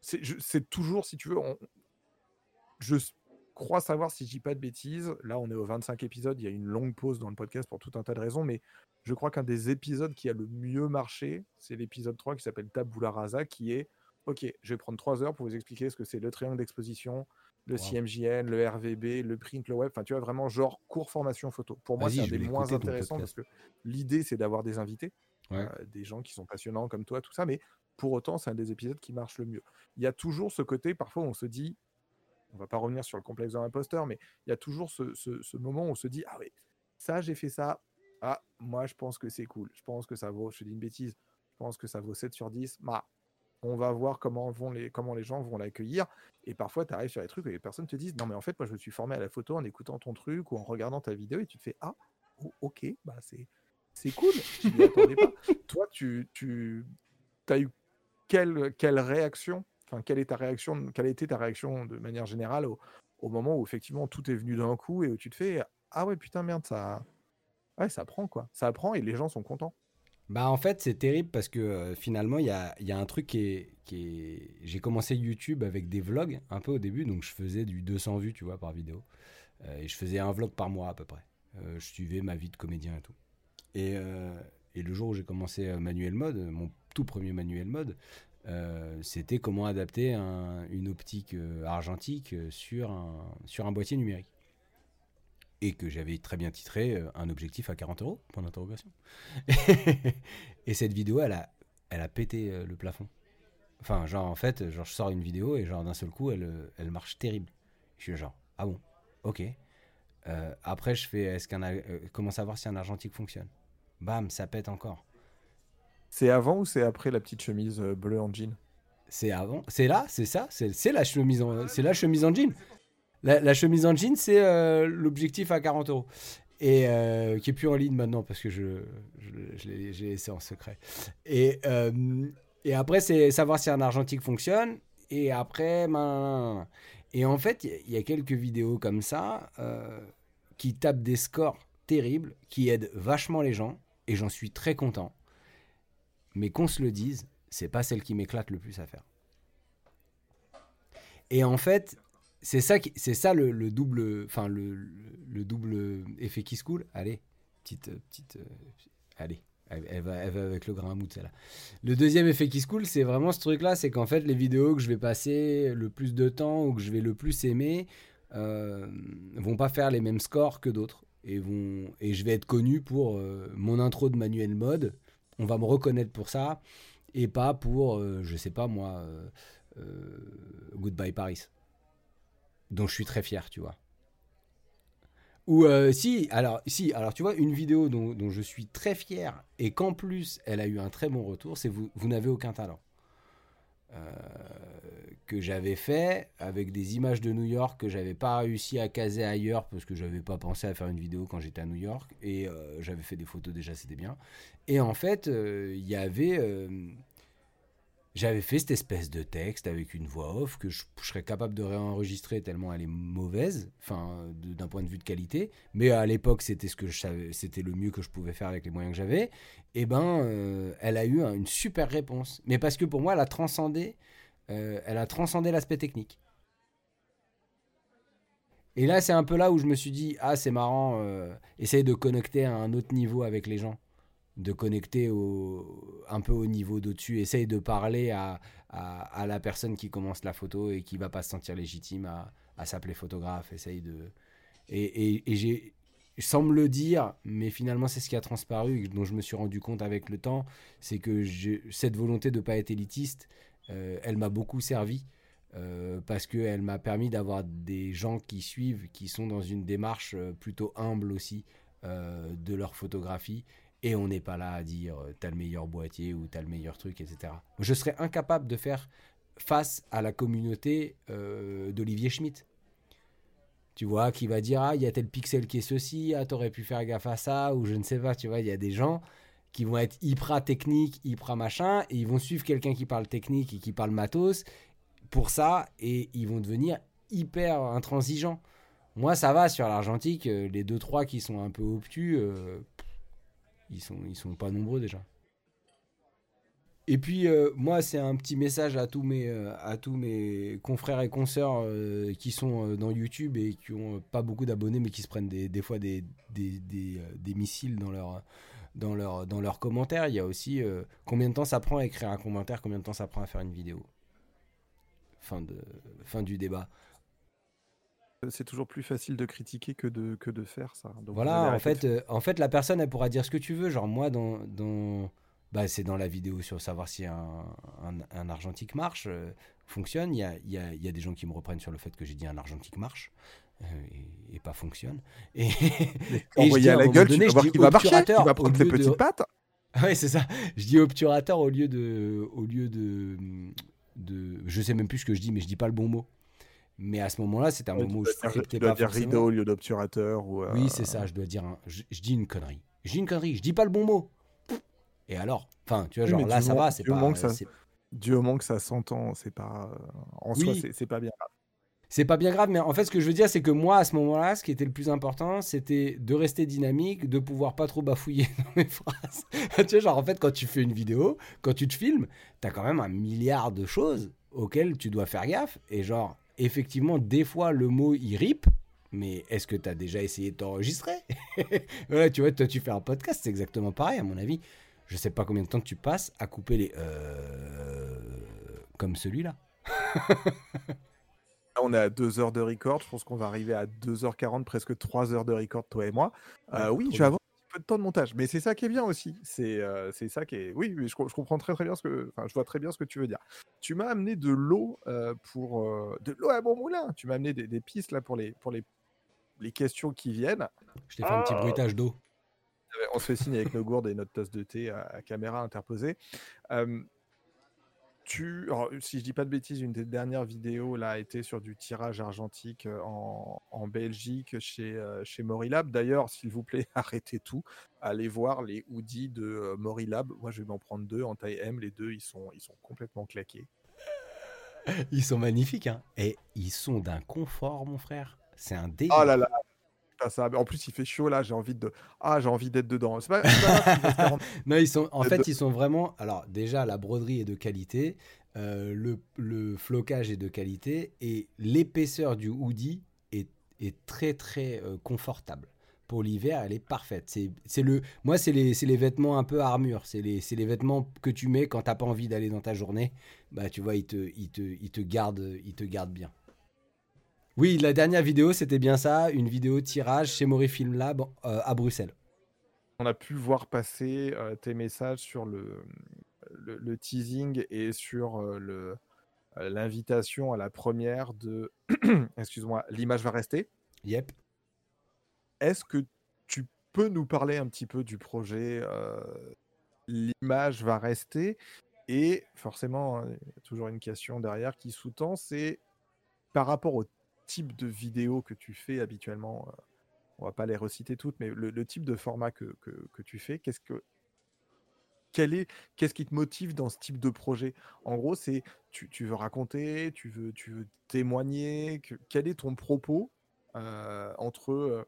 c'est toujours, si tu veux, on- je crois savoir si je dis pas de bêtises. Là, on est au 25 épisodes. Il y a une longue pause dans le podcast pour tout un tas de raisons, mais je crois qu'un des épisodes qui a le mieux marché, c'est l'épisode 3 qui s'appelle Tabula Rasa, qui est Ok, je vais prendre 3 heures pour vous expliquer ce que c'est le triangle d'exposition, le Wow. CMJN, le RVB, le print, le web. Enfin, tu vois, vraiment genre cours formation photo. Pour moi, c'est un des moins intéressants parce que l'idée, c'est d'avoir des invités, Ouais. euh, des gens qui sont passionnants comme toi, tout ça, mais pour autant, c'est un des épisodes qui marche le mieux. Il y a toujours ce côté, parfois, on se dit, on va pas revenir sur le complexe de l'imposteur, mais il y a toujours ce, ce- ce moment où on se dit, ah oui, ça, j'ai fait ça. Ah, moi, je pense que c'est cool. Je pense que ça vaut, je dis une bêtise, je pense que ça vaut 7 sur 10. Bah, on va voir comment, vont les, comment les gens vont l'accueillir. Et parfois, tu arrives sur les trucs et les personnes te disent Non, mais en fait, moi, je me suis formé à la photo en écoutant ton truc ou en regardant ta vidéo et tu te fais Ah, oh, ok, bah c'est, c'est cool. Je m'y attendais pas. Toi, tu, tu as eu quelle, quelle réaction? Quelle est ta réaction Quelle a été ta réaction de manière générale au, moment où effectivement tout est venu d'un coup et où tu te fais Ah ouais, putain, merde, ça. Ça prend quoi. Ça prend et les gens sont contents. Bah en fait c'est terrible parce que euh, finalement il y a, un truc qui est... J'ai commencé YouTube avec des vlogs un peu au début, donc je faisais du 200 vues tu vois par vidéo. Euh, et je faisais un vlog par mois à peu près. Euh, je suivais ma vie de comédien et tout. Et le jour où j'ai commencé Manuel Mode, mon tout premier Manuel Mode, c'était comment adapter un, une optique argentique sur un, sur un boîtier numérique et que j'avais très bien titré euh, un objectif à 40 euros point d'interrogation. et cette vidéo, elle a, pété euh, le plafond. Enfin, genre en fait, genre je sors une vidéo et genre d'un seul coup, elle, euh, marche terrible. Je suis genre ah bon, ok. après, je fais est-ce qu'un comment savoir si un argentique fonctionne? Bam, ça pète encore. C'est avant ou c'est après la petite chemise bleue en jean? C'est avant, c'est là, c'est ça, c'est la chemise en, c'est la chemise en jean. La, chemise en jean, c'est euh, l'objectif à 40 euros. Et euh, qui est plus en ligne maintenant parce que je, je, l'ai laissé en secret. Et, euh, et après, c'est savoir si un argentique fonctionne. Et après, ben, et en fait, il y, a quelques vidéos comme ça qui tapent des scores terribles, qui aident vachement les gens. Et j'en suis très content. Mais qu'on se le dise, c'est pas celle qui m'éclate le plus à faire. Et en fait, c'est ça, c'est le, double, effet qui se coule. Allez, petite, petite, euh, allez, elle, va, elle va avec le grain à celle-là. Le deuxième effet qui se coule, c'est vraiment ce truc-là, c'est qu'en fait les vidéos que je vais passer le plus de temps ou que je vais le plus aimer euh, vont pas faire les mêmes scores que d'autres et vont et je vais être connu pour euh, mon intro de manuel mode. On va me reconnaître pour ça et pas pour, je sais pas moi, Goodbye Paris dont je suis très fier, tu vois. Ou euh, si, alors, si, alors tu vois, une vidéo dont, je suis très fier et qu'en plus elle a eu un très bon retour, c'est vous, vous n'avez aucun talent. Euh, que j'avais fait avec des images de New York que j'avais pas réussi à caser ailleurs parce que j'avais pas pensé à faire une vidéo quand j'étais à New York et euh, j'avais fait des photos déjà, c'était bien. Et en fait, il y avait j'avais fait cette espèce de texte avec une voix off que je, serais capable de réenregistrer tellement elle est mauvaise, enfin d'un point de vue de qualité. Mais à l'époque, c'était ce que je savais, c'était le mieux que je pouvais faire avec les moyens que j'avais. Et eh ben, euh, elle a eu une super réponse. Mais parce que pour moi, elle a transcendé, euh, elle a transcendé l'aspect technique. Et là, c'est un peu là où je me suis dit, ah, c'est marrant, euh, de connecter à un autre niveau avec les gens de connecter un peu au niveau d'au-dessus. Essaye de parler à, à, la personne qui commence la photo et qui va pas se sentir légitime à, à s'appeler photographe. Essaye de. Et, et, j'ai. Sans me le dire, mais finalement c'est ce qui a transparu, dont je me suis rendu compte avec le temps, c'est que cette volonté de ne pas être élitiste, euh, elle m'a beaucoup servi. Euh, parce qu'elle m'a permis d'avoir des gens qui suivent, qui sont dans une démarche euh, plutôt humble aussi de leur photographie et on n'est pas là à dire euh, t'as le meilleur boîtier ou t'as le meilleur truc, etc. Je serais incapable de faire face à la communauté euh, d'Olivier Schmitt. Tu vois, qui va dire ah il y a tel pixel qui est ceci, ah t'aurais pu faire gaffe à ça ou je ne sais pas. Tu vois, il y a des gens qui vont être hyper techniques, hyper machin, et ils vont suivre quelqu'un qui parle technique et qui parle matos pour ça, et ils vont devenir hyper intransigeants. Moi, ça va sur l'argentique, euh, les deux trois qui sont un peu obtus, ils sont, ils sont pas nombreux déjà. Et puis euh, moi, c'est un petit message à tous mes, euh, à tous mes confrères et consoeurs euh, qui sont dans YouTube et qui ont pas beaucoup d'abonnés, mais qui se prennent des, des fois des, des, des, missiles dans leur, dans, leur, dans leurs commentaires. Il y a aussi combien de temps ça prend à écrire un commentaire, combien de temps ça prend à faire une vidéo? Fin, de, fin du débat c'est toujours plus facile de critiquer que de, que de faire ça. voilà, en fait, euh, en fait, la personne, elle pourra dire ce que tu veux. Genre, moi, dans, dans... Bah, c'est dans la vidéo sur savoir si un, un, argentique marche, euh, fonctionne. Il y a, y, a, y a, des gens qui me reprennent sur le fait que j'ai dit un argentique marche. Euh, et, pas fonctionne. Et, et à la gueule, tu vas voir qu'il va marcher, il va prendre les petites pattes. Ouais, c'est ça. Je dis obturateur au lieu de, au lieu de, de, je sais même plus ce que je dis, mais je dis pas le bon mot. Mais à ce moment-là, c'était un Ouais, moment où je scriptais pas dire forcément. rideau au lieu d'obturateur. Ou, euh, Oui, c'est ça. Je dois dire, je, je dis une connerie. Je dis une connerie. Je dis pas le bon mot. Et alors, enfin, tu vois, genre là, ça moment- va, c'est pas, moment que ça- Du moment que ça s'entend, c'est pas. euh, en Oui. soi, c'est- pas bien. c'est pas bien grave. Mais en fait, ce que je veux dire, c'est que moi, à ce moment-là, ce qui était le plus important, c'était de rester dynamique, de pouvoir pas trop bafouiller dans mes phrases. tu vois, genre en fait, quand tu fais une vidéo, quand tu te filmes, t'as quand même un milliard de choses auxquelles tu dois faire gaffe. Et genre, effectivement, des fois, le mot il rip. Mais est-ce que tu as déjà essayé de t'enregistrer? Ouais, tu vois, toi, tu fais un podcast, c'est exactement pareil, à mon avis. Je sais pas combien de temps tu passes à couper les euh, comme celui-là. Là, on est à 2 heures de record. Je pense qu'on va arriver à 2h40, presque 3 heures de record, toi et moi. Euh, oui, je vais avoir peu de temps de montage. Mais c'est ça qui est bien aussi. C'est euh, c'est ça qui est. Oui, je, co- je comprends très très bien ce que. Enfin, je vois très bien ce que tu veux dire. Tu m'as amené de l'eau euh, pour. euh, de l'eau à bon moulin. Tu m'as amené des, des pistes là pour les, pour les, les questions qui viennent. Je t'ai fait un petit Ah. bruitage d'eau. On se fait signe avec nos gourdes et notre tasse de thé à, à caméra interposée. Tu, alors, si je dis pas de bêtises, une des dernières vidéos là a été sur du tirage argentique euh, en, en Belgique chez, euh, chez Morilab. D'ailleurs, s'il vous plaît, arrêtez tout. Allez voir les hoodies de euh, Morilab. Moi, je vais m'en prendre deux en taille M. Les deux, ils sont, ils sont complètement claqués. Ils sont magnifiques, hein. Et ils sont d'un confort, mon frère. C'est un délire. Oh là là. Ça- En plus, il fait chaud là. J'ai envie de. Ah, j'ai envie d'être dedans. Pas, Non, ils sont, en fait, ils sont vraiment. Alors, déjà, la broderie est de qualité, euh, le, le flocage est de qualité, et l'épaisseur du hoodie est, est très, très euh, confortable. Pour l'hiver, elle est parfaite. C'est, le, moi, c'est les, les vêtements un peu armure. C'est les, les vêtements que tu mets quand t'as pas envie d'aller dans ta journée. Bah, tu vois, ils te, ils te, ils te gardent, ils te gardent bien. Oui, la dernière vidéo, c'était bien ça, une vidéo tirage chez Mori Film Lab euh, à Bruxelles. on a pu voir passer euh, tes messages sur le, le, le teasing et sur euh, le, l'invitation à la première de, excuse-moi, l'image va rester. Yep. Est-ce que tu peux nous parler un petit peu du projet L'image va rester? Et forcément, hein, il y a toujours une question derrière qui sous-tend, c'est par rapport au type de vidéo que tu fais habituellement. euh, on va pas les reciter toutes, mais le, type de format que, que- tu fais, qu'est-ce que quel est, qu'est-ce qui te motive dans ce type de projet? En gros, c'est tu, tu veux raconter, tu veux, tu veux témoigner, que- quel est ton propos euh, entre euh,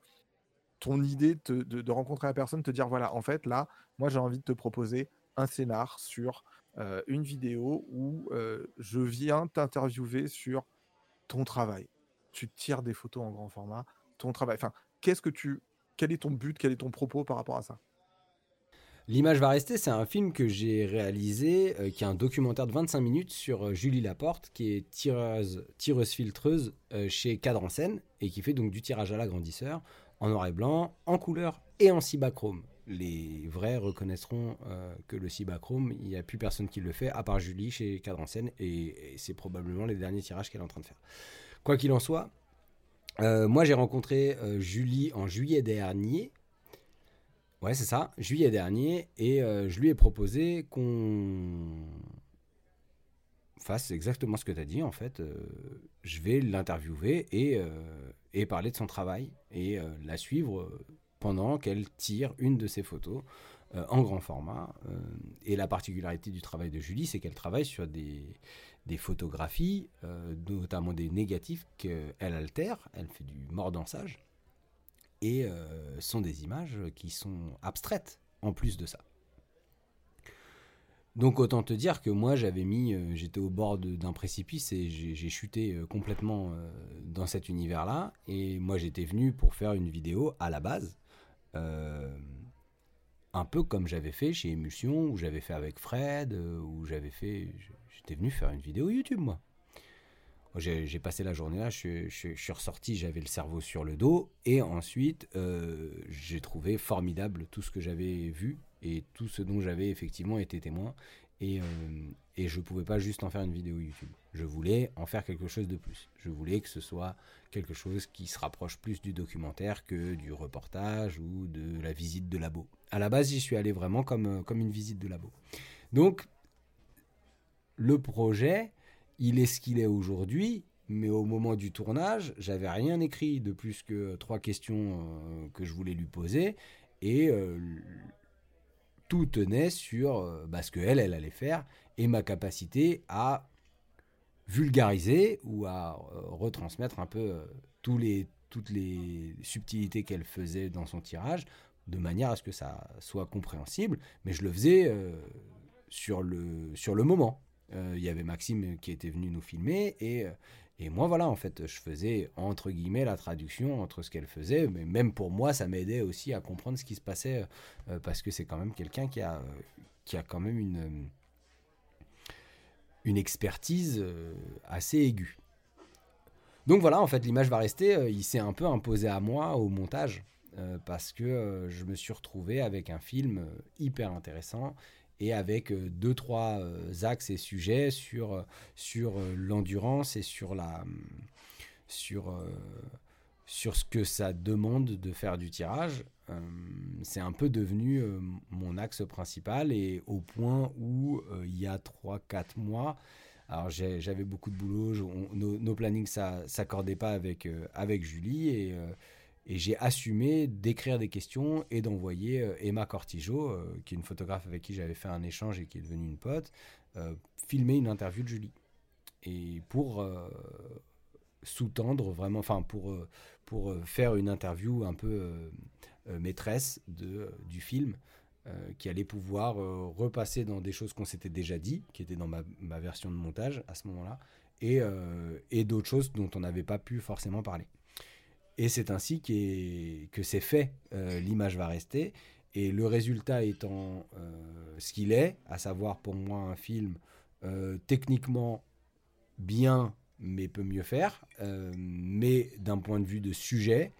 ton idée de, de- rencontrer la personne, te dire voilà, en fait, là, moi j'ai envie de te proposer un scénar sur une vidéo où je viens t'interviewer sur ton travail. Tu tires des photos en grand format, ton travail. Enfin, qu'est-ce que tu, quel est ton but, quel est ton propos par rapport à ça? L'image va rester, c'est un film que j'ai réalisé, euh, qui est un documentaire de 25 minutes sur euh, Julie Laporte, qui est tireuse, tireuse filtreuse euh, chez Cadre en scène, et qui fait donc du tirage à l'agrandisseur, en noir et blanc, en couleur et en cibachrome. Les vrais reconnaîtront que le cibachrome, il n'y a plus personne qui le fait, à part Julie chez Cadre en scène, et, et c'est probablement les derniers tirages qu'elle est en train de faire. Quoi qu'il en soit, euh, moi j'ai rencontré euh, Julie en juillet dernier, Ouais, c'est ça, juillet dernier, et euh, je lui ai proposé qu'on fasse exactement ce que tu as dit, en fait. Je vais l'interviewer et, parler de son travail, et la suivre pendant qu'elle tire une de ses photos en grand format. Et la particularité du travail de Julie, c'est qu'elle travaille sur des, des photographies, euh, notamment des négatifs qu'elle altère, elle fait du mordançage et euh, sont des images qui sont abstraites en plus de ça. Donc autant te dire que moi j'avais mis, euh, j'étais au bord d'un précipice et j'ai chuté complètement dans cet univers-là. Et moi j'étais venu pour faire une vidéo à la base, un peu comme j'avais fait chez Emulsion, où j'avais fait avec Fred, où j'avais fait, j'étais venu faire une vidéo YouTube moi. J'ai passé la journée là, je suis ressorti, j'avais le cerveau sur le dos, et ensuite euh, j'ai trouvé formidable tout ce que j'avais vu et tout ce dont j'avais effectivement été témoin. Et, euh, et je ne pouvais pas juste en faire une vidéo YouTube. Je voulais en faire quelque chose de plus. Je voulais que ce soit quelque chose qui se rapproche plus du documentaire que du reportage ou de la visite de labo. À la base, j'y suis allé vraiment comme, euh, comme une visite de labo. Donc, le projet, il est ce qu'il est aujourd'hui, mais au moment du tournage, j'avais rien écrit de plus que trois questions euh, que je voulais lui poser et euh, tout tenait sur euh, bah, ce qu'elle, elle allait faire et ma capacité à vulgariser ou à retransmettre un peu toutes les subtilités qu'elle faisait dans son tirage de manière à ce que ça soit compréhensible, mais je le faisais sur, le, sur le moment. Il y avait Maxime qui était venu nous filmer et et moi, voilà, en fait, je faisais entre guillemets la traduction entre ce qu'elle faisait, mais même pour moi, ça m'aidait aussi à comprendre ce qui se passait, euh, parce que c'est quand même quelqu'un qui a, qui a quand même une, une expertise euh, assez aiguë. Donc voilà, en fait, l'image va rester, euh, il s'est un peu imposé à moi au montage, parce que je me suis retrouvé avec un film hyper intéressant et avec euh, deux, trois euh, axes et sujets sur, euh, sur l'endurance et sur, la, sur, sur ce que ça demande de faire du tirage. c'est un peu devenu mon axe principal et au point où il y a 3-4 mois, alors j'avais beaucoup de boulot, nos, plannings ça s'accordait pas avec, avec Julie et et j'ai assumé d'écrire des questions et d'envoyer euh, Emma Cortijo, euh, qui est une photographe avec qui j'avais fait un échange et qui est devenue une pote, euh, filmer une interview de Julie. Et pour sous-tendre vraiment, enfin pour, pour faire une interview un peu maîtresse de, du film, qui allait pouvoir repasser dans des choses qu'on s'était déjà dit, qui étaient dans ma, ma, version de montage à ce moment-là, et, et d'autres choses dont on n'avait pas pu forcément parler. Et c'est ainsi que c'est fait. Euh, l'image va rester. Et le résultat étant euh, ce qu'il est, à savoir pour moi un film euh, techniquement bien, mais peut mieux faire. mais d'un point de vue de sujet,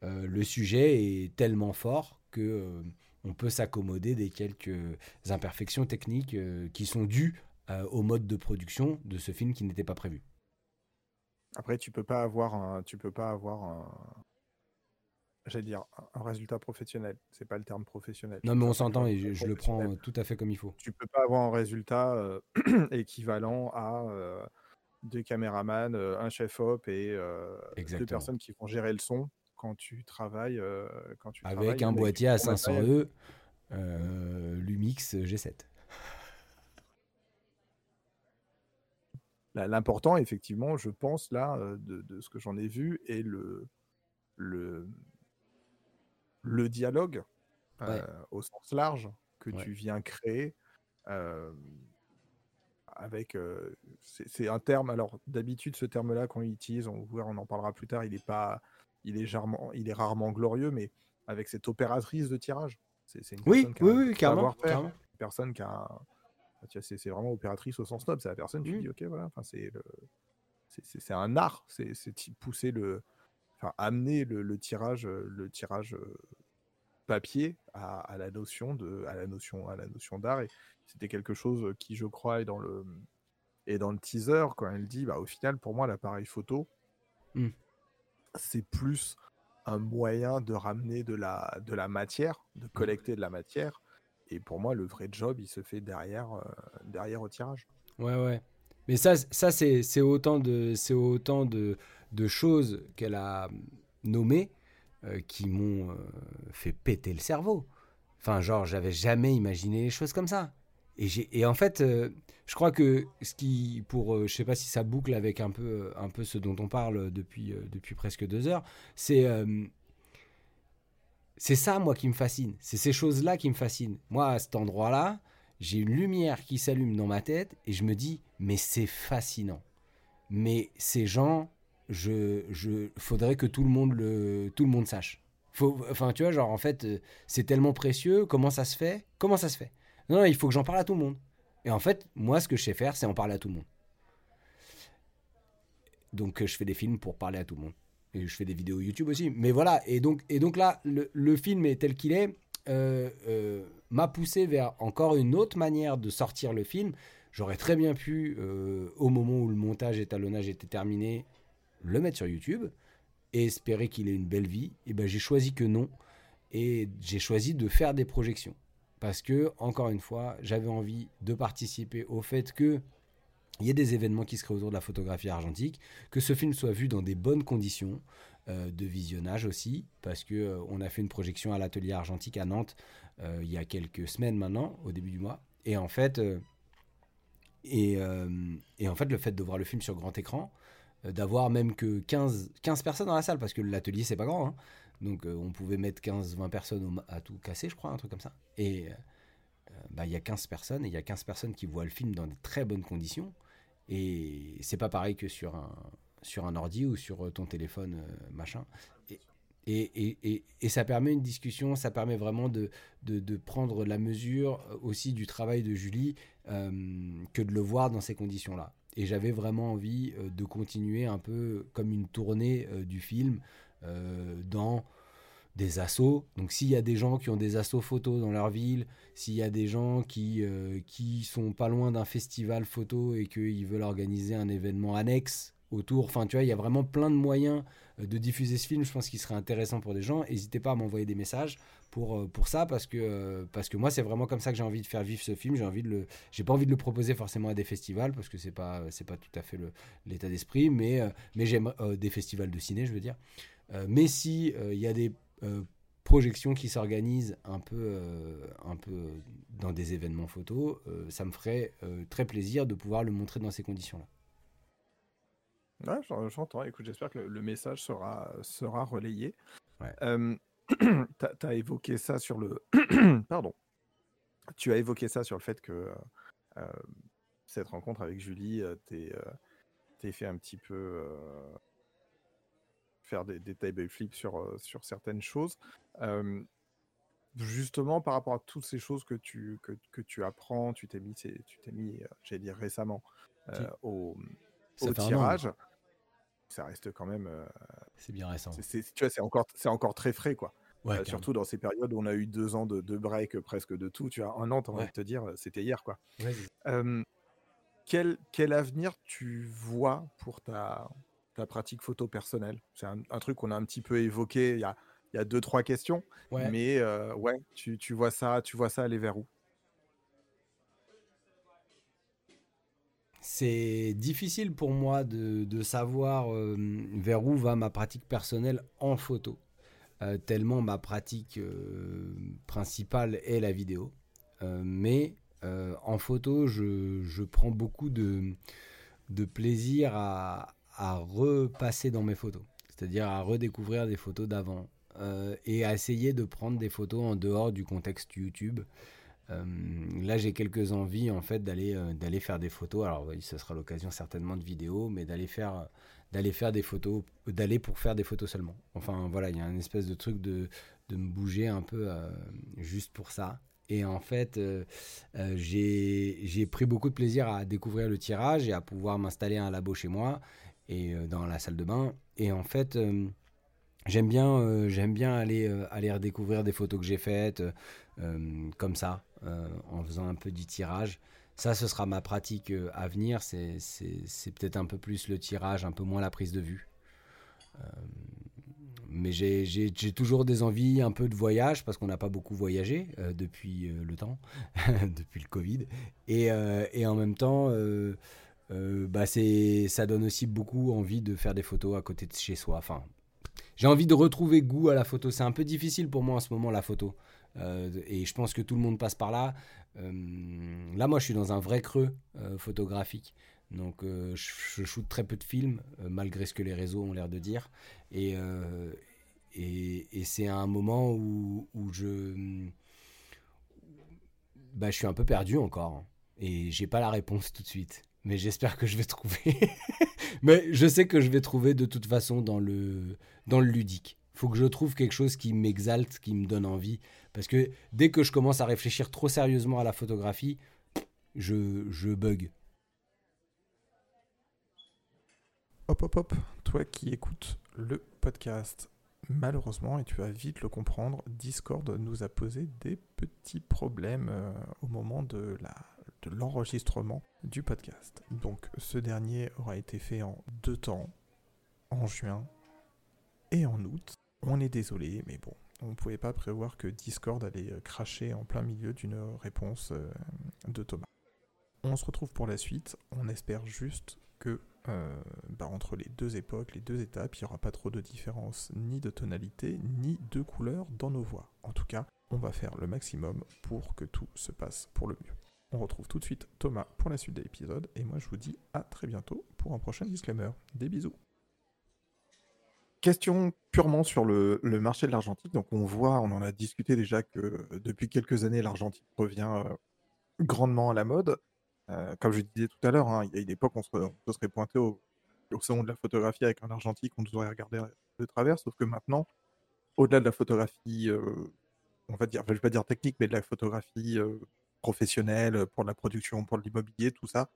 le sujet est tellement fort que on peut s'accommoder des quelques imperfections techniques qui sont dues au mode de production de ce film qui n'était pas prévu. Après, tu peux pas avoir un, tu peux pas avoir un, j'allais dire un résultat professionnel. C'est pas le terme professionnel. Non, mais on s'entend et je, le prends tout à fait comme il faut. Tu peux pas avoir un résultat euh, équivalent à euh, deux caméramans, euh, un chef op et deux personnes qui vont gérer le son quand tu travailles, quand tu avec un boîtier à 500 E, Lumix G7. L'important, effectivement, je pense, là, de, ce que j'en ai vu, est le, le, le dialogue au sens large que tu viens créer avec. c'est un terme, alors d'habitude, ce terme-là, qu'on utilise, on, on en parlera plus tard, il est, pas, il est, rarement, il est rarement glorieux, mais avec cette opératrice de tirage. C'est une oui, oui, oui, carrément, Une personne qui a c'est vraiment opératrice au sens noble. C'est la personne, tu mmh. dis, ok, voilà, enfin, c'est c'est un art, c'est pousser le, enfin, amener le, tirage, le tirage papier à, la notion de, à la notion, à la notion d'art. Et c'était quelque chose qui, je crois, est dans le, est dans le teaser quand elle dit, bah, au final, pour moi, l'appareil photo, mmh. c'est plus un moyen de ramener de la, de la matière, de mmh. collecter de la matière, et pour moi, le vrai job, il se fait derrière, euh, derrière au tirage. Ouais, ouais. Mais ça, ça c'est autant, de, autant de, de choses qu'elle a nommées euh, qui m'ont euh, fait péter le cerveau. Enfin, genre, j'avais jamais imaginé les choses comme ça. Et, et en fait, je crois que ce qui, pour, je sais pas si ça boucle avec un peu, un peu ce dont on parle depuis, depuis presque deux heures, c'est c'est ça, moi, qui me fascine. C'est ces choses-là qui me fascinent. Moi, à cet endroit-là, j'ai une lumière qui s'allume dans ma tête et je me dis, mais c'est fascinant. Mais ces gens, je, je, faudrait que tout le monde le, tout le monde sache. Enfin, tu vois, genre, en fait, euh, c'est tellement précieux. Comment ça se fait? Comment ça se fait? Non, non, il faut que j'en parle à tout le monde. Et en fait, moi, ce que je sais faire, c'est en parler à tout le monde. Donc, euh, je fais des films pour parler à tout le monde je fais des vidéos YouTube aussi. Mais voilà, et donc, et donc là, le, film est tel qu'il est. Euh, euh, m'a poussé vers encore une autre manière de sortir le film. J'aurais très bien pu, au moment où le montage et étalonnage était terminé, le mettre sur YouTube et espérer qu'il ait une belle vie. Et ben j'ai choisi que non. Et j'ai choisi de faire des projections. Parce que, encore une fois, j'avais envie de participer au fait que il y ait des événements qui se créent autour de la photographie argentique, que ce film soit vu dans des bonnes conditions euh, de visionnage aussi, parce que euh, on a fait une projection à l'atelier argentique à Nantes euh, il y a quelques semaines maintenant, au début du mois, et en fait, et, en fait, le fait de voir le film sur grand écran, d'avoir même que 15, 15 personnes dans la salle, parce que l'atelier c'est pas grand, hein, donc on pouvait mettre 15-20 personnes à tout casser, je crois, un truc comme ça, et bah, il y a 15 personnes, et il y a 15 personnes qui voient le film dans de très bonnes conditions. Et c'est pas pareil que sur un, sur un ordi ou sur ton téléphone, euh, machin. Et, et, et, et, ça permet une discussion, ça permet vraiment de, de, prendre la mesure aussi du travail de Julie euh, que de le voir dans ces conditions-là. Et j'avais vraiment envie euh, de continuer un peu comme une tournée du film dans des assos. Donc s'il y a des gens qui ont des assos photos dans leur ville, s'il y a des gens qui, euh, qui sont pas loin d'un festival photo et qu'ils veulent organiser un événement annexe autour, enfin tu vois, il y a vraiment plein de moyens euh, de diffuser ce film, je pense qu'il serait intéressant pour des gens. N'hésitez pas à m'envoyer des messages pour, euh, pour ça, parce que, parce que moi c'est vraiment comme ça que j'ai envie de faire vivre ce film. J'ai envie de le, j'ai pas envie de le proposer forcément à des festivals, parce que c'est pas, pas tout à fait l'état d'esprit, mais, mais j'aime des festivals de ciné, je veux dire. mais si il y a des projection qui s'organise un peu, euh, un peu dans des événements photos, euh, ça me ferait très plaisir de pouvoir le montrer dans ces conditions-là. Ouais, j'entends. Écoute, j'espère que le, message sera, sera relayé. Ouais. tu as, évoqué ça sur le. Pardon. Tu as évoqué ça sur le fait que cette rencontre avec Julie, t'es fait un petit peu faire des, des table flips sur, euh, sur certaines choses. justement, par rapport à toutes ces choses que tu, que, que tu apprends, tu t'es mis, tu t'es mis euh, j'allais dire récemment, euh, au, au tirage. Ça reste quand même. c'est bien récent. tu vois, c'est encore, c'est encore très frais, quoi. surtout dans ces périodes où on a eu deux ans de, de break presque de tout. Tu as un an, tu envie de te dire, c'était hier, quoi. quel, quel avenir tu vois pour ta, ta pratique photo personnelle C'est un, truc qu'on a un petit peu évoqué il y a, il y a deux, trois questions. Mais euh, ouais, tu, tu, vois ça, tu vois ça aller vers où? C'est difficile pour moi de, de savoir euh, vers où va ma pratique personnelle en photo. Euh, tellement ma pratique principale est la vidéo. mais en photo, je, je, prends beaucoup de, de plaisir à, à repasser dans mes photos, c'est-à-dire à redécouvrir des photos d'avant euh, et à essayer de prendre des photos en dehors du contexte YouTube. Euh, là, j'ai quelques envies en fait d'aller euh, d'aller faire des photos. Alors oui, ce sera l'occasion certainement de vidéos, mais d'aller faire d'aller faire des photos, d'aller pour faire des photos seulement. Enfin voilà, il y a une espèce de truc de, de me bouger un peu juste pour ça. Et en fait, j'ai pris beaucoup de plaisir à découvrir le tirage et à pouvoir m'installer un labo chez moi et euh, dans la salle de bain. Et en fait, euh, j'aime bien, euh, j'aime bien aller, aller redécouvrir des photos que j'ai faites comme ça, en faisant un peu du tirage. Ça, ce sera ma pratique à venir. C'est, peut-être un peu plus le tirage, un peu moins la prise de vue. mais j'ai toujours des envies un peu de voyage parce qu'on n'a pas beaucoup voyagé depuis le temps, depuis le Covid. Et, et en même temps, euh, bah ça donne aussi beaucoup envie de faire des photos à côté de chez soi. Enfin, j'ai envie de retrouver goût à la photo. C'est un peu difficile pour moi en ce moment la photo. Euh, et je pense que tout le monde passe par là. Euh, là, moi, je suis dans un vrai creux photographique. Donc, je, je shoote très peu de films, malgré ce que les réseaux ont l'air de dire. Et, c'est un moment où, où je, bah, je suis un peu perdu encore. Et j'ai pas la réponse tout de suite mais j'espère que je vais trouver. mais je sais que je vais trouver de toute façon dans le, dans le ludique. Faut que je trouve quelque chose qui m'exalte, qui me donne envie. Parce que dès que je commence à réfléchir trop sérieusement à la photographie, je, je bug. Hop, hop, hop. Toi qui écoutes le podcast, malheureusement, et tu vas vite le comprendre, Discord nous a posé des petits problèmes euh, au moment de la l'enregistrement du podcast. Donc ce dernier aura été fait en deux temps, en juin et en août. On est désolé, mais bon, on ne pouvait pas prévoir que Discord allait euh, cracher en plein milieu d'une réponse euh, de Thomas. On se retrouve pour la suite, on espère juste que euh, bah, entre les deux époques, les deux étapes, il n'y aura pas trop de différence ni de tonalité, ni de couleur dans nos voix. En tout cas, on va faire le maximum pour que tout se passe pour le mieux. On retrouve tout de suite Thomas pour la suite de l'épisode, et moi je vous dis à très bientôt pour un prochain disclaimer. Des bisous Question purement sur le, marché de l'argentique. Donc on voit, on en a discuté déjà que depuis quelques années, l'argentique revient euh, grandement à la mode. Euh, comme je disais tout à l'heure, hein, il y a une époque, on se, serait pointé au, au, salon de la photographie avec un argentique, on nous aurait regardé de travers, sauf que maintenant, au-delà de la photographie, euh, on va dire, je vais pas dire technique, mais de la photographie euh, professionnelle pour la production, pour l'immobilier, tout ça,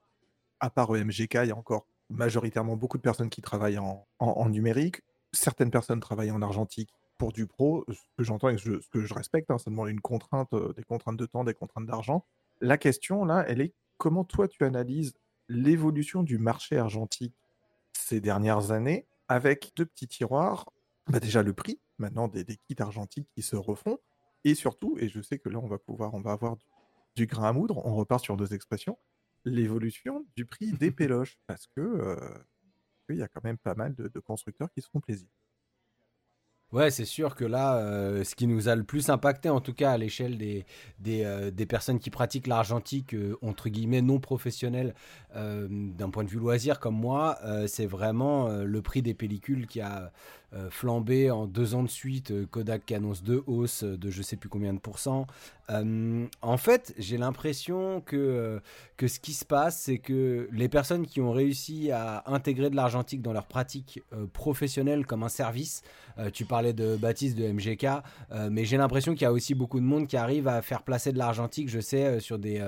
à part EMGK, il y a encore majoritairement beaucoup de personnes qui travaillent en, numérique. Certaines personnes travaillent en argentique pour du pro, ce que j'entends et ce que je respecte, hein, ça demande une contrainte, des contraintes de temps, des contraintes d'argent. La question, là, elle est comment toi tu analyses l'évolution du marché argentique ces dernières années avec deux petits tiroirs? Bah Déjà le prix, maintenant des, kits argentiques qui se refont, et surtout, et je sais que là on va pouvoir, on va avoir du, grain à moudre, on repart sur deux expressions, l'évolution du prix des péloches, parce que euh, il y a quand même pas mal de, de constructeurs qui se font plaisir. Ouais, c'est sûr que là, euh, ce qui nous a le plus impacté, en tout cas à l'échelle des, des, euh, des, personnes qui pratiquent l'argentique, euh, entre guillemets, non professionnelles, d'un point de vue loisir comme moi, c'est vraiment le prix des pellicules qui a euh, flambé en deux ans de suite, euh, Kodak qui annonce deux hausses de je sais plus combien de pourcents. Euh, en fait, j'ai l'impression que, que ce qui se passe, c'est que les personnes qui ont réussi à intégrer de l'argentique dans leur pratique professionnelle comme un service, tu parlais de Baptiste de MGK, mais j'ai l'impression qu'il y a aussi beaucoup de monde qui arrive à faire placer de l'argentique, je sais, sur des,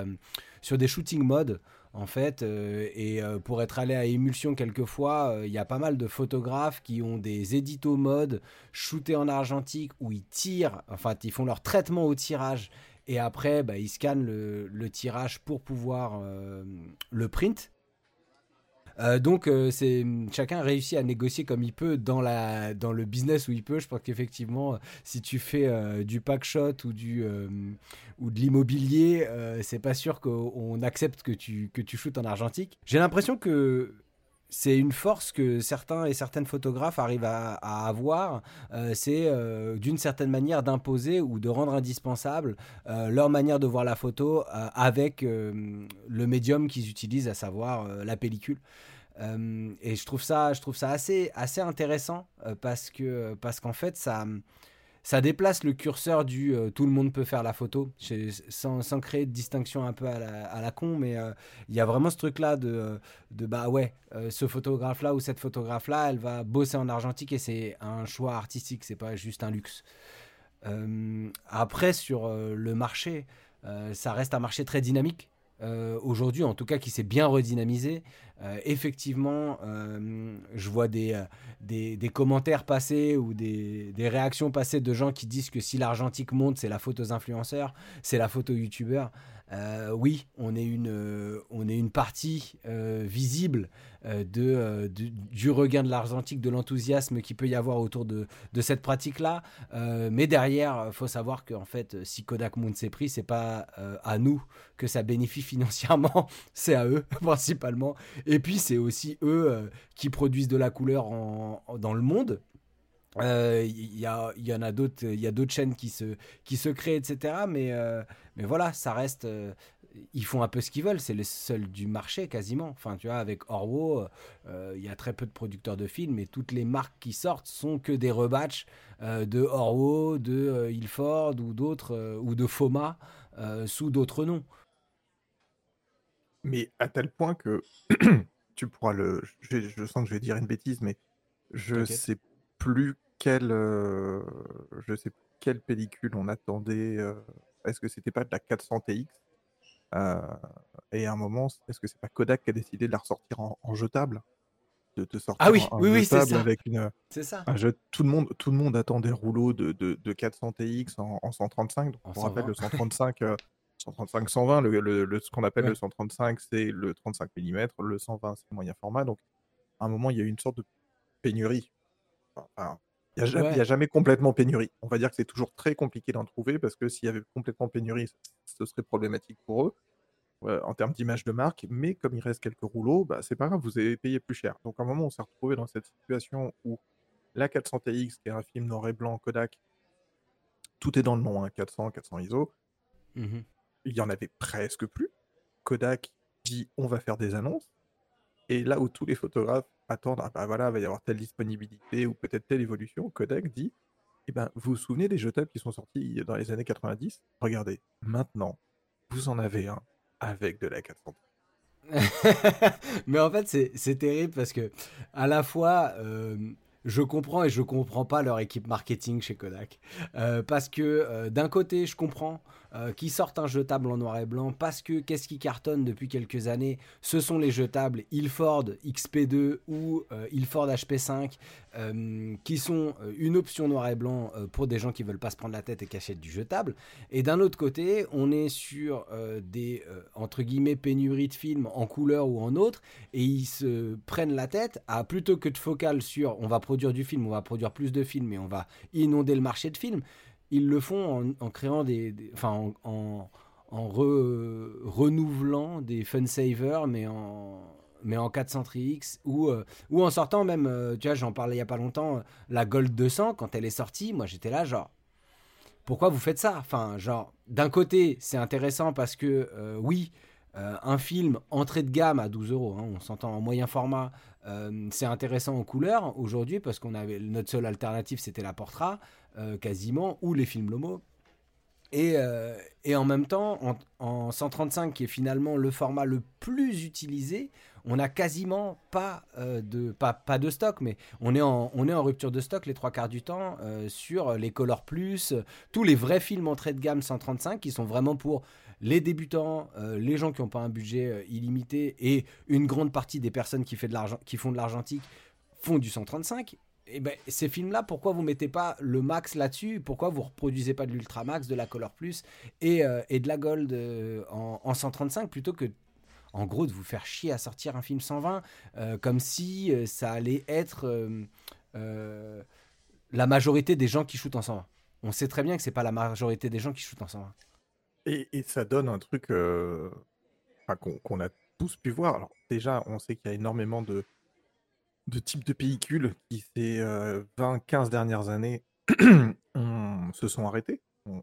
sur des shooting modes en fait. Euh, et euh, pour être allé à Émulsion quelquefois, euh, il y a pas mal de photographes qui ont des éditos mode shootés en argentique où ils tirent, enfin ils font leur traitement au tirage et après bah, ils scannent le, tirage pour pouvoir le print. Euh, donc euh, c'est chacun réussit à négocier comme il peut dans la dans le business où il peut. Je pense qu'effectivement, si tu fais euh, du pack shot ou du ou de l'immobilier, c'est pas sûr qu'on accepte que tu que tu en argentique. J'ai l'impression que c'est une force que certains et certaines photographes arrivent à, avoir, c'est d'une certaine manière d'imposer ou de rendre indispensable leur manière de voir la photo avec le médium qu'ils utilisent, à savoir la pellicule. et je trouve ça, je trouve ça assez, assez intéressant parce parce qu'en fait ça ça déplace le curseur du euh, tout le monde peut faire la photo, sans, créer de distinction un peu à la, con, mais euh, il y a vraiment ce truc-là de, euh, de bah ouais, ce photographe-là ou cette photographe-là, elle va bosser en argentique et c'est un choix artistique, c'est pas juste un luxe. après, sur le marché, ça reste un marché très dynamique. Aujourd'hui, en tout cas, qui s'est bien redynamisé. Euh, effectivement, euh, je vois des, euh, des, commentaires passés ou des, des, réactions passées de gens qui disent que si l'argentique monte, c'est la faute aux influenceurs, c'est la photo aux youtubeurs. Euh, oui, on est une, euh, on est une partie euh, visible de, du regain de l'argentique, de l'enthousiasme qui peut y avoir autour de, cette pratique-là. mais derrière, il faut savoir qu'en fait, si Kodak monte ses prix, c'est pas à nous que ça bénéficie financièrement, c'est à eux principalement. Et puis, c'est aussi eux qui produisent de la couleur dans le monde. Il euh, y, y, en a d'autres, il y a d'autres chaînes qui se, qui se créent, etc. Mais, euh, mais voilà, ça reste. Euh, ils font un peu ce qu'ils veulent, c'est les seuls du marché quasiment. Enfin, tu vois, avec Orwo, il y a très peu de producteurs de films et toutes les marques qui sortent sont que des rebatchs de Orwo, de Ilford ou d'autres, ou de Foma sous d'autres noms. Mais à tel point que tu pourras le. Je, je, sens que je vais dire une bêtise, mais je sais plus quelle, je sais quelle pellicule on attendait. est-ce que c'était pas de la 400 TX Et à un moment, est-ce que c'est pas Kodak qui a décidé de la ressortir en, jetable? De te sortir Ah oui, un, oui, oui, c'est jetable ça. avec une, C'est ça. un jet- tout le monde, tout le monde attend des rouleaux de, de, de 400 TX en, en 135. Donc, En on rappelle 120. le 135, euh, 135 120, le, le- le- ce qu'on appelle Ouais. le 135, c'est le 35 mm, le 120, c'est le moyen format. Donc, à un moment, il y a eu une sorte de pénurie. Enfin, il n'y a, jamais- a complètement pénurie. On va dire que c'est toujours très compliqué d'en trouver parce que s'il y avait complètement pénurie, ce serait problématique pour eux euh, en termes d'image de marque. Mais comme il reste quelques rouleaux, bah, c'est pas grave, vous avez payé plus cher. Donc à un moment, on s'est retrouvé dans cette situation où la 400 TX, qui est un film noir et blanc Kodak, tout est dans le nom, hein, 400, 400 ISO, Mhm. il y en avait presque plus. Kodak dit on va faire des annonces. Et là où tous les photographes attendent, ah bah voilà, il va y avoir telle disponibilité ou peut-être telle évolution, Kodak dit, eh ben, vous vous souvenez des jetables qui sont sortis dans les années 90 Regardez, maintenant, vous en avez un avec de la 400. Mais en fait, c'est c'est terrible parce que, à la fois, euh, je comprends et je comprends pas leur équipe marketing chez Kodak. Euh, parce que, euh, d'un côté, je comprends euh, qu'ils sortent un jetable en noir et blanc parce que qu'est-ce qui cartonne depuis quelques années? Ce sont les jetables Ilford XP2 ou euh, Ilford HP5 euh, qui sont une option noir et blanc pour des gens qui veulent pas se prendre la tête et qui achètent du jetable. Et d'un autre côté, on est sur des entre guillemets pénuries de films en couleur ou en autre, et ils se prennent la tête à plutôt que de focal sur on va produire du film, on va produire plus de films et on va inonder le marché de films, ils le font en, créant des, enfin en, en, en re- renouvelant des fun savers, mais en mais en 400x ou euh, ou en sortant même, euh, tu vois, j'en parlais il y a pas longtemps, euh, la Gold 200 quand elle est sortie, moi j'étais là genre pourquoi vous faites ça? Enfin, genre, d'un côté, c'est intéressant parce que, oui, euh, un film entrée de gamme à 12 euros, hein, on s'entend en moyen format, euh, c'est intéressant en couleur aujourd'hui parce qu'on avait notre seule alternative, c'était la Portra, euh, quasiment, ou les films Lomo. Et, et en même temps, en, en 135, qui est finalement le format le plus utilisé, on n'a quasiment pas, de, pas, pas de stock, mais on est, en, on est en rupture de stock les trois quarts du temps sur les Color Plus, tous les vrais films entrée de gamme 135 qui sont vraiment pour les débutants, euh, les gens qui n'ont pas un budget euh, illimité et une grande partie des personnes qui, fait de qui font de l'argentique font du 135. Et ben, ces films-là, pourquoi vous mettez pas le max là-dessus? Pourquoi vous reproduisez pas de l'Ultra Max, de la Color Plus et, euh, de la Gold en, en 135 plutôt que en gros de vous faire chier à sortir un film 120 euh, comme si ça allait être la majorité des gens qui shootent en 120. On sait très bien que c'est pas la majorité des gens qui shootent en 120. Et, et ça donne un truc euh, enfin, qu'on a tous pu voir. Alors déjà, on sait qu'il y a énormément de, de types de pellicules qui, ces 20-15 dernières années, se sont arrêtés, ont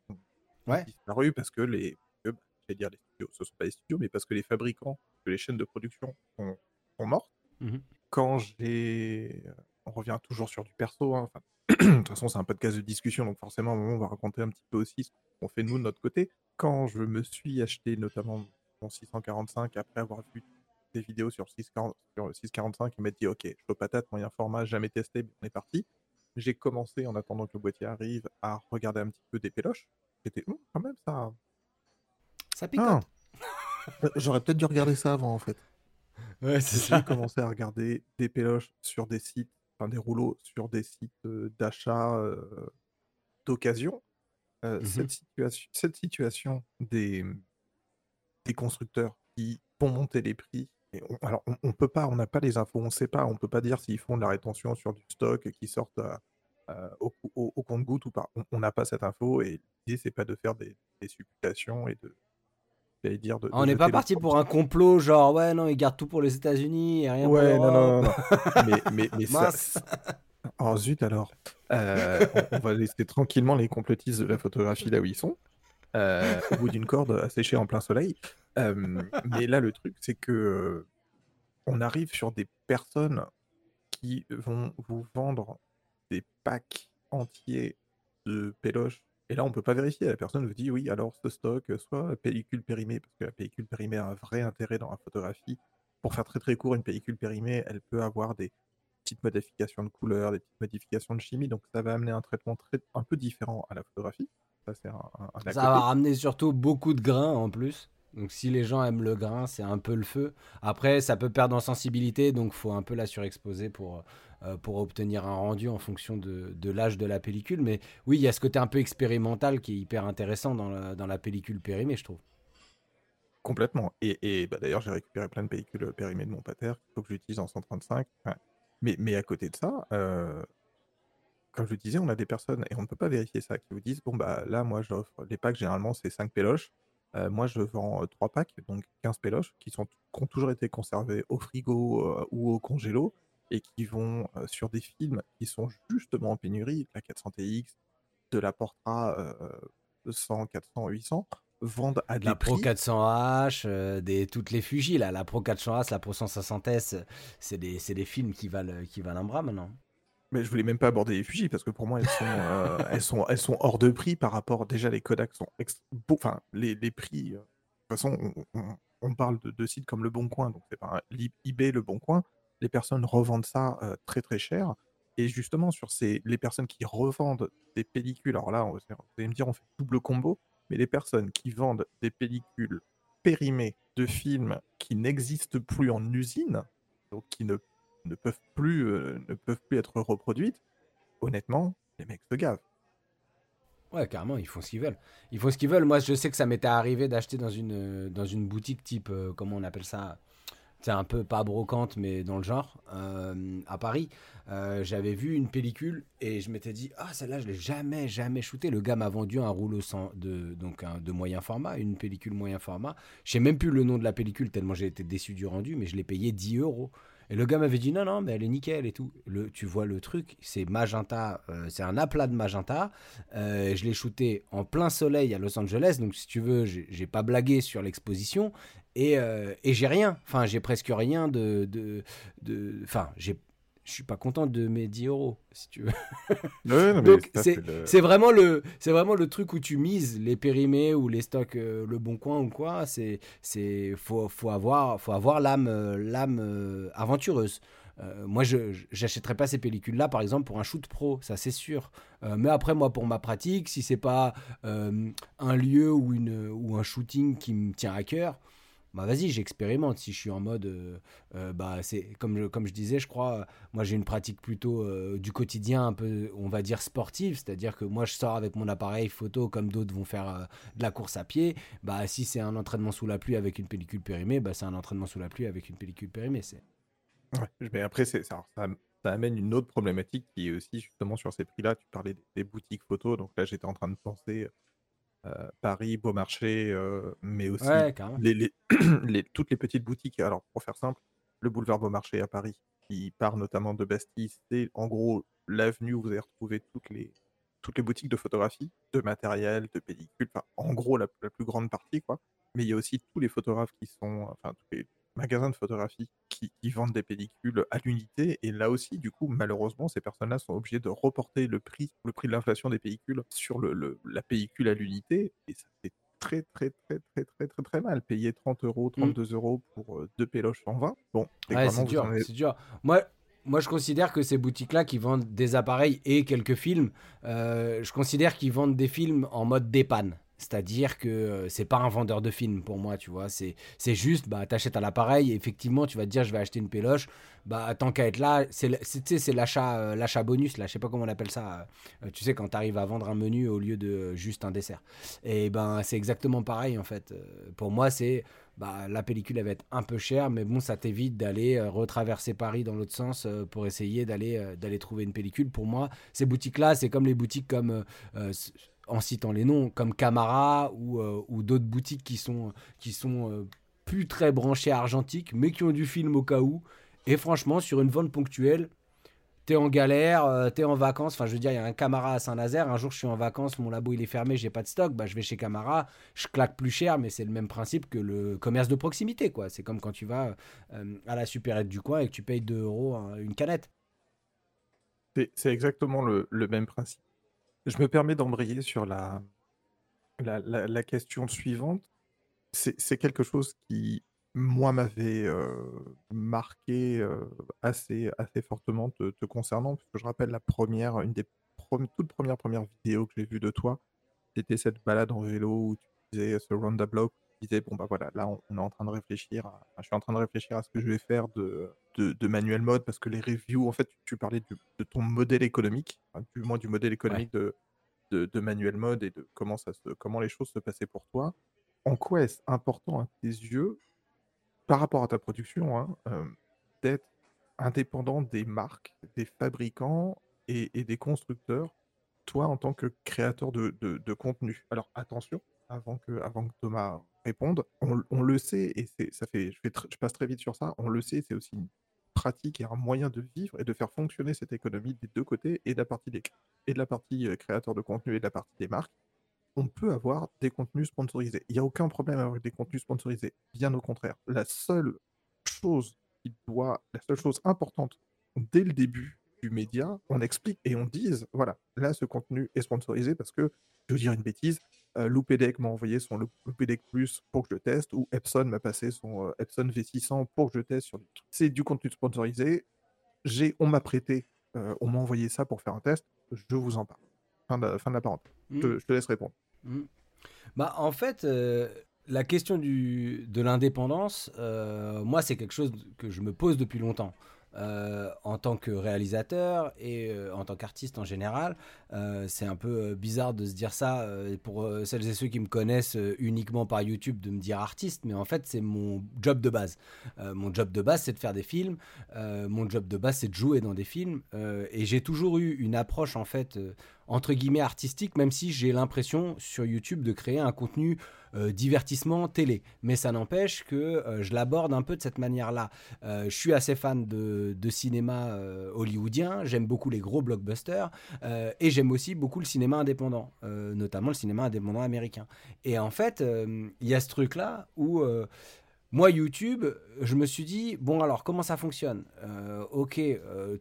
Ouais. disparu parce que les, j'allais dire les studios, ce ne sont pas les studios, mais parce que les fabricants, que les chaînes de production sont, sont mortes. Mhm. Quand j'ai... On revient toujours sur du perso, hein, de toute façon c'est un podcast de discussion, donc forcément à un moment on va raconter un petit peu aussi ce qu'on fait nous de notre côté. Quand je me suis acheté notamment mon 645 après avoir vu des vidéos sur 640 sur 645 et m'être dit ok, je peux patate, moyen format, jamais testé, on est parti. J'ai commencé en attendant que le boîtier arrive à regarder un petit peu des péloches. J'étais Hum, quand même ça. Ça picote. Ah. Euh, J'aurais peut-être dû regarder ça avant en fait. Ouais, c'est J'ai commencé à regarder des péloches sur des sites, enfin des rouleaux sur des sites euh, d'achat euh, d'occasion. Euh, Mhm. cette, situation, cette situation des, des constructeurs qui font monter les prix, et on- alors on, on peut pas, on n'a pas les infos, on sait pas, on peut pas dire s'ils font de la rétention sur du stock qui sortent à- à- au, au- au compte-goutte ou pas. On- n'a pas cette info et l'idée c'est pas de faire des, des supputations et de, dire de. de on n'est pas parti pour un complot, genre ouais, non, ils gardent tout pour les États-Unis et rien Ouais, pour non, non, non, non. mais, mais, mais ça. Oh zut alors. Euh, on, on va laisser tranquillement les complotistes de la photographie là où ils sont, euh, au bout d'une corde asséchée en plein soleil. Euh, mais là, le truc, c'est que on arrive sur des personnes qui vont vous vendre des packs entiers de péloches. Et là, on peut pas vérifier. La personne vous dit oui, alors ce stock, soit pellicule périmée, parce que la pellicule périmée a un vrai intérêt dans la photographie. Pour faire très très court, une pellicule périmée, elle peut avoir des petites modifications de couleur, des petites modifications de chimie, donc ça va amener un traitement très, un peu différent à la photographie. Ça, c'est un, un- un à Ça côté. va ramener surtout beaucoup de grains en plus. Donc si les gens aiment le grain, c'est un peu le feu. Après, ça peut perdre en sensibilité, donc faut un peu la surexposer pour, euh, pour obtenir un rendu en fonction de, de l'âge de la pellicule. Mais oui, il y a ce côté un peu expérimental qui est hyper intéressant dans la, dans la pellicule périmée, je trouve. Complètement. Et, et bah, d'ailleurs, j'ai récupéré plein de pellicules périmées de mon pater qu'il faut que j'utilise en 135. Enfin, mais, mais à côté de ça, euh, comme je disais, on a des personnes, et on ne peut pas vérifier ça, qui vous disent, bon, bah là, moi, j'offre les packs, généralement, c'est 5 péloches. Euh, moi, je vends 3 packs, donc 15 péloches, qui, sont, qui ont toujours été conservés au frigo ou au congélo, et qui vont sur des films qui sont justement en pénurie, la 400TX, de la Portra 100, 400, 800, vendent à des La Pro prix. 400H, euh, des, toutes les Fuji, là, la Pro 400H, la Pro 160S, c'est des, des films qui valent, qui valent un bras maintenant. Mais je voulais même pas aborder les Fuji parce que pour moi elles sont, euh, elles sont, elles sont hors de prix par rapport déjà les Kodak sont enfin les, les prix. euh, de toute façon, on, on- on parle de, de sites comme Le Bon Coin, donc c'est pas un- eBay, Le Bon Coin. Les personnes revendent ça euh, très très cher. Et justement sur ces, les personnes qui revendent des pellicules, alors là on, vous allez me dire on fait double combo, mais les personnes qui vendent des pellicules périmées de films qui n'existent plus en usine, donc qui ne peuvent plus, euh, ne peuvent plus être reproduites, honnêtement, les mecs se gavent. Ouais, carrément, ils font ce qu'ils veulent. Ils font ce qu'ils veulent. Moi, je sais que ça m'était arrivé d'acheter dans une, dans une boutique type, euh, comment on appelle ça? C'est un peu pas brocante, mais dans le genre, euh, à Paris. Euh, J'avais vu une pellicule et je m'étais dit, ah, celle-là, je l'ai jamais, jamais shooté. Le gars m'a vendu un rouleau de, donc de moyen format, une pellicule moyen format. Je sais même plus le nom de la pellicule tellement j'ai été déçu du rendu, mais je l'ai payé 10 euros. Et le gars m'avait dit non, non, mais elle est nickel et tout. Le, tu vois le truc, c'est magenta, euh, c'est un aplat de magenta. Euh, je l'ai shooté en plein soleil à Los Angeles, donc si tu veux, j'ai pas blagué sur l'exposition et, euh, et j'ai rien. Enfin, j'ai presque rien de. de, de- Enfin, j'ai. Je suis pas content de mes 10 euros, si tu veux. Non, Donc c'est le- vraiment le c'est vraiment le truc où tu mises les périmés ou les stocks euh, le bon coin ou quoi. C'est c'est faut faut avoir faut avoir l'âme euh, l'âme euh, aventureuse. Euh, moi, je j'achèterais pas ces pellicules là, par exemple, pour un shoot pro, ça c'est sûr. Euh, mais après, moi, pour ma pratique, si c'est pas euh, un lieu ou une ou un shooting qui me tient à cœur, bah vas-y, j'expérimente. Si je suis en mode, euh, euh, bah c'est comme je, comme je disais, je crois, euh, moi j'ai une pratique plutôt du quotidien, un peu, on va dire sportive, c'est-à-dire que moi je sors avec mon appareil photo comme d'autres vont faire de la course à pied. Bah si c'est un entraînement sous la pluie avec une pellicule périmée, bah c'est un entraînement sous la pluie avec une pellicule périmée. C'est Ouais, mais après, ça, ça amène une autre problématique qui est aussi justement sur ces prix-là. Tu parlais des, des boutiques photos, donc là j'étais en train de penser euh, Paris, Beaumarchais, euh, mais aussi ouais, carrément. les, les- les- toutes les petites boutiques. Alors, pour faire simple, le boulevard Beaumarchais à Paris, qui part notamment de Bastille, c'est en gros l'avenue où vous allez retrouver toutes les, toutes les boutiques de photographie, de matériel, de pellicules, enfin, en gros la, la plus grande partie, quoi. Mais il y a aussi tous les photographes qui sont, enfin, tous les magasins de photographie qui, qui vendent des pellicules à l'unité. Et là aussi, du coup, malheureusement, ces personnes-là sont obligées de reporter le prix, le prix de l'inflation des pellicules sur le, le- la pellicule à l'unité. Et ça fait très, très, très, très, très, très, très mal. Payer 30 euros, 32 euros pour euh, deux péloches 120. Bon, Ouais, c'est dur, avez- c'est dur. Moi, moi, je considère que ces boutiques-là qui vendent des appareils et quelques films, euh, je considère qu'ils vendent des films en mode dépanne. C'est-à-dire que euh, c'est pas un vendeur de films pour moi, tu vois. C'est, juste, bah, t'achètes un appareil et effectivement, tu vas te dire, je vais acheter une péloche. Bah, tant qu'à être là, c'est, c'est, c'est l'achat, euh, l'achat bonus, là, je sais pas comment on appelle ça. euh, tu sais, quand t'arrives à vendre un menu au lieu de juste un dessert. Et ben, c'est exactement pareil, en fait. Pour moi, c'est, bah, la pellicule elle va être un peu chère, mais bon, ça t'évite d'aller retraverser Paris dans l'autre sens pour essayer d'aller d'aller trouver une pellicule. Pour moi, ces boutiques-là, c'est comme les boutiques comme, en citant les noms, comme Camara ou, euh, d'autres boutiques qui sont, euh, plus très branchées argentiques, mais qui ont du film au cas où. Et franchement, sur une vente ponctuelle, t'es en galère, euh, t'es en vacances. Enfin, je veux dire, il y a un Camara à Saint-Nazaire. Un jour, je suis en vacances, mon labo il est fermé, j'ai pas de stock. Bah, je vais chez Camara, je claque plus cher, mais c'est le même principe que le commerce de proximité, quoi. C'est comme quand tu vas à la supérette du coin et que tu payes 2 euros une canette. C'est exactement le même principe. Je me permets d'embrayer sur la, la, question suivante. C'est quelque chose qui, moi, m'avait euh, marqué euh, assez, assez fortement te, concernant, parce que je rappelle la première, une des toutes premières premières vidéos que j'ai vues de toi, c'était cette balade en vélo où tu faisais ce round block disais, bon, bah voilà, là, on, est en train de réfléchir à, je suis en train de réfléchir à ce que je vais faire de, de, manuel mode parce que les reviews, en fait, tu, parlais de ton modèle économique, du moins du modèle économique de, de, manuel mode et de comment, ça se, comment les choses se passaient pour toi. En quoi est-ce important à tes yeux, par rapport à ta production, hein, euh, d'être indépendant des marques, des fabricants et, des constructeurs, toi en tant que créateur de, de, contenu? Alors attention, avant que, avant que Thomas réponde, on, le sait, et ça fait, je, je passe très vite sur ça, on le sait, c'est aussi une pratique et un moyen de vivre et de faire fonctionner cette économie des deux côtés, et de la partie, des, et de la partie euh, créateur de contenu et de la partie des marques. On peut avoir des contenus sponsorisés. Il n'y a aucun problème avec des contenus sponsorisés. Bien au contraire. La seule chose qui doit, la seule chose importante dès le début du média, on explique et on dise, voilà, là, ce contenu est sponsorisé parce que, je veux dire une bêtise, euh, Loupedec m'a envoyé son Loupedec Plus pour que je teste, ou Epson m'a passé son euh, Epson V600 pour que je teste sur du C'est du contenu sponsorisé. J'ai, on m'a prêté, euh, on m'a envoyé ça pour faire un test. Je vous en parle. Fin de, fin de la parenthèse. Je, mmh. te laisse répondre. Mmh. Bah, en fait, la question du, de l'indépendance, moi, c'est quelque chose que je me pose depuis longtemps. Euh, en tant que réalisateur et euh, en tant qu'artiste en général. Euh, c'est un peu bizarre de se dire ça pour celles et ceux qui me connaissent uniquement par YouTube de me dire artiste, mais en fait c'est mon job de base. mon job de base c'est de faire des films, mon job de base c'est de jouer dans des films et j'ai toujours eu une approche en fait entre guillemets artistique, même si j'ai l'impression sur YouTube de créer un contenu euh, divertissement télé. Mais ça n'empêche que euh, je l'aborde un peu de cette manière-là. Euh, je suis assez fan de, cinéma hollywoodien, j'aime beaucoup les gros blockbusters et j'aime aussi beaucoup le cinéma indépendant, notamment le cinéma indépendant américain. Et en fait, il y a ce truc-là où... Moi, YouTube, je me suis dit, bon alors, comment ça fonctionne? Ok,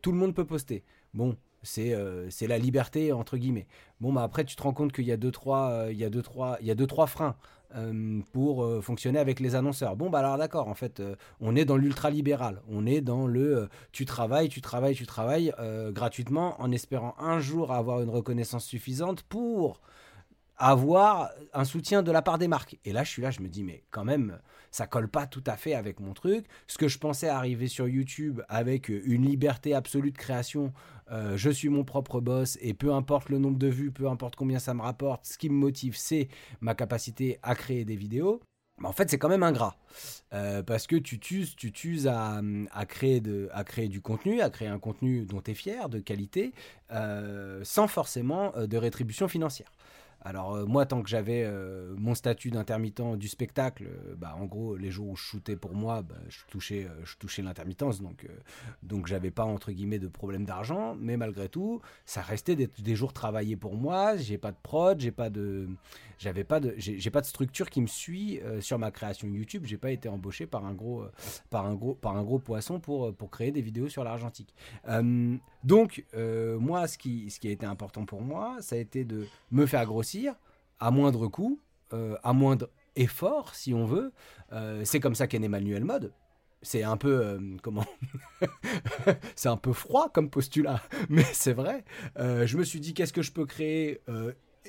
tout le monde peut poster. Bon, c'est la liberté entre guillemets. Bon bah après tu te rends compte qu'il y a deux trois il y a deux trois il y a deux trois freins euh, pour fonctionner avec les annonceurs. Bon bah alors d'accord en fait on est dans l'ultra libéral, on est dans le tu travailles tu travailles tu travailles gratuitement en espérant un jour avoir une reconnaissance suffisante pour avoir un soutien de la part des marques. Et là, je suis là, je me dis, mais quand même, ça colle pas tout à fait avec mon truc. Ce que je pensais arriver sur YouTube avec une liberté absolue de création, euh, je suis mon propre boss et peu importe le nombre de vues, peu importe combien ça me rapporte, ce qui me motive, c'est ma capacité à créer des vidéos. Mais en fait, c'est quand même ingrat. Euh, parce que tu t'uses, tu t'uses à, créer du contenu, à créer un contenu dont tu es fier, de qualité, euh, sans forcément de rétribution financière. Alors euh, moi, tant que j'avais euh, mon statut d'intermittent du spectacle, euh, bah, en gros, les jours où je shootais pour moi, bah, je touchais, touchais l'intermittence, donc donc j'avais pas entre guillemets de problème d'argent, mais malgré tout, ça restait des, des jours travaillés pour moi. J'ai pas de prod, j'ai pas de, j'avais pas de, j'ai pas de structure qui me suit sur ma création YouTube. J'ai pas été embauché par un gros, par un gros, par un gros poisson pour pour créer des vidéos sur l'argentique. donc moi, ce qui ce qui a été important pour moi, ça a été de me faire grossir à moindre coût, euh, à moindre effort, si on veut. Euh, c'est comme ça qu'est né Manuel Mode. C'est un peu euh, comment C'est un peu froid comme postulat, mais c'est vrai. je me suis dit qu'est-ce que je peux créer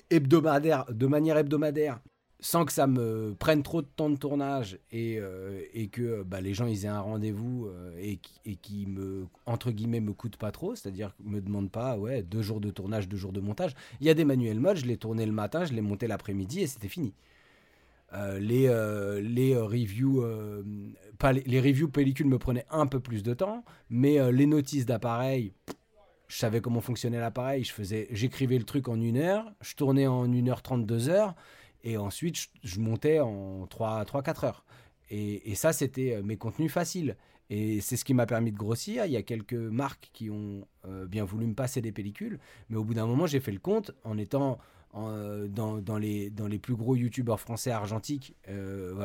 hebdomadaire, de manière hebdomadaire, sans que ça me prenne trop de temps de tournage et, euh, et que bah, les gens ils aient un rendez-vous euh, et, qui me entre guillemets me coûte pas trop, c'est-à-dire me demande pas ouais deux jours de tournage, deux jours de montage. Il y a des manuels modes, je les tournais le matin, je les montais l'après-midi et c'était fini. Euh, les, les reviews pas les, les, pellicules me prenaient un peu plus de temps, mais les notices d'appareil je savais comment fonctionnait l'appareil, j'écrivais le truc en une heure, je tournais en une heure trente, deux heures et ensuite, je, montais en 3-4 heures. Et, ça, c'était euh, mes contenus faciles. Et c'est ce qui m'a permis de grossir. Il y a quelques marques qui ont euh, bien voulu me passer des pellicules. Mais au bout d'un moment, j'ai fait le compte en étant euh, dans, les, plus gros youtubeurs français argentiques,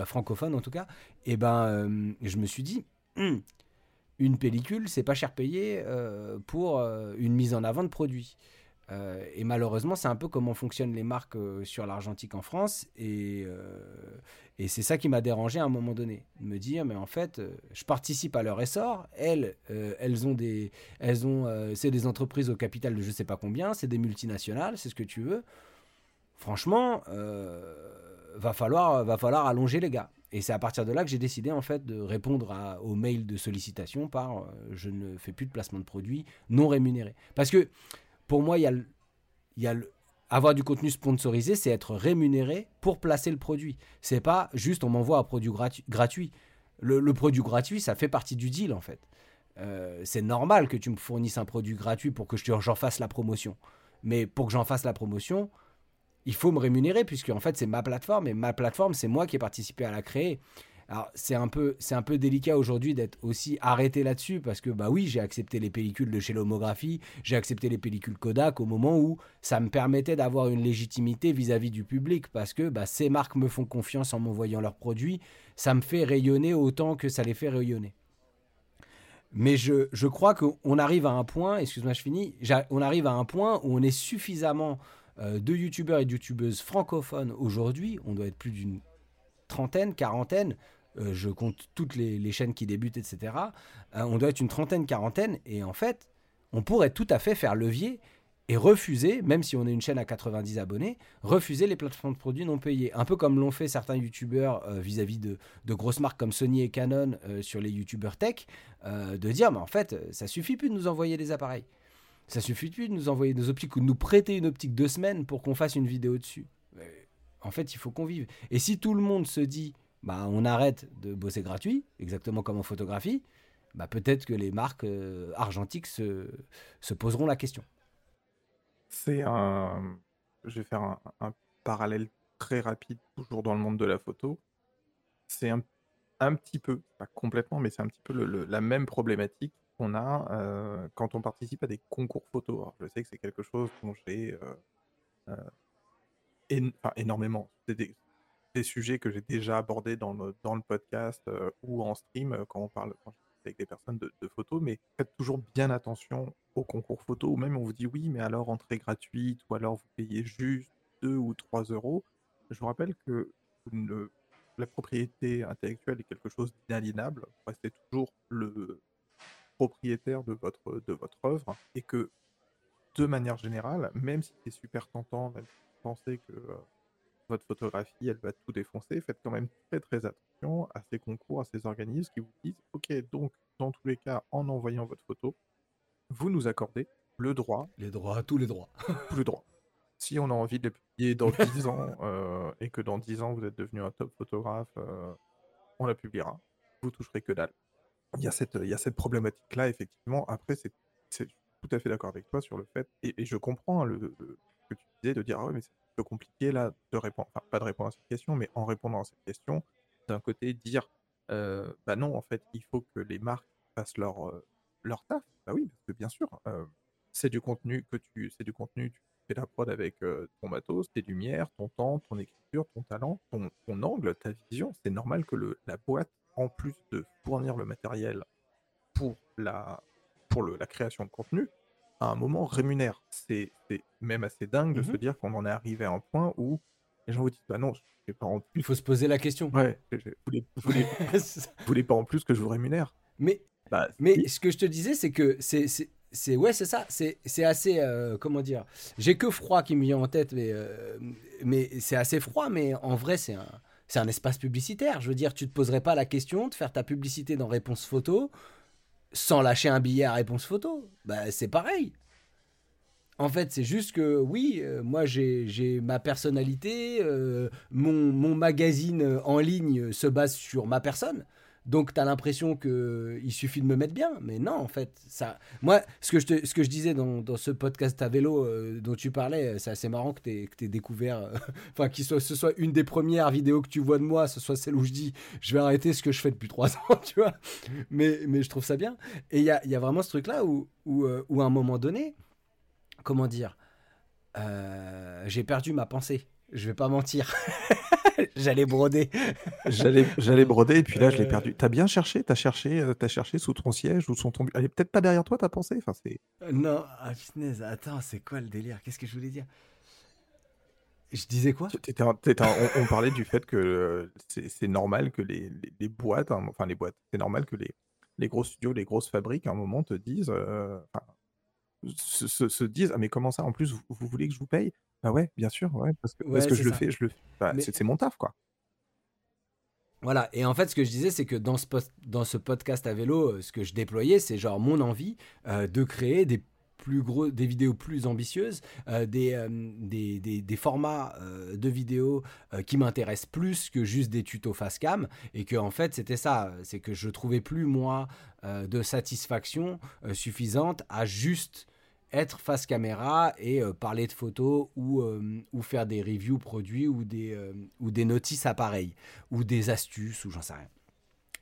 francophones en tout cas. Et ben, je me suis dit, hum, une pellicule, c'est pas cher payé pour une mise en avant de produits. Euh, et malheureusement, c'est un peu comment fonctionnent les marques euh, sur l'argentique en France. Et, euh, et c'est ça qui m'a dérangé à un moment donné. Me dire, mais en fait, je participe à leur essor. Elles, elles ont des. Elles ont, c'est des entreprises au capital de je sais pas combien, c'est des multinationales, c'est ce que tu veux. Franchement, va, falloir, va falloir allonger les gars. Et c'est à partir de là que j'ai décidé en fait de répondre aux mails de sollicitation par je ne fais plus de placement de produits non rémunérés. Parce que pour moi, il y a, avoir du contenu sponsorisé, c'est être rémunéré pour placer le produit. C'est pas juste on m'envoie un produit gratuit. Le, produit gratuit, ça fait partie du deal en fait. Euh, c'est normal que tu me fournisses un produit gratuit pour que j'en fasse la promotion. Mais pour que j'en fasse la promotion, il faut me rémunérer puisque en fait c'est ma plateforme et ma plateforme c'est moi qui ai participé à la créer. Alors c'est un peu c'est un peu délicat aujourd'hui d'être aussi arrêté là-dessus parce que bah oui j'ai accepté les pellicules de chez l'homographie, j'ai accepté les pellicules Kodak au moment où ça me permettait d'avoir une légitimité vis-à-vis du public parce que bah, ces marques me font confiance en m'envoyant leurs produits, ça me fait rayonner autant que ça les fait rayonner. Mais je, je crois qu'on arrive à un point, excuse-moi je finis, on arrive à un point où on est suffisamment euh, de youtubeurs et de youtubeuses francophones aujourd'hui, on doit être plus d'une trentaine, quarantaine, euh, je compte toutes les, chaînes qui débutent, etc. Euh, on doit être une trentaine, quarantaine, et en fait, on pourrait tout à fait faire levier et refuser, même si on est une chaîne à 90 abonnés, refuser les plateformes de produits non payés. Un peu comme l'ont fait certains youtubeurs euh, vis-à-vis de, grosses marques comme Sony et Canon sur les youtubeurs tech, de dire, mais en fait, ça suffit plus de nous envoyer des appareils. Ça suffit plus de nous envoyer des optiques ou de nous prêter une optique deux semaines pour qu'on fasse une vidéo dessus. En fait, il faut qu'on vive. Et si tout le monde se dit, bah, on arrête de bosser gratuit, exactement comme en photographie, bah, peut-être que les marques euh, argentiques se, se, poseront la question. C'est un. Je vais faire un, parallèle très rapide, toujours dans le monde de la photo. C'est un, petit peu, pas complètement, mais c'est un petit peu la même problématique qu'on a euh, quand on participe à des concours photo. je sais que c'est quelque chose dont j'ai euh, énormément. Des, sujets que j'ai déjà abordés dans le, dans le podcast euh, ou en stream euh, quand on parle avec des personnes de, photos, mais faites toujours bien attention aux concours photos, ou même on vous dit oui, mais alors entrée gratuite, ou alors vous payez juste 2 ou 3 euros. Je vous rappelle que la propriété intellectuelle est quelque chose d'inaliénable, vous restez toujours le propriétaire de votre, de votre œuvre, et que de manière générale, même si c'est super tentant, même si vous pensez que euh, votre photographie, elle va tout défoncer. Faites quand même très très attention à ces concours, à ces organismes qui vous disent, ok, donc dans tous les cas, en envoyant votre photo, vous nous accordez le droit. Les droits, tous les droits. tous les droits. Si on a envie de les publier dans 10 ans euh, et que dans 10 ans vous êtes devenu un top photographe, euh, on la publiera. Vous toucherez que dalle. Il y a cette, il y a cette problématique-là, effectivement. Après, c'est tout à fait d'accord avec toi sur le fait, et, je comprends hein, le, que tu disais de dire, ah ouais, mais c'est peu compliqué là de répondre, enfin pas de répondre à cette question, mais en répondant à cette question, d'un côté dire, euh, bah non, en fait, il faut que les marques fassent leur, euh, leur taf. Bah oui, parce que bien sûr, euh, c'est du contenu que tu, c'est du contenu, tu fais la prod avec ton matos, tes lumières, ton temps, ton écriture, ton talent, ton, ton angle, ta vision. C'est normal que le, la boîte, en plus de fournir le matériel pour la, pour le, la création de contenu, à un moment rémunère. C'est même assez dingue de se mmh dire qu'on en est arrivé à un point où les gens vous disent Bah non, je pas en plus. Il faut se poser la question. Ouais, vous voulez, voulez, pas en plus que je vous rémunère. Mais, bah, mais ce que je te disais, c'est que c'est. C'est ouais, c'est ça. C'est assez euh, comment dire. J'ai que froid qui me vient en tête, mais euh, mais c'est assez froid. Mais en vrai, c'est un c'est un espace publicitaire. Je veux dire, tu te poserais pas la question de faire ta publicité dans Réponse Photo sans lâcher un billet à réponse photo. Bah, c'est pareil. En fait, c'est juste que oui, euh, moi j'ai ma personnalité, euh, mon, mon, magazine en ligne se base sur ma personne. Donc tu as l'impression qu'il suffit de me mettre bien. Mais non, en fait, ça. Moi, ce que je, te, ce que je disais dans, dans ce podcast à vélo euh, dont tu parlais, c'est assez marrant que tu aies, découvert. Euh, enfin, que ce soit une des premières vidéos que tu vois de moi, ce soit celle où je dis je vais arrêter ce que je fais depuis trois ans, tu vois. Mais, mais je trouve ça bien. Et il y a, y a, vraiment ce truc-là où, où, euh, où, à un moment donné, comment dire, j'ai perdu ma pensée. Je vais pas mentir. J'allais broder. J'allais, j'allais broder et puis là je l'ai euh. perdu. T'as bien cherché, t'as cherché, euh, t'as cherché sous ton siège ou sous ton. Elle est peut-être pas derrière toi, t'as pensé. Enfin. Euh, non, ah, Attends, c'est quoi le délire? Qu'est-ce que je voulais dire? Je disais quoi? On, parlait du fait que c'est, normal que les, les, boîtes, hein, enfin les boîtes, c'est normal que les, les gros studios, les grosses fabriques, à un moment te disent, se, se- se disent Ah, mais comment ça? En plus, vous, vous voulez que je vous paye? Bah ouais, bien sûr, ouais, parce que, parce que je le fais, je le bah, Mais- c'est mon taf, quoi. Voilà, et en fait, ce que je disais, c'est que dans ce, dans ce podcast à vélo, euh, ce que je déployais, c'est genre mon envie euh, de créer des plus gros, des vidéos plus ambitieuses, euh, des, euh, des, des- des formats euh, de vidéos qui m'intéressent plus que juste des tutos face cam, et que en fait, c'était ça, c'est que je trouvais plus moi de satisfaction suffisante à juste être face caméra et euh, parler de photos ou, euh, ou faire des reviews produits ou des, euh, ou des notices appareils ou des astuces ou j'en sais rien.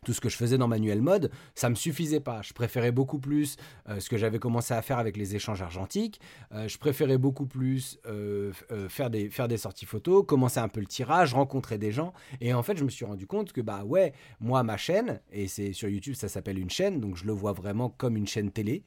Tout ce que je faisais dans Manuel Mode, ça me suffisait pas. Je préférais beaucoup plus euh, ce que j'avais commencé à faire avec les échanges argentiques. Euh, je préférais beaucoup plus euh, faire, des, faire des sorties photos, commencer un peu le tirage, rencontrer des gens. Et en fait, je me suis rendu compte que, bah ouais, moi, ma chaîne, et c'est sur YouTube, ça s'appelle une chaîne, donc je le vois vraiment comme une chaîne télé.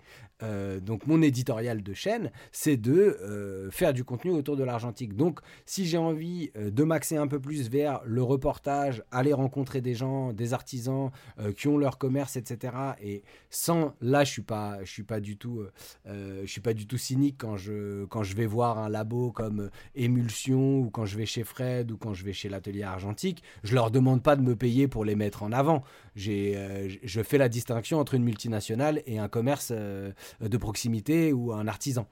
Donc mon éditorial de chaîne, c'est de faire du contenu autour de l'argentique. Donc si j'ai envie de m'axer un peu plus vers le reportage, aller rencontrer des gens, des artisans euh, qui ont leur commerce, etc. Et sans, là, je suis pas, je suis pas du tout, euh, euh, je suis pas du tout cynique quand je quand je vais voir un labo comme Émulsion ou quand je vais chez Fred ou quand je vais chez l'atelier argentique. Je leur demande pas de me payer pour les mettre en avant. J'ai, je fais la distinction entre une multinationale et un commerce de proximité ou un artisan.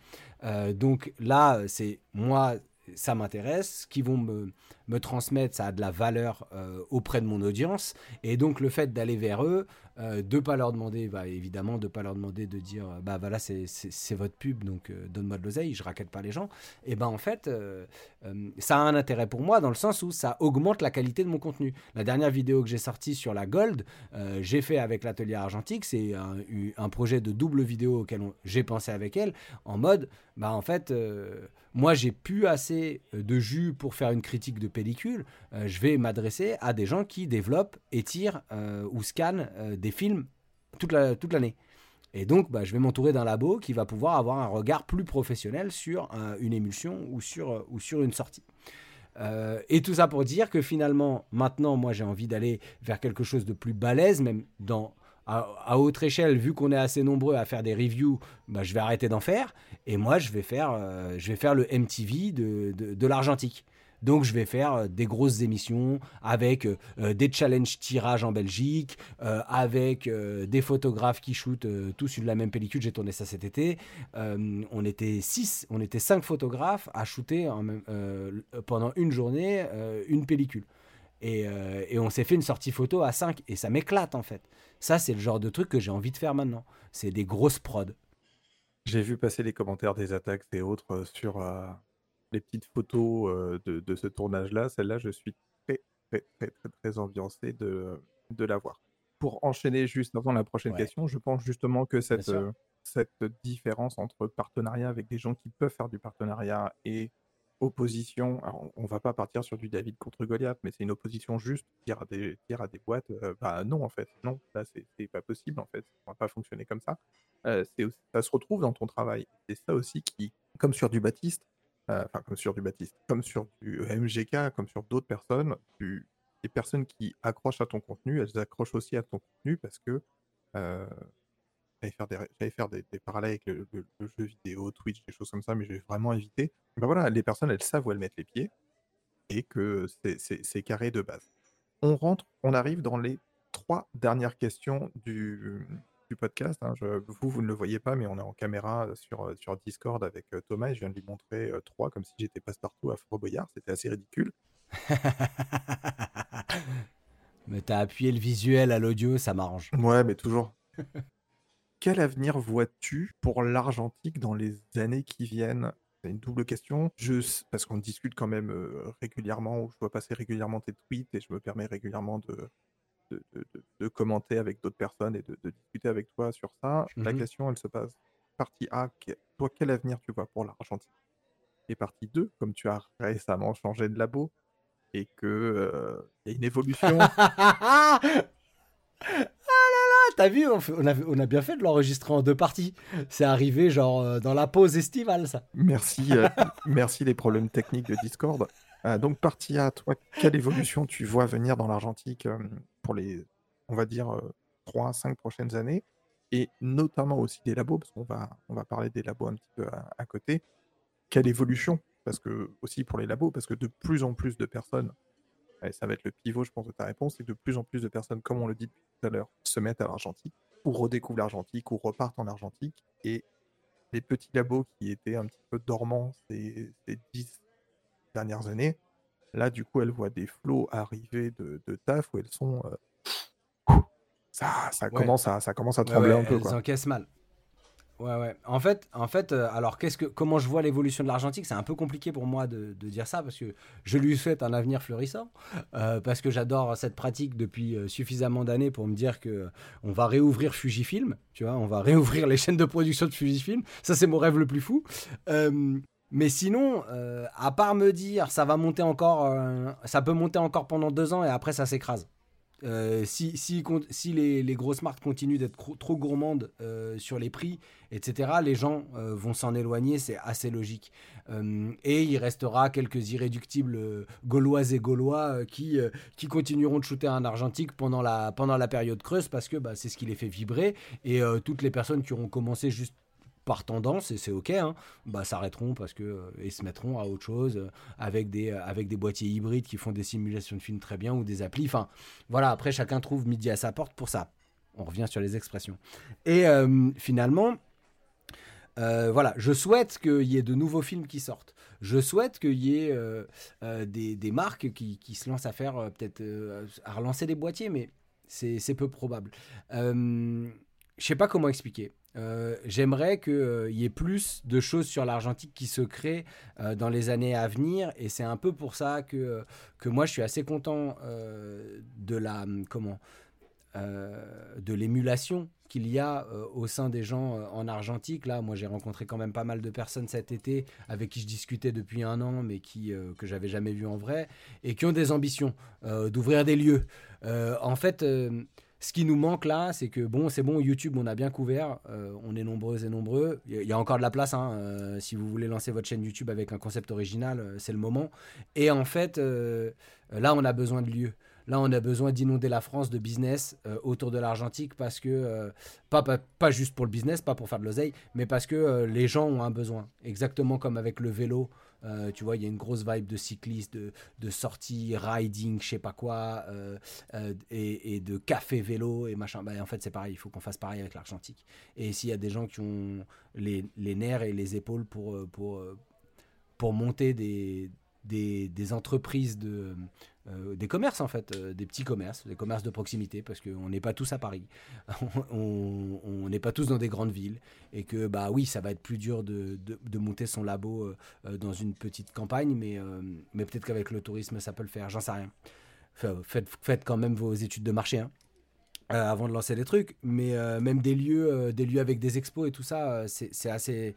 Donc là, c'est moi, ça m'intéresse. Qu'ils vont me, me transmettre, ça a de la valeur euh, auprès de mon audience. Et donc le fait d'aller vers eux, euh, de pas leur demander, bah, évidemment, de pas leur demander de dire, bah voilà, c'est- votre pub, donc euh, donne-moi de l'oseille, je raquette pas les gens. Et ben en fait, euh, ça a un intérêt pour moi dans le sens où ça augmente la qualité de mon contenu. La dernière vidéo que j'ai sortie sur la Gold, j'ai fait avec l'atelier argentique, c'est un, un projet de double vidéo auquel j'ai pensé avec elle, en mode, bah en fait, moi j'ai plus assez de jus pour faire une critique de pellicule, euh, je vais m'adresser à des gens qui développent et tirent euh, ou scannent euh, des films toute la- toute l'année. et donc, bah, je vais m'entourer d'un labo qui va pouvoir avoir un regard plus professionnel sur une émulsion ou sur, une sortie. Et tout ça pour dire que finalement, maintenant, moi, j'ai envie d'aller vers quelque chose de plus balèze, même à, autre échelle, vu qu'on est assez nombreux à faire des reviews, bah, je vais arrêter d'en faire. Et moi, je vais faire, je vais faire le MTV de, de, de l'argentique. Donc, je vais faire euh, des grosses émissions avec euh, des challenges tirages en Belgique, euh, avec euh, des photographes qui shootent euh, tous sur la même pellicule. J'ai tourné ça cet été. Euh, on était six, on était cinq photographes à shooter euh, pendant une journée euh, une pellicule. Et, euh, on s'est fait une sortie photo à 5 et ça m'éclate en fait. Ça, c'est le genre de truc que j'ai envie de faire maintenant. C'est des grosses prods. J'ai vu passer les commentaires des attaques et autres euh, sur euh, les petites photos euh, de, de ce tournage-là. Celle-là, je suis très, très, très, très, très ambiancé de, de la voir. Pour enchaîner juste avant la prochaine Ouais. question, je pense justement que cette, euh, cette différence entre partenariat avec des gens qui peuvent faire du partenariat et opposition, alors on, on va pas partir sur du David contre Goliath, mais c'est une opposition juste, dire à des, dire à des boîtes, euh, bah non en fait, non, là c'est pas possible en fait, ça va pas fonctionner comme ça. Euh, c'est aussi- ça se retrouve dans ton travail. C'est ça aussi qui, comme sur du Baptiste, enfin comme sur du Baptiste, comme sur du MGK, comme sur d'autres personnes, les personnes qui accrochent à ton contenu, elles accrochent aussi à ton contenu parce que euh, j'allais faire, des, parallèles avec le, le- jeu vidéo, Twitch, des choses comme ça, mais je vais vraiment éviter. Ben voilà, les personnes, elles savent où elles mettent les pieds et que c'est carré de base. On rentre, on arrive dans les trois dernières questions du, du podcast. hein. Je- vous, vous ne le voyez pas, mais on est en caméra sur, euh, sur Discord avec euh, Thomas et je viens de lui montrer euh, trois comme si j'étais passe-partout à Fort Boyard. C'était assez ridicule. Mais t'as appuyé le visuel à l'audio, ça m'arrange. Ouais, mais toujours. Quel avenir vois-tu pour l'argentique dans les années qui viennent? C'est une double question. Je, parce qu'on discute quand même euh, régulièrement, ou je vois passer régulièrement tes tweets et je me permets régulièrement de, de, de- de- de commenter avec d'autres personnes et de, de discuter avec toi sur ça. La Mhm. question, elle se passe. Partie A, toi, quel avenir tu vois pour l'argentique Et partie 2, comme tu as récemment changé de labo et que euh, il y a une évolution. ah là là, t'as vu, a, on a bien fait de l'enregistrer en deux parties. C'est arrivé genre euh, dans la pause estivale, ça. Merci, euh, merci les problèmes techniques de Discord. Euh, donc, partie A, toi, quelle évolution tu vois venir dans l'argentique euh, pour les, on va dire, 3-5 prochaines années? Et notamment aussi des labos, parce qu'on va, on va parler des labos un petit peu à, côté. Quelle évolution? Parce que aussi pour les labos, parce que de plus en plus de personnes, et ça va être le pivot, je pense, de ta réponse, c'est de plus en plus de personnes, comme on le dit tout à l'heure, se mettent à l'argentique, ou redécouvrent l'argentique, ou repartent en argentique, et les petits labos qui étaient un petit peu dormants ces, ces dernières années, là, du coup, elles voient des flots arriver de, de taf où elles sont... Euh, ça, ça, commence à, ça commence à trembler un peu. Elles encaissent mal. Ouais, ouais. En fait, en fait euh, alors qu'est-ce que, comment je vois l'évolution de l'argentique? C'est un peu compliqué pour moi de, dire ça parce que je lui souhaite un avenir florissant, euh, parce que j'adore cette pratique depuis euh, suffisamment d'années pour me dire que on va réouvrir Fujifilm, tu vois, on va réouvrir les chaînes de production de Fujifilm. Ça, c'est mon rêve le plus fou. Mais sinon, à part me dire ça va monter encore, ça peut monter encore pendant deux ans et après ça s'écrase. Euh, si, si, les, grosses marques continuent d'être trop gourmandes euh, sur les prix, etc., les gens euh, vont s'en éloigner, c'est assez logique. et il restera quelques irréductibles gauloises et gaulois qui, qui continueront de shooter un argentique pendant la, pendant la période creuse parce que bah, c'est ce qui les fait vibrer. Et toutes les personnes qui auront commencé juste par tendance, et c'est ok, hein, bah, s'arrêteront parce que euh, et se mettront à autre chose euh, avec des euh, avec boîtiers hybrides qui font des simulations de films très bien ou des applis. Enfin, voilà. Après, chacun trouve midi à sa porte pour ça. On revient sur les expressions. Et finalement, voilà, je souhaite qu'il y ait de nouveaux films qui sortent. Je souhaite qu'il y ait des, des, marques qui, qui, se lancent à faire peut-être à relancer des boîtiers, mais c'est peu probable. je sais pas comment expliquer. Euh, j'aimerais qu'il euh, y ait plus de choses sur l'argentique qui se créent euh, dans les années à venir. Et c'est un peu pour ça que, que moi, je suis assez content de la comment de l'émulation qu'il y a au sein des gens en argentique. Là, moi, j'ai rencontré quand même pas mal de personnes cet été avec qui je discutais depuis un an, mais qui que j'avais jamais vu en vrai et qui ont des ambitions d'ouvrir des lieux. en fait ce qui nous manque là, c'est que bon, c'est bon, YouTube, on a bien couvert, euh, on est nombreux et nombreux. Il y, a encore de la place, hein, euh, si vous voulez lancer votre chaîne YouTube avec un concept original, euh, c'est le moment. Et en fait, là, on a besoin de lieux. Là, on a besoin d'inonder la France de business autour de l'argentique parce que, pas, pas, pas, juste pour le business, pas pour faire de l'oseille, mais parce que les gens ont un besoin. Exactement comme avec le vélo. Euh, tu vois, il y a une grosse vibe de cycliste, de, de sortie, riding, je sais pas quoi, euh, euh, et, de café vélo et machin. Bah, en fait, c'est pareil, il faut qu'on fasse pareil avec l'Argentique. Et s'il y a des gens qui ont les, les, nerfs et les épaules pour, pour, pour monter des, des, des entreprises de, euh, des commerces en fait, euh, des petits commerces, des commerces de proximité, parce qu'on n'est pas tous à Paris, on n'est pas tous dans des grandes villes, et que bah oui, ça va être plus dur de, de, monter son labo euh, dans une petite campagne, mais, mais peut-être qu'avec le tourisme ça peut le faire, j'en sais rien. faites, faites, quand même vos études de marché. Hein. Euh, avant de lancer des trucs, mais euh, même des lieux, euh, des lieux avec des expos et tout ça, c'est assez,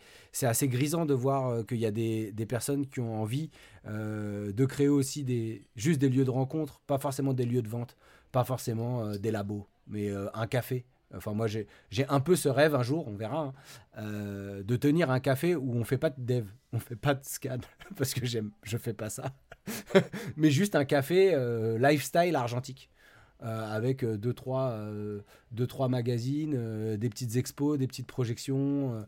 grisant de voir qu'il y a des, des, personnes qui ont envie de créer aussi des, juste des lieux de rencontre, pas forcément des lieux de vente, pas forcément des labos, mais un café. Enfin, moi, j'ai un peu ce rêve un jour, on verra, hein, de tenir un café où on fait pas de dev, on fait pas de scan, parce que j'aime, je fais pas ça, mais juste un café lifestyle argentique. Euh, avec euh, deux trois, euh, deux, trois magazines, des petites expos, des petites projections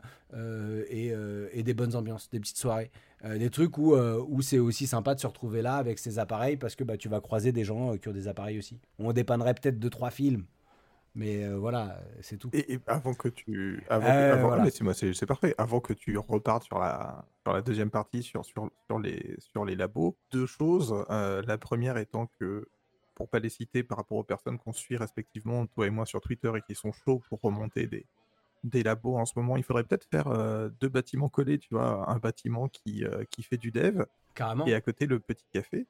et, et, des bonnes ambiances, des petites soirées. des trucs où, où c'est aussi sympa de se retrouver là avec ces appareils parce que bah, tu vas croiser des gens qui ont des appareils aussi. On dépannerait peut-être deux, trois films. Mais voilà, c'est tout. Et, avant que tu. Avant, c'est parfait. Avant que tu repartes sur la, sur la deuxième partie, sur, sur, sur, les, sur les labos, deux choses. la première étant que pour pas les citer par rapport aux personnes qu'on suit respectivement, toi et moi sur Twitter, et qui sont chauds pour remonter des, des labos en ce moment, il faudrait peut-être faire euh, deux bâtiments collés, tu vois, un bâtiment qui, euh, qui fait du dev, Carrément. et à côté le petit café,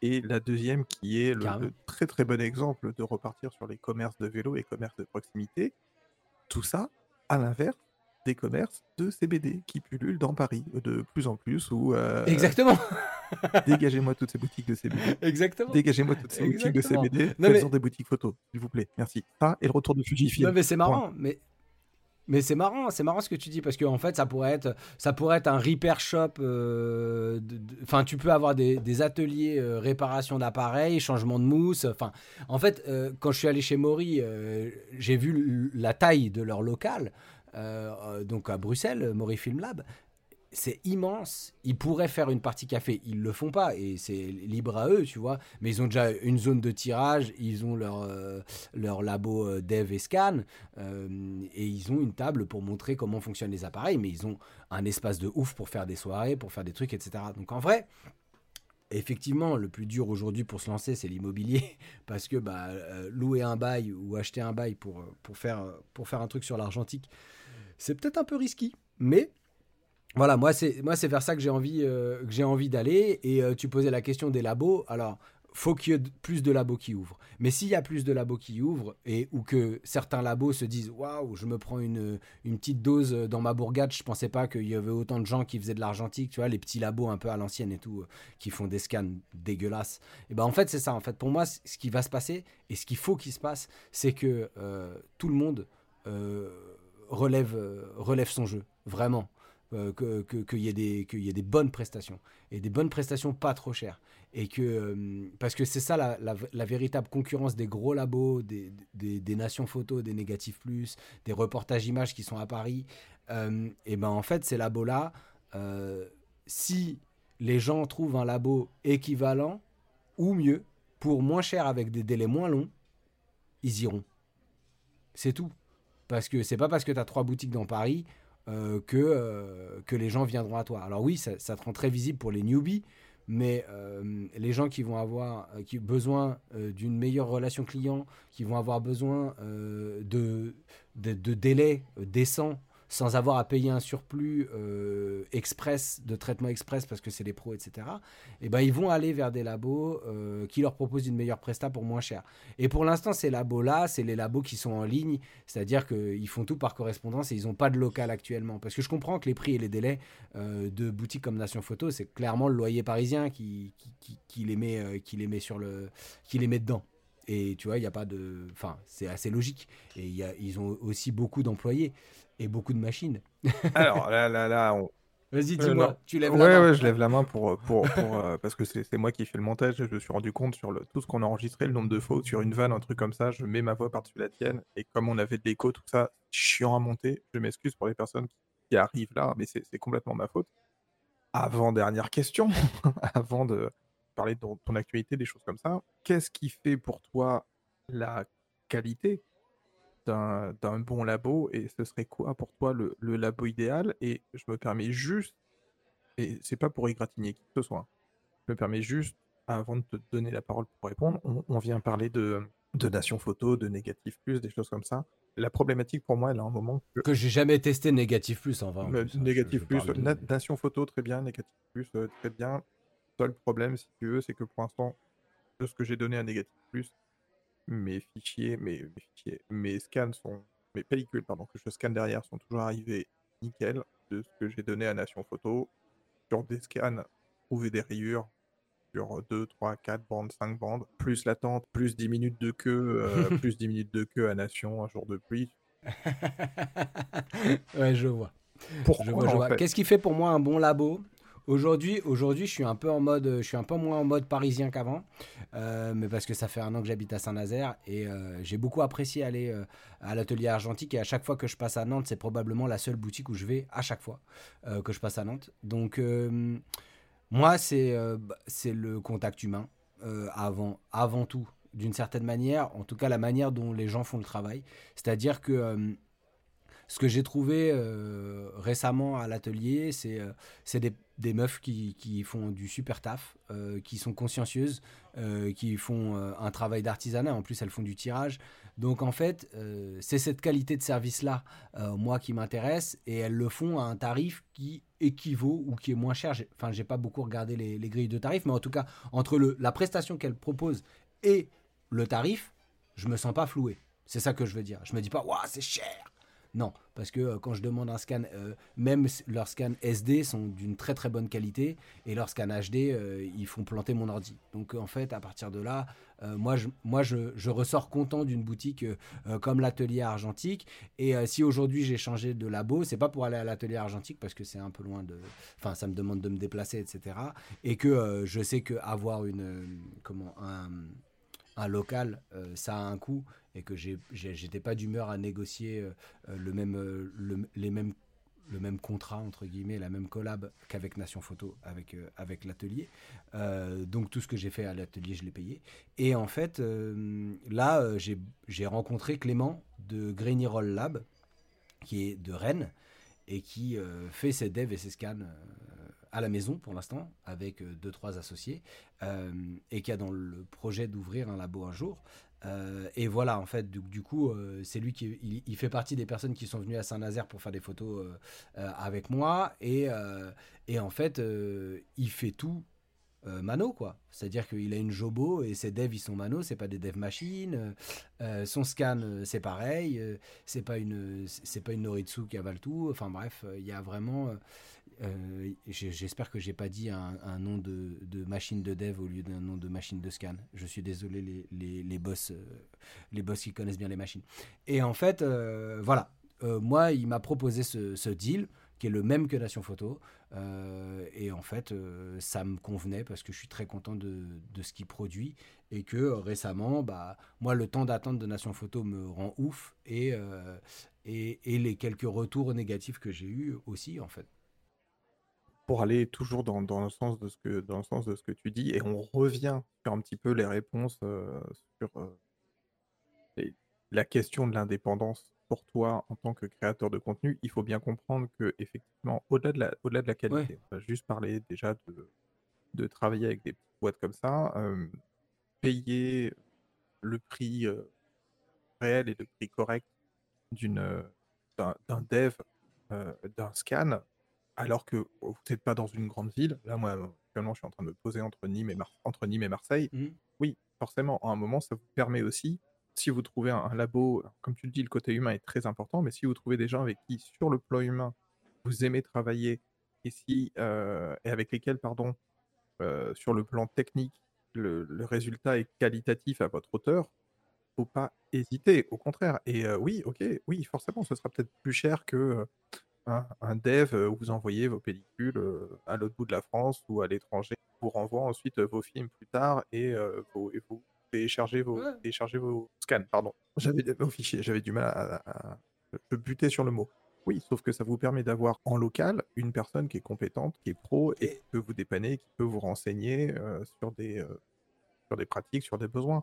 et la deuxième qui est le, très très bon exemple de repartir sur les commerces de vélo et commerces de proximité. Tout ça, à l'inverse, des commerces de CBD qui pullulent dans Paris de plus en plus. Où, euh, Exactement. Dégagez-moi toutes ces boutiques de CBD. Exactement. Dégagez-moi toutes ces boutiques de CBD. Faisons des boutiques photos, s'il vous plaît. Merci. Ah, et le retour de Fujifilm. Non, mais c'est marrant. Mais mais c'est marrant, c'est marrant ce que tu dis parce qu'en en fait ça pourrait être ça pourrait être un repair shop, euh, enfin, tu peux avoir des, des ateliers euh, réparation d'appareils, changement de mousse. Enfin, en fait, euh, quand je suis allé chez Maury, j'ai vu la taille de leur local, donc à Bruxelles, Maury Film Lab. C'est immense. Ils pourraient faire une partie café. Ils le font pas et c'est libre à eux, tu vois. Mais ils ont déjà une zone de tirage. Ils ont leur, euh, leur labo euh, dev et scan. euh, et ils ont une table pour montrer comment fonctionnent les appareils. Mais ils ont un espace de ouf pour faire des soirées, pour faire des trucs, etc. Donc en vrai, effectivement, le plus dur aujourd'hui pour se lancer, c'est l'immobilier. Parce que bah, louer un bail ou acheter un bail pour, pour, faire, pour faire un truc sur l'argentique, c'est peut-être un peu risqué. Mais voilà, moi c'est moi c'est vers ça que j'ai envie euh, que j'ai envie d'aller. Et euh, tu posais la question des labos. Alors faut qu'il y ait plus de labos qui ouvrent. Mais s'il y a plus de labos qui ouvrent et ou que certains labos se disent waouh, je me prends une une petite dose dans ma bourgade, je pensais pas qu'il y avait autant de gens qui faisaient de l'argentique, tu vois, les petits labos un peu à l'ancienne et tout, euh, qui font des scans dégueulasses. Et ben en fait c'est ça. En fait pour moi ce qui va se passer et ce qu'il faut qu'il se passe, c'est que tout le monde relève relève son jeu, vraiment euh, que- que- qu'il y, ait des- qu'il y ait des bonnes prestations. Et des bonnes prestations pas trop chères. Et que euh, parce que c'est ça la, la- véritable concurrence des gros labos des, des- nations photos des négatifs plus des reportages images qui sont à Paris Euh, et ben en fait ces labos là si les gens trouvent un labo équivalent ou mieux pour moins cher avec des délais moins longs ils iront. C'est tout. Parce que c'est pas parce que tu as trois boutiques dans Paris euh, que, euh, que les gens viendront à toi. Alors oui, ça, ça te rend très visible pour les newbies, mais euh, les gens qui vont avoir qui besoin d'une meilleure relation client, qui vont avoir besoin de, de, délais décents sans avoir à payer un surplus euh, express, de traitement express parce que c'est des pros, etc., et ben, ils vont aller vers des labos euh, qui leur proposent une meilleure presta pour moins cher. Et pour l'instant, ces labos-là, c'est les labos qui sont en ligne, c'est-à-dire qu'ils font tout par correspondance et ils n'ont pas de local actuellement. Parce que je comprends que les prix et les délais euh, de boutiques comme Nation Photo, c'est clairement le loyer parisien qui, qui, les, met, qui, les met sur le, qui les met dedans. Et tu vois, il n'y a pas de. Enfin, c'est assez logique. Et ils ont aussi beaucoup d'employés et beaucoup de machines. Alors là, là, là, on... Vas-y, Euh, dis-moi, tu lèves ouais, la main. ouais, je lève la main pour, pour, pour, euh, parce que c'est c'est moi qui fais le montage je me suis rendu compte sur le, tout ce qu'on a enregistré, le nombre de fautes sur une vanne, un truc comme ça, je mets ma voix par-dessus la tienne et comme on avait de l'écho, tout ça, chiant à monter, je m'excuse pour les personnes qui, qui arrivent là, mais c'est c'est complètement ma faute. Avant dernière question, avant de parler de ton, ton actualité, des choses comme ça, qu'est-ce qui fait pour toi la qualité? D'un bon labo et ce serait quoi pour toi le, le labo idéal? Et je me permets juste, et c'est pas pour égratigner qui que ce soit, je me permets juste, avant de te donner la parole pour répondre, on, on vient parler de, de Nation Photo, de Négatif Plus, des choses comme ça. La problématique pour moi, elle a un moment que Que j'ai jamais testé Négatif Plus en vrai. plus, hein, négatif je- je plus, de- Nation photo très bien, négatif plus euh, très bien. Seul problème, si tu veux, c'est que pour l'instant, de ce que j'ai donné à négatif plus, mes fichiers, mes, mes fichiers, mes scans sont, mes pellicules, pardon, que je scanne derrière sont toujours arrivés nickel de ce que j'ai donné à Nation photo. Sur des scans, trouver des rayures sur 2, 3, 4 bandes, 5 bandes, plus l'attente, plus 10 minutes de queue, euh, plus 10 minutes de queue à Nation, un jour de pluie. ouais, je vois. Pourquoi Je vois, je vois. Qu'est-ce qui fait pour moi un bon labo? Aujourd'hui, aujourd'hui, je suis un peu en mode, je suis un peu moins en mode parisien qu'avant, euh, mais parce que ça fait un an que j'habite à Saint-Nazaire et euh, j'ai beaucoup apprécié aller euh, à l'atelier argentique et à chaque fois que je passe à Nantes, c'est probablement la seule boutique où je vais à chaque fois que je passe à Nantes. Donc moi, c'est bah, c'est le contact humain avant, avant tout, d'une certaine manière, en tout cas la manière dont les gens font le travail. C'est-à-dire que ce que j'ai trouvé euh, récemment à l'atelier, c'est euh, des, meufs qui, qui font du super taf, euh, qui sont consciencieuses, euh, qui font un travail d'artisanat. En plus, elles font du tirage. Donc, en fait, c'est cette qualité de service-là, moi, qui m'intéresse. Et elles le font à un tarif qui équivaut ou qui est moins cher. Enfin, j'ai pas beaucoup regardé les, les grilles de tarifs, mais en tout cas, entre la prestation qu'elles proposent et le tarif, je me sens pas floué. C'est ça que je veux dire. Je me dis pas, waouh, c'est cher. Non, parce que euh, quand je demande un scan, euh, même leurs scans SD sont d'une très très bonne qualité et leurs scans HD, euh, ils font planter mon ordi. Donc en fait, à partir de là, moi, je, ressors content d'une boutique comme l'atelier argentique. Et si aujourd'hui j'ai changé de labo, c'est pas pour aller à l'atelier argentique parce que c'est un peu loin de. Enfin, ça me demande de me déplacer, etc. Et que je sais que avoir une. comment un, un local, euh, ça a un coût et que j'étais pas d'humeur à négocier euh, euh, le même, le, les mêmes, le même contrat, entre guillemets, la même collab qu'avec Nation Photo, avec, avec l'atelier. Donc tout ce que j'ai fait à l'atelier, je l'ai payé. Et en fait, là, j'ai rencontré Clément de Grainy Roll Lab, qui est de Rennes, et qui fait ses devs et ses scans à la maison pour l'instant, avec euh, deux, trois associés, euh, et qui a dans le projet d'ouvrir un labo un jour. Euh, et voilà, en fait, du, coup, c'est lui qui il, fait partie des personnes qui sont venues à Saint-Nazaire pour faire des photos avec moi. Et, et en fait, il fait tout mano, quoi. C'est-à-dire qu'il a une Jobo et ses devs, ils sont mano, c'est pas des devs machines. Son scan, c'est pareil. c'est pas une, c'est pas une Noritsu qui avale tout. Enfin bref, il y a vraiment. Euh, J'espère que j'ai pas dit un, nom de, machine de dev au lieu d'un nom de machine de scan. Je suis désolé les, boss, euh, les boss qui connaissent bien les machines. Et en fait, euh, voilà. Moi, il m'a proposé ce, deal qui est le même que Nation Photo. Et en fait, ça me convenait parce que je suis très content de, ce qu'il produit et que récemment, bah, moi, le temps d'attente de Nation Photo me rend ouf et, et, et les quelques retours négatifs que j'ai eus aussi, en fait. Pour aller toujours dans, dans le sens de ce que, dans le sens de ce que tu dis, et on revient sur un petit peu les réponses euh, sur euh, les- la question de l'indépendance pour toi en tant que créateur de contenu, il faut bien comprendre que effectivement, au-delà de la, au-delà de la qualité, on va juste parler déjà de, de travailler avec des petites boîtes comme ça, euh, payer le prix euh, réel et le prix correct d'une, d'un, dev, d'un scan, alors que vous n'êtes pas dans une grande ville. Là, moi, actuellement, je suis en train de me poser entre Nîmes et, Mar- entre Nîmes et Marseille. Mhm. Oui, forcément, à un moment, ça vous permet aussi, si vous trouvez un, un labo, comme tu le dis, le côté humain est très important, mais si vous trouvez des gens avec qui, sur le plan humain, vous aimez travailler et, si, euh, et avec lesquels, pardon, euh, sur le plan technique, le, le résultat est qualitatif à votre hauteur, faut pas hésiter, au contraire. Et euh, oui, ok, oui, forcément, ce sera peut-être plus cher que euh, un, un dev euh, où vous envoyez vos pellicules euh, à l'autre bout de la France ou à l'étranger, vous renvoie ensuite euh, vos films plus tard et, euh, vos, et vous téléchargez vos, Ouais. téléchargez vos scans, pardon. J'avais vos fichiers, j'avais du mal à, à- je butais sur le mot. Oui, sauf que ça vous permet d'avoir en local une personne qui est compétente, qui est pro et, Et- qui peut vous dépanner, qui peut vous renseigner euh, sur, des, euh, sur des pratiques, sur des besoins.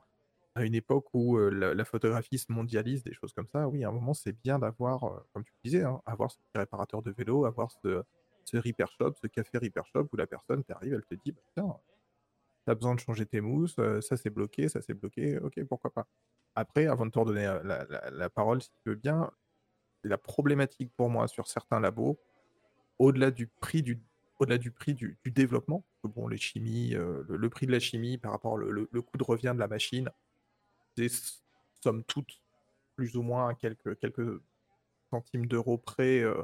À une époque où la, photographie se mondialise, des choses comme ça, oui, à un moment, c'est bien d'avoir, comme tu disais, hein, avoir ce petit réparateur de vélo, avoir ce, ce repair shop, ce café repair shop où la personne t'arrive, elle te dit, bah, tiens, t'as besoin de changer tes mousses, ça c'est bloqué, ça c'est bloqué, ok, pourquoi pas. Après, avant de te redonner la, parole, si tu veux bien, la problématique pour moi sur certains labos, au-delà du prix du, au-delà du prix du, développement, bon, les chimies, le, le prix de la chimie par rapport au le, le coût de revient de la machine, c'est somme toute plus ou moins à quelques, quelques centimes d'euros près euh,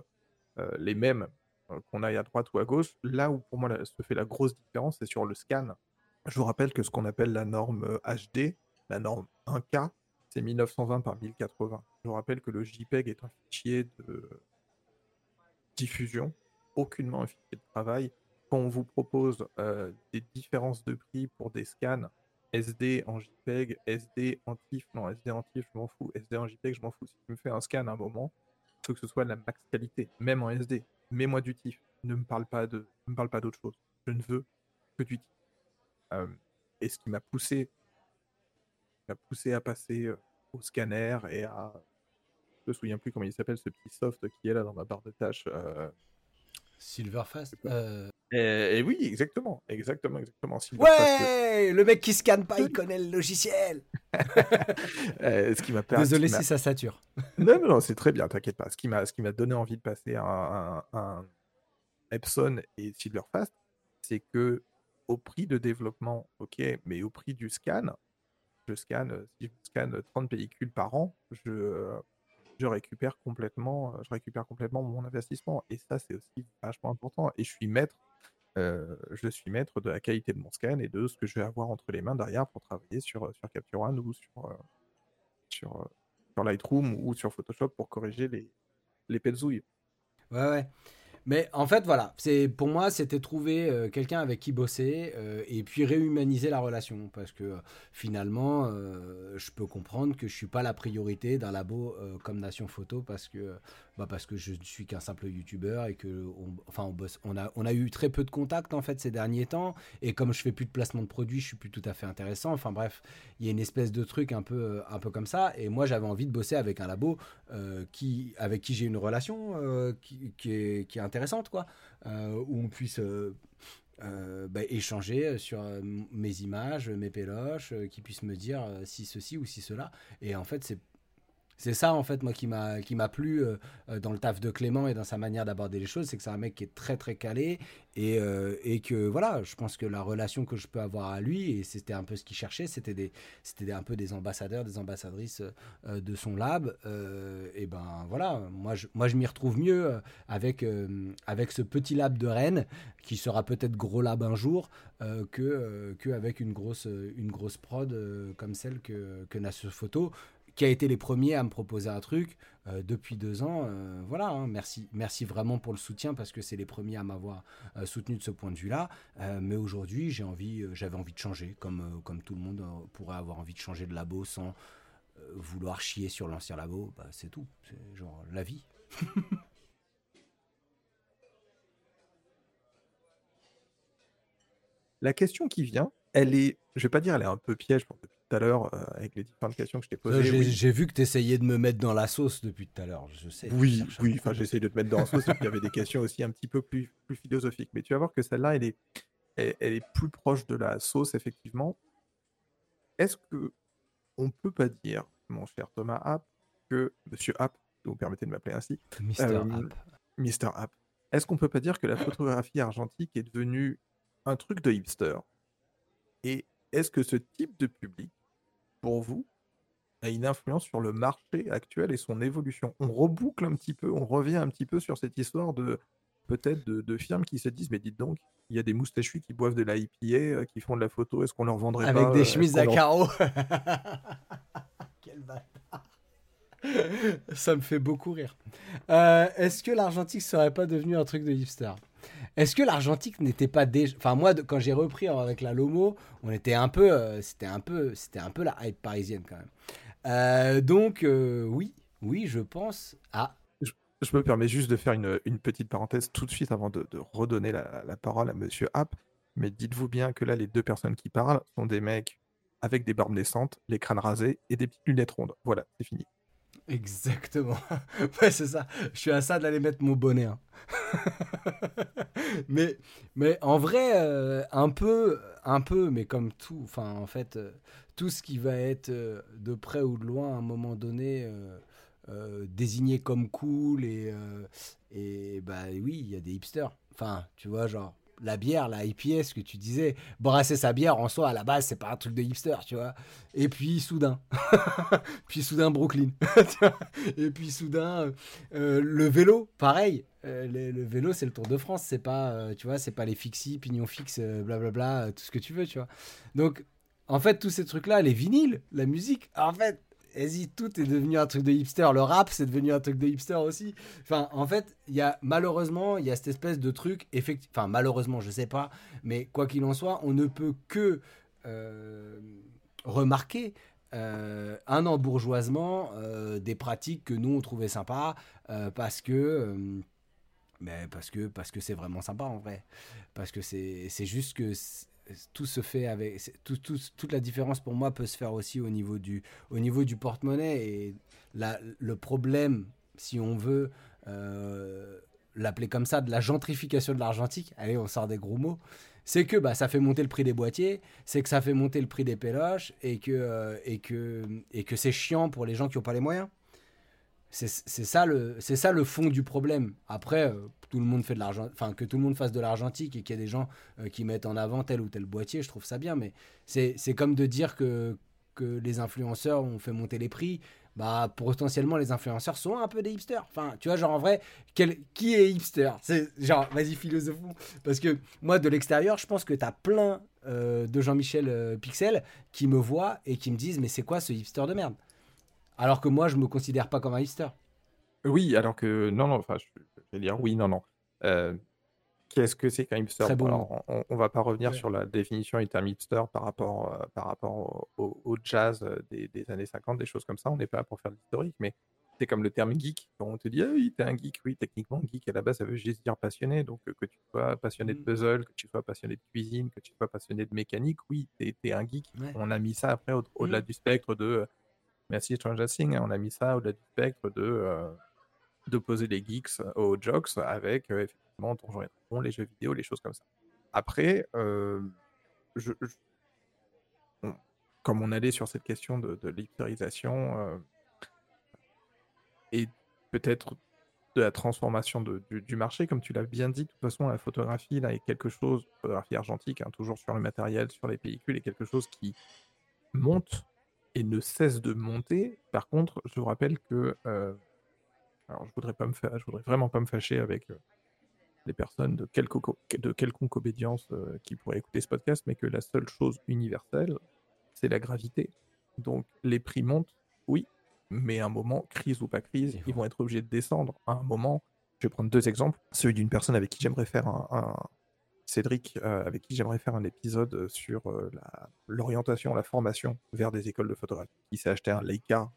euh, les mêmes euh, qu'on aille à droite ou à gauche. Là où pour moi se fait la grosse différence, c'est sur le scan. Je vous rappelle que ce qu'on appelle la norme HD, la norme 1K, c'est 1920 par 1080. Je vous rappelle que le JPEG est un fichier de diffusion, aucunement un fichier de travail. Quand on vous propose des différences de prix pour des scans SD en JPEG, SD en TIFF, non, SD en TIFF, je m'en fous, SD en JPEG, je m'en fous. Si tu me fais un scan à un moment, il faut que ce soit de la max qualité, même en SD. Mets-moi du TIFF, ne me parle pas de, ne me parle pas d'autre chose. Je ne veux que du TIFF. Euh, et ce qui m'a poussé, m'a poussé à passer euh, au scanner et à, je me souviens plus comment il s'appelle ce petit soft qui est là dans ma barre de tâches. euh, Silverfast. euh, Et, et oui, exactement, exactement, exactement. Ouais Le mec qui scanne pas, il connaît le logiciel. euh, ce qui m'a permis- Désolé qui si ça sature. Non, non, non, c'est très bien, t'inquiète pas. Ce qui m'a, ce qui m'a donné envie de passer à un, Epson et Silverfast, c'est que au prix de développement, ok, mais au prix du scan, je scanne, si je scanne 30 pellicules par an, je, euh, je récupère complètement, je récupère complètement mon investissement. Et ça, c'est aussi vachement important. Et je suis maître, je suis maître de la qualité de mon scan et de ce que je vais avoir entre les mains derrière pour travailler sur, sur Capture One ou sur, sur, Lightroom ou sur Photoshop pour corriger les, les petzouilles. Ouais, ouais. Mais en fait, voilà, c'est pour moi, c'était trouver euh, quelqu'un avec qui bosser euh, et puis réhumaniser la relation. Parce que finalement, euh, je peux comprendre que je suis pas la priorité d'un labo comme Nation Photo parce que bah parce que je ne suis qu'un simple youtubeur et que enfin on bosse on a on a eu très peu de contacts en fait ces derniers temps. Et comme je fais plus de placement de produits je suis plus tout à fait intéressant. Enfin bref il y a une espèce de truc un peu euh, un peu comme ça. Et moi j'avais envie de bosser avec un labo euh, qui avec qui j'ai une relation euh, qui, qui, est, qui, est, intéressante quoi. Où on puisse bah, échanger sur mes images, mes péloches, qui puissent me dire si ceci ou si cela. Et en fait, c'est c'est ça en fait moi qui m'a qui m'a plu euh, euh, dans le taf de Clément et dans sa manière d'aborder les choses, c'est que c'est un mec qui est très très calé et, euh, et, que voilà, je pense que la relation que je peux avoir à lui et c'était un peu ce qu'il cherchait, c'était des c'était un peu des ambassadeurs, des ambassadrices de son lab et ben voilà, moi je moi je m'y retrouve mieux avec avec ce petit lab de Rennes qui sera peut-être gros lab un jour que que avec une grosse une grosse prod comme celle que que n'a ce photo qui a été les premiers à me proposer un truc euh, depuis deux ans. Euh, voilà, hein, merci, merci vraiment pour le soutien parce que c'est les premiers à m'avoir euh, soutenu de ce point de vue-là. mais aujourd'hui, j'ai envie, j'avais envie de changer, comme, comme tout le monde pourrait avoir envie de changer de labo sans vouloir chier sur l'ancien labo. Bah, c'est tout, c'est genre la vie. la question qui vient, elle est, je vais pas dire, elle est un peu piège tout à l'heure euh, avec les différentes questions que je t'ai posées. J'ai vu que tu essayais de me mettre dans la sauce depuis tout à l'heure, je sais. Oui, oui, enfin j'essaye de te mettre dans la sauce et puis il y avait des questions aussi un petit peu plus, plus philosophiques. Mais tu vas voir que celle-là, elle est, elle, est plus proche de la sauce, effectivement. Est-ce que on peut pas dire, mon cher Thomas App, que Monsieur App, vous permettez de m'appeler ainsi, Mister euh, App, Mister App, est-ce qu'on peut pas dire que la photographie argentique est devenue un truc de hipster? Et est-ce que ce type de public pour vous, a une influence sur le marché actuel et son évolution. On reboucle un petit peu, on revient un petit peu sur cette histoire de peut-être de, firmes qui se disent mais dites donc, il y a des moustachus qui boivent de la IPA, euh, qui font de la photo, est-ce qu'on leur vendrait Avec pas des euh, chemises à carreaux. Quel bâtard. Ça me fait beaucoup rire. Euh, est-ce que l'argentique serait pas devenu un truc de hipster? Est-ce que l'argentique n'était pas déjà. Enfin, moi, quand j'ai repris avec la Lomo, on était un peu. Euh, c'était un peu. Un peu la hype parisienne quand même. Euh, donc, euh, oui, oui, je pense à. Je, me permets juste de faire une, petite parenthèse tout de suite avant de, redonner la, la, parole à Monsieur App. Mais dites-vous bien que là, les deux personnes qui parlent sont des mecs avec des barbes naissantes, les crânes rasés et des petites lunettes rondes. Voilà, c'est fini. Exactement. ouais, c'est ça. Je suis à ça d'aller mettre mon bonnet. Hein. mais, mais en vrai, euh, un peu, un peu, mais comme tout, enfin, en fait, euh, tout ce qui va être euh, de près ou de loin à un moment donné désigné comme cool et, et bah oui, il y a des hipsters. Enfin, tu vois, genre, la bière, la IPS que tu disais, brasser sa bière en soi, à la base, c'est pas un truc de hipster, tu vois. Et puis soudain, puis soudain Brooklyn, et puis soudain euh, le vélo, pareil. Euh, le, vélo, c'est le Tour de France, c'est pas, euh, tu vois, c'est pas les fixis, pignons fixes, blablabla, tout ce que tu veux, tu vois. Donc, en fait, tous ces trucs-là, les vinyles, la musique, en fait, vas-y, tout est devenu un truc de hipster. Le rap, c'est devenu un truc de hipster aussi. Enfin, en fait, il y a malheureusement, il y a cette espèce de truc, enfin, malheureusement, je sais pas, mais quoi qu'il en soit, on ne peut que euh, remarquer euh, un embourgeoisement euh, des pratiques que nous on trouvait sympas parce que mais parce que parce que c'est vraiment sympa en vrai parce que c'est juste que tout se fait avec tout, toute la différence pour moi peut se faire aussi au niveau du au niveau du porte-monnaie et le problème si on veut euh, l'appeler comme ça de la gentrification de l'argentique allez on sort des gros mots c'est que bah, ça fait monter le prix des boîtiers, c'est que ça fait monter le prix des péloches et que, euh, et que, et que c'est chiant pour les gens qui n'ont pas les moyens. C'est ça, le, ça le fond du problème. Après, euh, tout le monde fait de l'argent, enfin que tout le monde fasse de l'argentique et qu'il y ait des gens euh, qui mettent en avant tel ou tel boîtier, je trouve ça bien. Mais c'est comme de dire que, que les influenceurs ont fait monter les prix, bah potentiellement les influenceurs sont un peu des hipsters. Enfin, tu vois, genre en vrai, quel, qui est hipster? C'est genre, vas-y, philosophons. Parce que moi, de l'extérieur, je pense que tu as plein euh, de Jean-Michel Pixel qui me voient et qui me disent, mais c'est quoi ce hipster de merde? Alors que moi, je me considère pas comme un hipster. Oui, alors que non, non, enfin, je, vais dire oui, non, non. Euh, Qu'est-ce que c'est qu'un hipster? Bon Alors, on, on va pas revenir Ouais. sur la définition du terme hipster par rapport, euh, par rapport au, au- au jazz euh, des, des années 50, des choses comme ça. On n'est pas là pour faire de l'historique, mais c'est comme le terme geek. Quand on te dit, ah oui, t'es un geek, oui, techniquement, geek à la base, ça veut juste dire passionné. Donc, euh, que tu sois passionné de Mm. puzzle, que tu sois passionné de cuisine, que tu sois passionné de mécanique, oui, t'es es un geek. Ouais. On a mis ça après au- au-delà Mm. du spectre de. Euh, Merci Stranger Things, on a mis ça au-delà du spectre de. euh, d'opposer les geeks aux jocks avec euh, effectivement Donjons et Dragons, les jeux vidéo, les choses comme ça. Après, euh, comme on allait sur cette question de, de l'hipsterisation euh, et peut-être de la transformation de- du, marché, comme tu l'as bien dit, de toute façon, la photographie là est quelque chose, photographie argentique, hein, toujours sur le matériel, sur les pellicules, est quelque chose qui monte et ne cesse de monter. Par contre, je vous rappelle que euh, alors, je voudrais pas me fa- je voudrais vraiment pas me fâcher avec euh, les personnes de, quelque, de quelconque obédience euh, qui pourraient écouter ce podcast, mais que la seule chose universelle, c'est la gravité. Donc, les prix montent, oui, mais à un moment, crise ou pas crise, ils vont être obligés de descendre. À un moment, je vais prendre deux exemples. Celui d'une personne avec qui j'aimerais faire un, un- Cédric, euh, avec qui j'aimerais faire un épisode euh, sur euh, l'orientation, la, formation vers des écoles de photographie. Il s'est acheté un Leica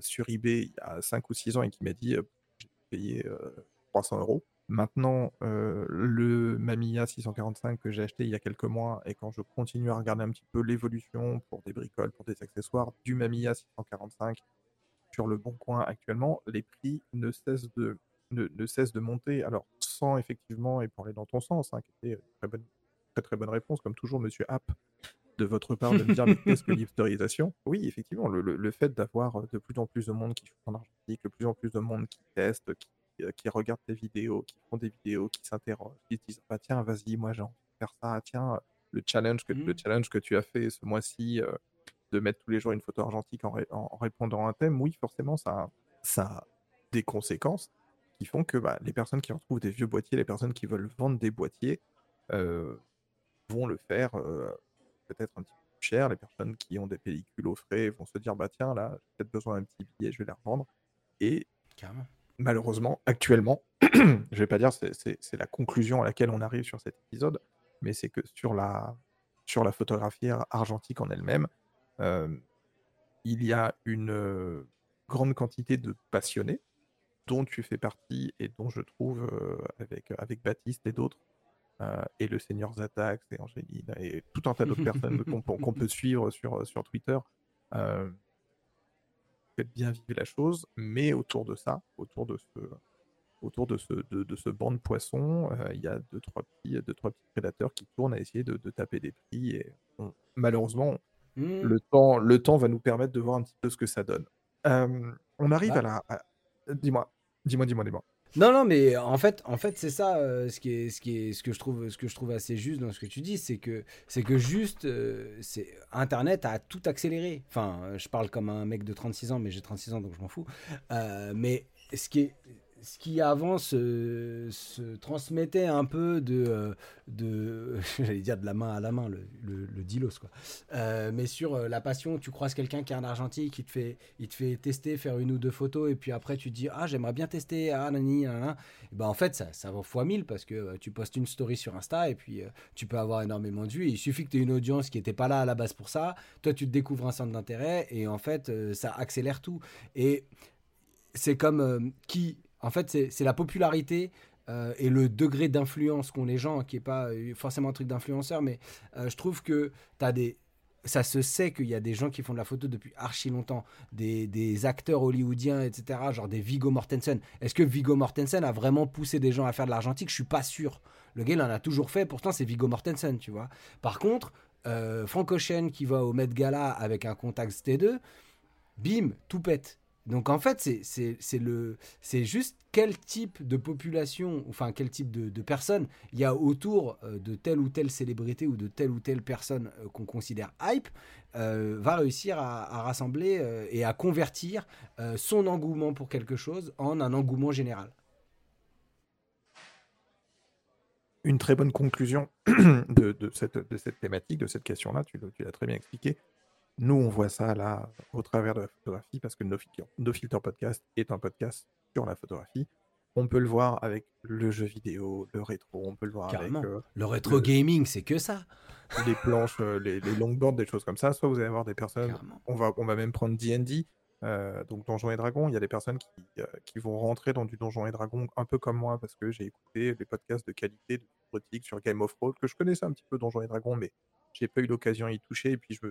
sur eBay il y a 5 ou 6 ans et qui m'a dit j'ai payé euh, 300 euros. Maintenant, le Mamiya 645 que j'ai acheté il y a quelques mois, et quand je continue à regarder un petit peu l'évolution pour des bricoles, pour des accessoires du Mamiya 645 sur le bon coin actuellement, les prix ne cessent de, ne, ne cessent de monter. Alors, sans effectivement, et pour aller dans ton sens, hein, qui était une très bonne, très très bonne réponse, comme toujours, monsieur App, de votre part de me dire mais qu'est-ce que l'hipsterisation? Oui, effectivement, le, le- le fait d'avoir de plus en plus de monde qui joue en argentique, de plus en plus de monde qui teste, qui, euh, qui regarde tes vidéos, qui font des vidéos, qui s'interrogent, qui se disent bah tiens, vas-y, moi j'ai envie de faire ça, tiens, le challenge que, le Mhm. challenge que tu as fait ce mois-ci, euh, de mettre tous les jours une photo argentique en, ré- en- en répondant à un thème, oui, forcément, ça, ça a des conséquences qui font que bah, les personnes qui retrouvent des vieux boîtiers, les personnes qui veulent vendre des boîtiers, euh, vont le faire euh, peut-être un petit peu plus cher. Les personnes qui ont des pellicules au frais vont se dire bah tiens là, j'ai peut-être besoin d'un petit billet, je vais les revendre. Et Carrément. malheureusement, actuellement, je vais pas dire c'est la conclusion à laquelle on arrive sur cet épisode, mais c'est que sur la sur la photographie ar- argentique en elle-même, euh, il y a une grande quantité de passionnés dont tu fais partie et dont je trouve euh, avec avec Baptiste et d'autres euh, et le Seigneur Zatax et Angéline et tout un tas d'autres personnes qu'on peut- qu'on peut suivre sur, sur Twitter. Euh, faites bien vivre la chose, mais autour de ça, autour de ce, autour de ce, de, de ce banc de poissons, euh, il y a deux trois, petits, deux, trois petits prédateurs qui tournent à essayer de, de taper des prix. Et on- malheureusement, Hmm. le temps, le temps va nous permettre de voir un petit peu ce que ça donne. Euh, on arrive Bah. à la. à- Dis-moi, dis-moi, dis-moi, dis-moi. Non, non, mais en fait, en fait, c'est ça, euh, ce qui est, ce qui est, ce que je trouve, ce que je trouve assez juste dans ce que tu dis, c'est que, c'est que juste, euh, c'est Internet a tout accéléré. Enfin, euh, je parle comme un mec de 36 ans, mais j'ai 36 ans donc je m'en fous. Mais ce qui est, ce qui avant se, transmettait un peu de, euh, de, j'allais dire de la main à la main, le, le, dilos quoi. Euh, mais sur euh, la passion, tu croises quelqu'un qui est en argentique, il te fait, il te fait tester, faire une ou deux photos, et puis après tu te dis ah j'aimerais bien tester, ah nani, ben en fait ça, ça vaut fois 1000 parce que tu postes une story sur Insta et puis tu peux avoir énormément de vues. Il suffit que tu aies une audience qui n'était pas là à la base pour ça. Toi tu te découvres un centre d'intérêt et en fait ça accélère tout. Et c'est comme qui, en fait c'est la popularité euh, et le degré d'influence qu'ont les gens, qui est pas euh, forcément un truc d'influenceur, mais euh, je trouve que des ça se sait qu'il y a des gens qui font de la photo depuis archi longtemps, des, acteurs hollywoodiens, etc., genre des Viggo Mortensen. Est-ce que Viggo Mortensen a vraiment poussé des gens à faire de l'argentique? Je suis pas sûr. Le gars, il en a toujours fait, pourtant c'est Viggo Mortensen, tu vois. Par contre, euh, Frank Ocean qui va au Met Gala avec un Contax T2, bim, tout pète. Donc en fait, c'est- juste quel type de population, enfin quel type de, personnes il y a autour euh, de telle ou telle célébrité ou de telle ou telle personne euh, qu'on considère hype, euh, va réussir à, rassembler et à convertir son engouement pour quelque chose en un engouement général. Une très bonne conclusion de, cette, de cette thématique, de cette question-là, tu l'as très bien expliqué. Nous, on voit ça là au travers de la photographie parce que No Filter, No Filter Podcast est un podcast sur la photographie. On peut le voir avec le jeu vidéo, le rétro, on peut le voir Carrément. avec euh, Le rétro Le- gaming, c'est que ça. les planches, euh, les, les longboards, des choses comme ça. Soit vous allez avoir des personnes Carrément. on va, on va même prendre D&D, euh, donc Donjons et Dragons. Il y a des personnes qui, euh, qui vont rentrer dans du Donjons et Dragons un peu comme moi parce que j'ai écouté des podcasts de qualité de critique sur Game of Thrones, que je connaissais un petit peu Donjons et Dragons, mais j'ai pas eu l'occasion d'y toucher. Et puis je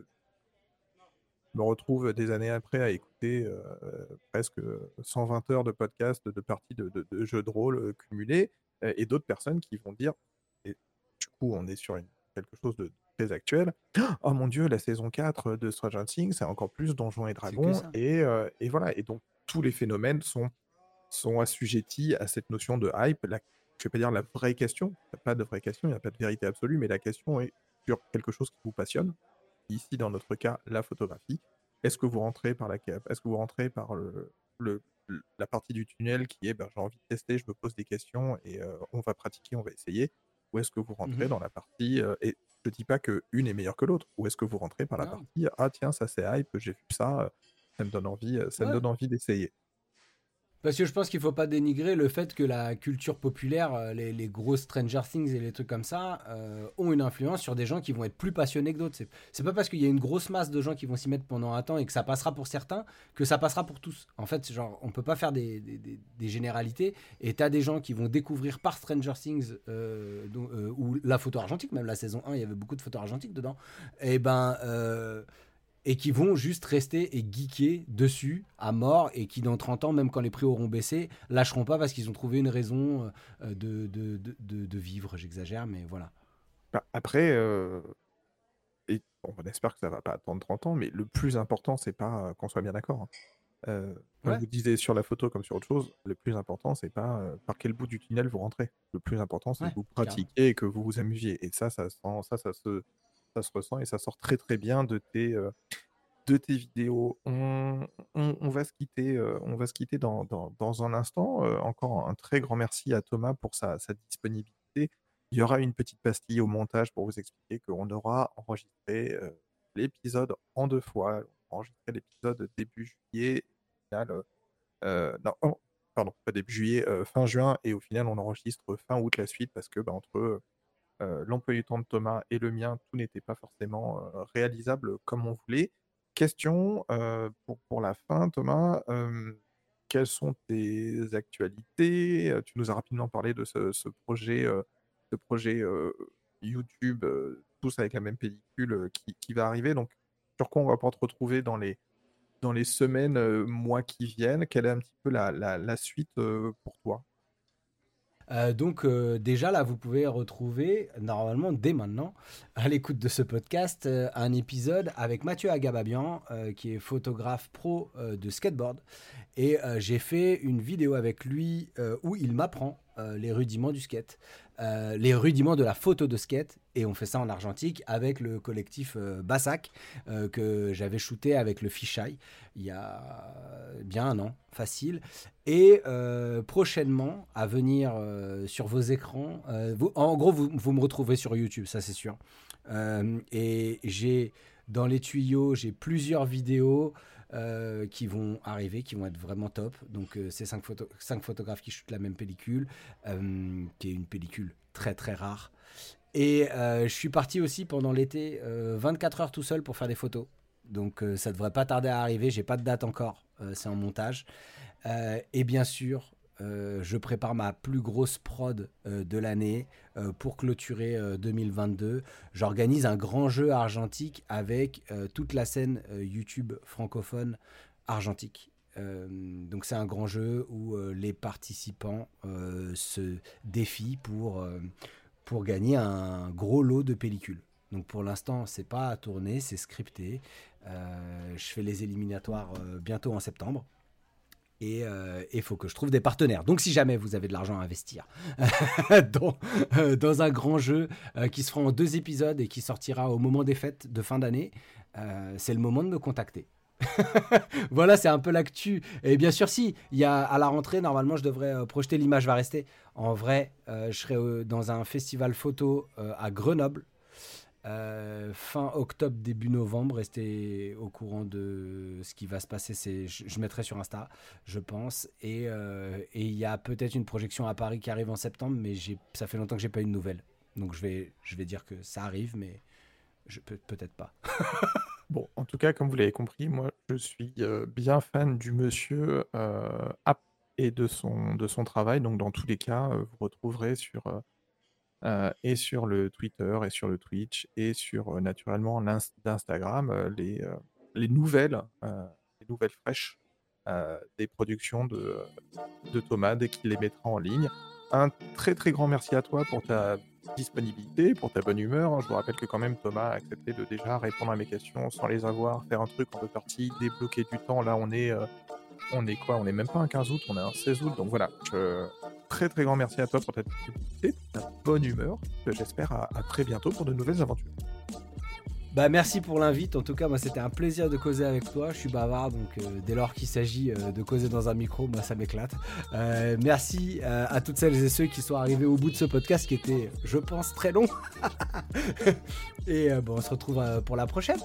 me, me retrouve des années après à écouter euh, presque 120 heures de podcasts de parties de, de- de jeux de rôle cumulés et d'autres personnes qui vont dire, et du coup on est sur une- quelque chose de très actuel, oh mon dieu, la saison 4 de Stranger Things, c'est encore plus Donjons et Dragons. Et, euh, et voilà, et donc tous les phénomènes sont, sont assujettis à cette notion de hype. La, je vais pas dire la vraie question, il n'y a pas de vraie question, il n'y a pas de vérité absolue, mais la question est sur quelque chose qui vous passionne. Ici, dans notre cas, la photographie. Est-ce que vous rentrez par la Est-ce que vous rentrez par le, la partie du tunnel qui est ben, j'ai envie de tester, je me pose des questions et euh, on va pratiquer, on va essayer? Ou est-ce que vous rentrez Mhm. dans la partie euh, et je dis pas que une est meilleure que l'autre. Ou est-ce que vous rentrez par la Non. partie ah tiens ça c'est hype, j'ai vu ça, euh, ça me donne envie, ça me donne envie d'essayer. Parce que je pense qu'il faut pas dénigrer le fait que la culture populaire, euh, les, les grosses Stranger Things et les trucs comme ça, euh, ont une influence sur des gens qui vont être plus passionnés que d'autres. C'est- pas parce qu'il y a une grosse masse de gens qui vont s'y mettre pendant un temps et que ça passera pour certains que ça passera pour tous. En fait, genre, on peut pas faire des, généralités. Et t'as des gens qui vont découvrir par Stranger Things euh, ou la photo argentique, même la saison 1, il y avait beaucoup de photos argentiques dedans. Et ben. Et qui vont juste rester et geeker dessus à mort et qui dans 30 ans, même quand les prix auront baissé, lâcheront pas parce qu'ils ont trouvé une raison euh, de, de, de, vivre, j'exagère, mais voilà. Bah, après, euh, et on espère que ça va pas attendre 30 ans, mais le plus important, c'est pas euh, qu'on soit bien d'accord. hein. Euh, comme Ouais. vous disais sur la photo comme sur autre chose, le plus important, c'est pas euh, par quel bout du tunnel vous rentrez. Le plus important, c'est Ouais, que vous pratiquiez et que vous vous amusiez. Et ça, ça, sent, ça, ça, se, ça se ressent et ça sort très très bien de tes, euh, de tes vidéos. On, va se quitter, euh, on va se quitter dans, dans- dans un instant. Euh, encore un très grand merci à Thomas pour sa, sa disponibilité. Il y aura une petite pastille au montage pour vous expliquer qu'on aura enregistré l'épisode en deux fois. On a enregistré l'épisode début juillet, non, pardon, pas début juillet, fin juin, et au final on enregistre fin août la suite parce que bah, entre euh, l'emploi du temps de Thomas et le mien, tout n'était pas forcément euh, réalisable comme on voulait. Question euh, pour, pour la fin, Thomas. euh, quelles sont tes actualités? Tu nous as rapidement parlé de ce, projet, projet YouTube, tous avec la même pellicule qui, va arriver. Donc, sur quoi on va pouvoir te retrouver dans les, dans les semaines, mois qui viennent? Quelle est un petit peu la, la, suite pour toi? Euh, donc euh, déjà là, vous pouvez retrouver normalement dès maintenant à l'écoute de ce podcast euh, un épisode avec Mathieu Agababian qui est photographe pro de skateboard. Et j'ai fait une vidéo avec lui où il m'apprend les rudiments du skate, euh, les rudiments de la photo de skate et on fait ça en argentique avec le collectif euh, Bassac euh, que j'avais shooté avec le Fisheye il y a bien un an facile et prochainement, à venir sur vos écrans, en gros, vous, vous me retrouverez sur YouTube, ça c'est sûr. Et j'ai dans les tuyaux, j'ai plusieurs vidéos euh, qui vont arriver, qui vont être vraiment top. Donc, euh, c'est cinq, photo- cinq photographes qui shootent la même pellicule, euh, qui est une pellicule très très rare. Et je suis parti aussi pendant l'été, euh, 24 heures tout seul pour faire des photos. Donc, ça devrait pas tarder à arriver. J'ai pas de date encore, c'est en montage. Et bien sûr, euh, je prépare ma plus grosse prod euh, de l'année euh, pour clôturer euh, 2022. J'organise un grand jeu argentique avec toute la scène YouTube francophone argentique. Donc c'est un grand jeu où les participants se défient pour, pour gagner un gros lot de pellicules. Donc pour l'instant, c'est pas à tourner, c'est scripté. Je fais les éliminatoires bientôt en septembre. Et il faut que je trouve des partenaires. Donc si jamais vous avez de l'argent à investir dans, dans, un grand jeu qui se fera en deux épisodes et qui sortira au moment des fêtes de fin d'année, c'est le moment de me contacter. voilà, c'est un peu l'actu. Et bien sûr, si, il y a, à la rentrée, normalement, je devrais euh, projeter l'image va rester. En vrai, euh, je serai euh, dans un festival photo à Grenoble. Fin octobre, début novembre, restez au courant de ce qui va se passer. Je, mettrai sur Insta, je pense. Et il y a peut-être une projection à Paris qui arrive en septembre, mais ça fait longtemps que j'ai pas eu de nouvelles. Donc je vais, je vais dire que ça arrive, mais peut-être pas. Bon, en tout cas, comme vous l'avez compris, moi, je suis bien fan du monsieur et de son, de son travail. Donc, dans tous les cas, vous retrouverez sur, et sur le Twitter, et sur le Twitch, et sur naturellement l'Instagram, les, les nouvelles, les nouvelles fraîches des productions de, de Thomas dès qu'il les mettra en ligne. Un très très grand merci à toi pour ta disponibilité, pour ta bonne humeur. Hein. Je vous rappelle que quand même Thomas a accepté de déjà répondre à mes questions sans les avoir, faire un truc en deux parties, débloquer du temps. Là, on est, euh, on est quoi? On est même pas un 15 août, on est un 16 août. Donc voilà, très très grand merci à toi pour ta ta bonne humeur. J'espère à très bientôt pour de nouvelles aventures. Bah merci pour l'invite. En tout cas, moi c'était un plaisir de causer avec toi. Je suis bavard, donc euh, dès lors qu'il s'agit euh, de causer dans un micro, moi ça m'éclate. Euh, merci à toutes celles et ceux qui sont arrivés au bout de ce podcast qui était, je pense, très long. et bon, on se retrouve pour la prochaine.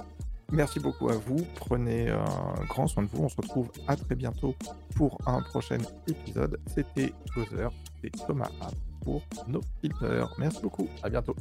Merci beaucoup à vous. Prenez un grand soin de vous. On se retrouve à très bientôt pour un prochain épisode. C'était Gozer, c'était Thomas pour nos filters. Merci beaucoup. À bientôt.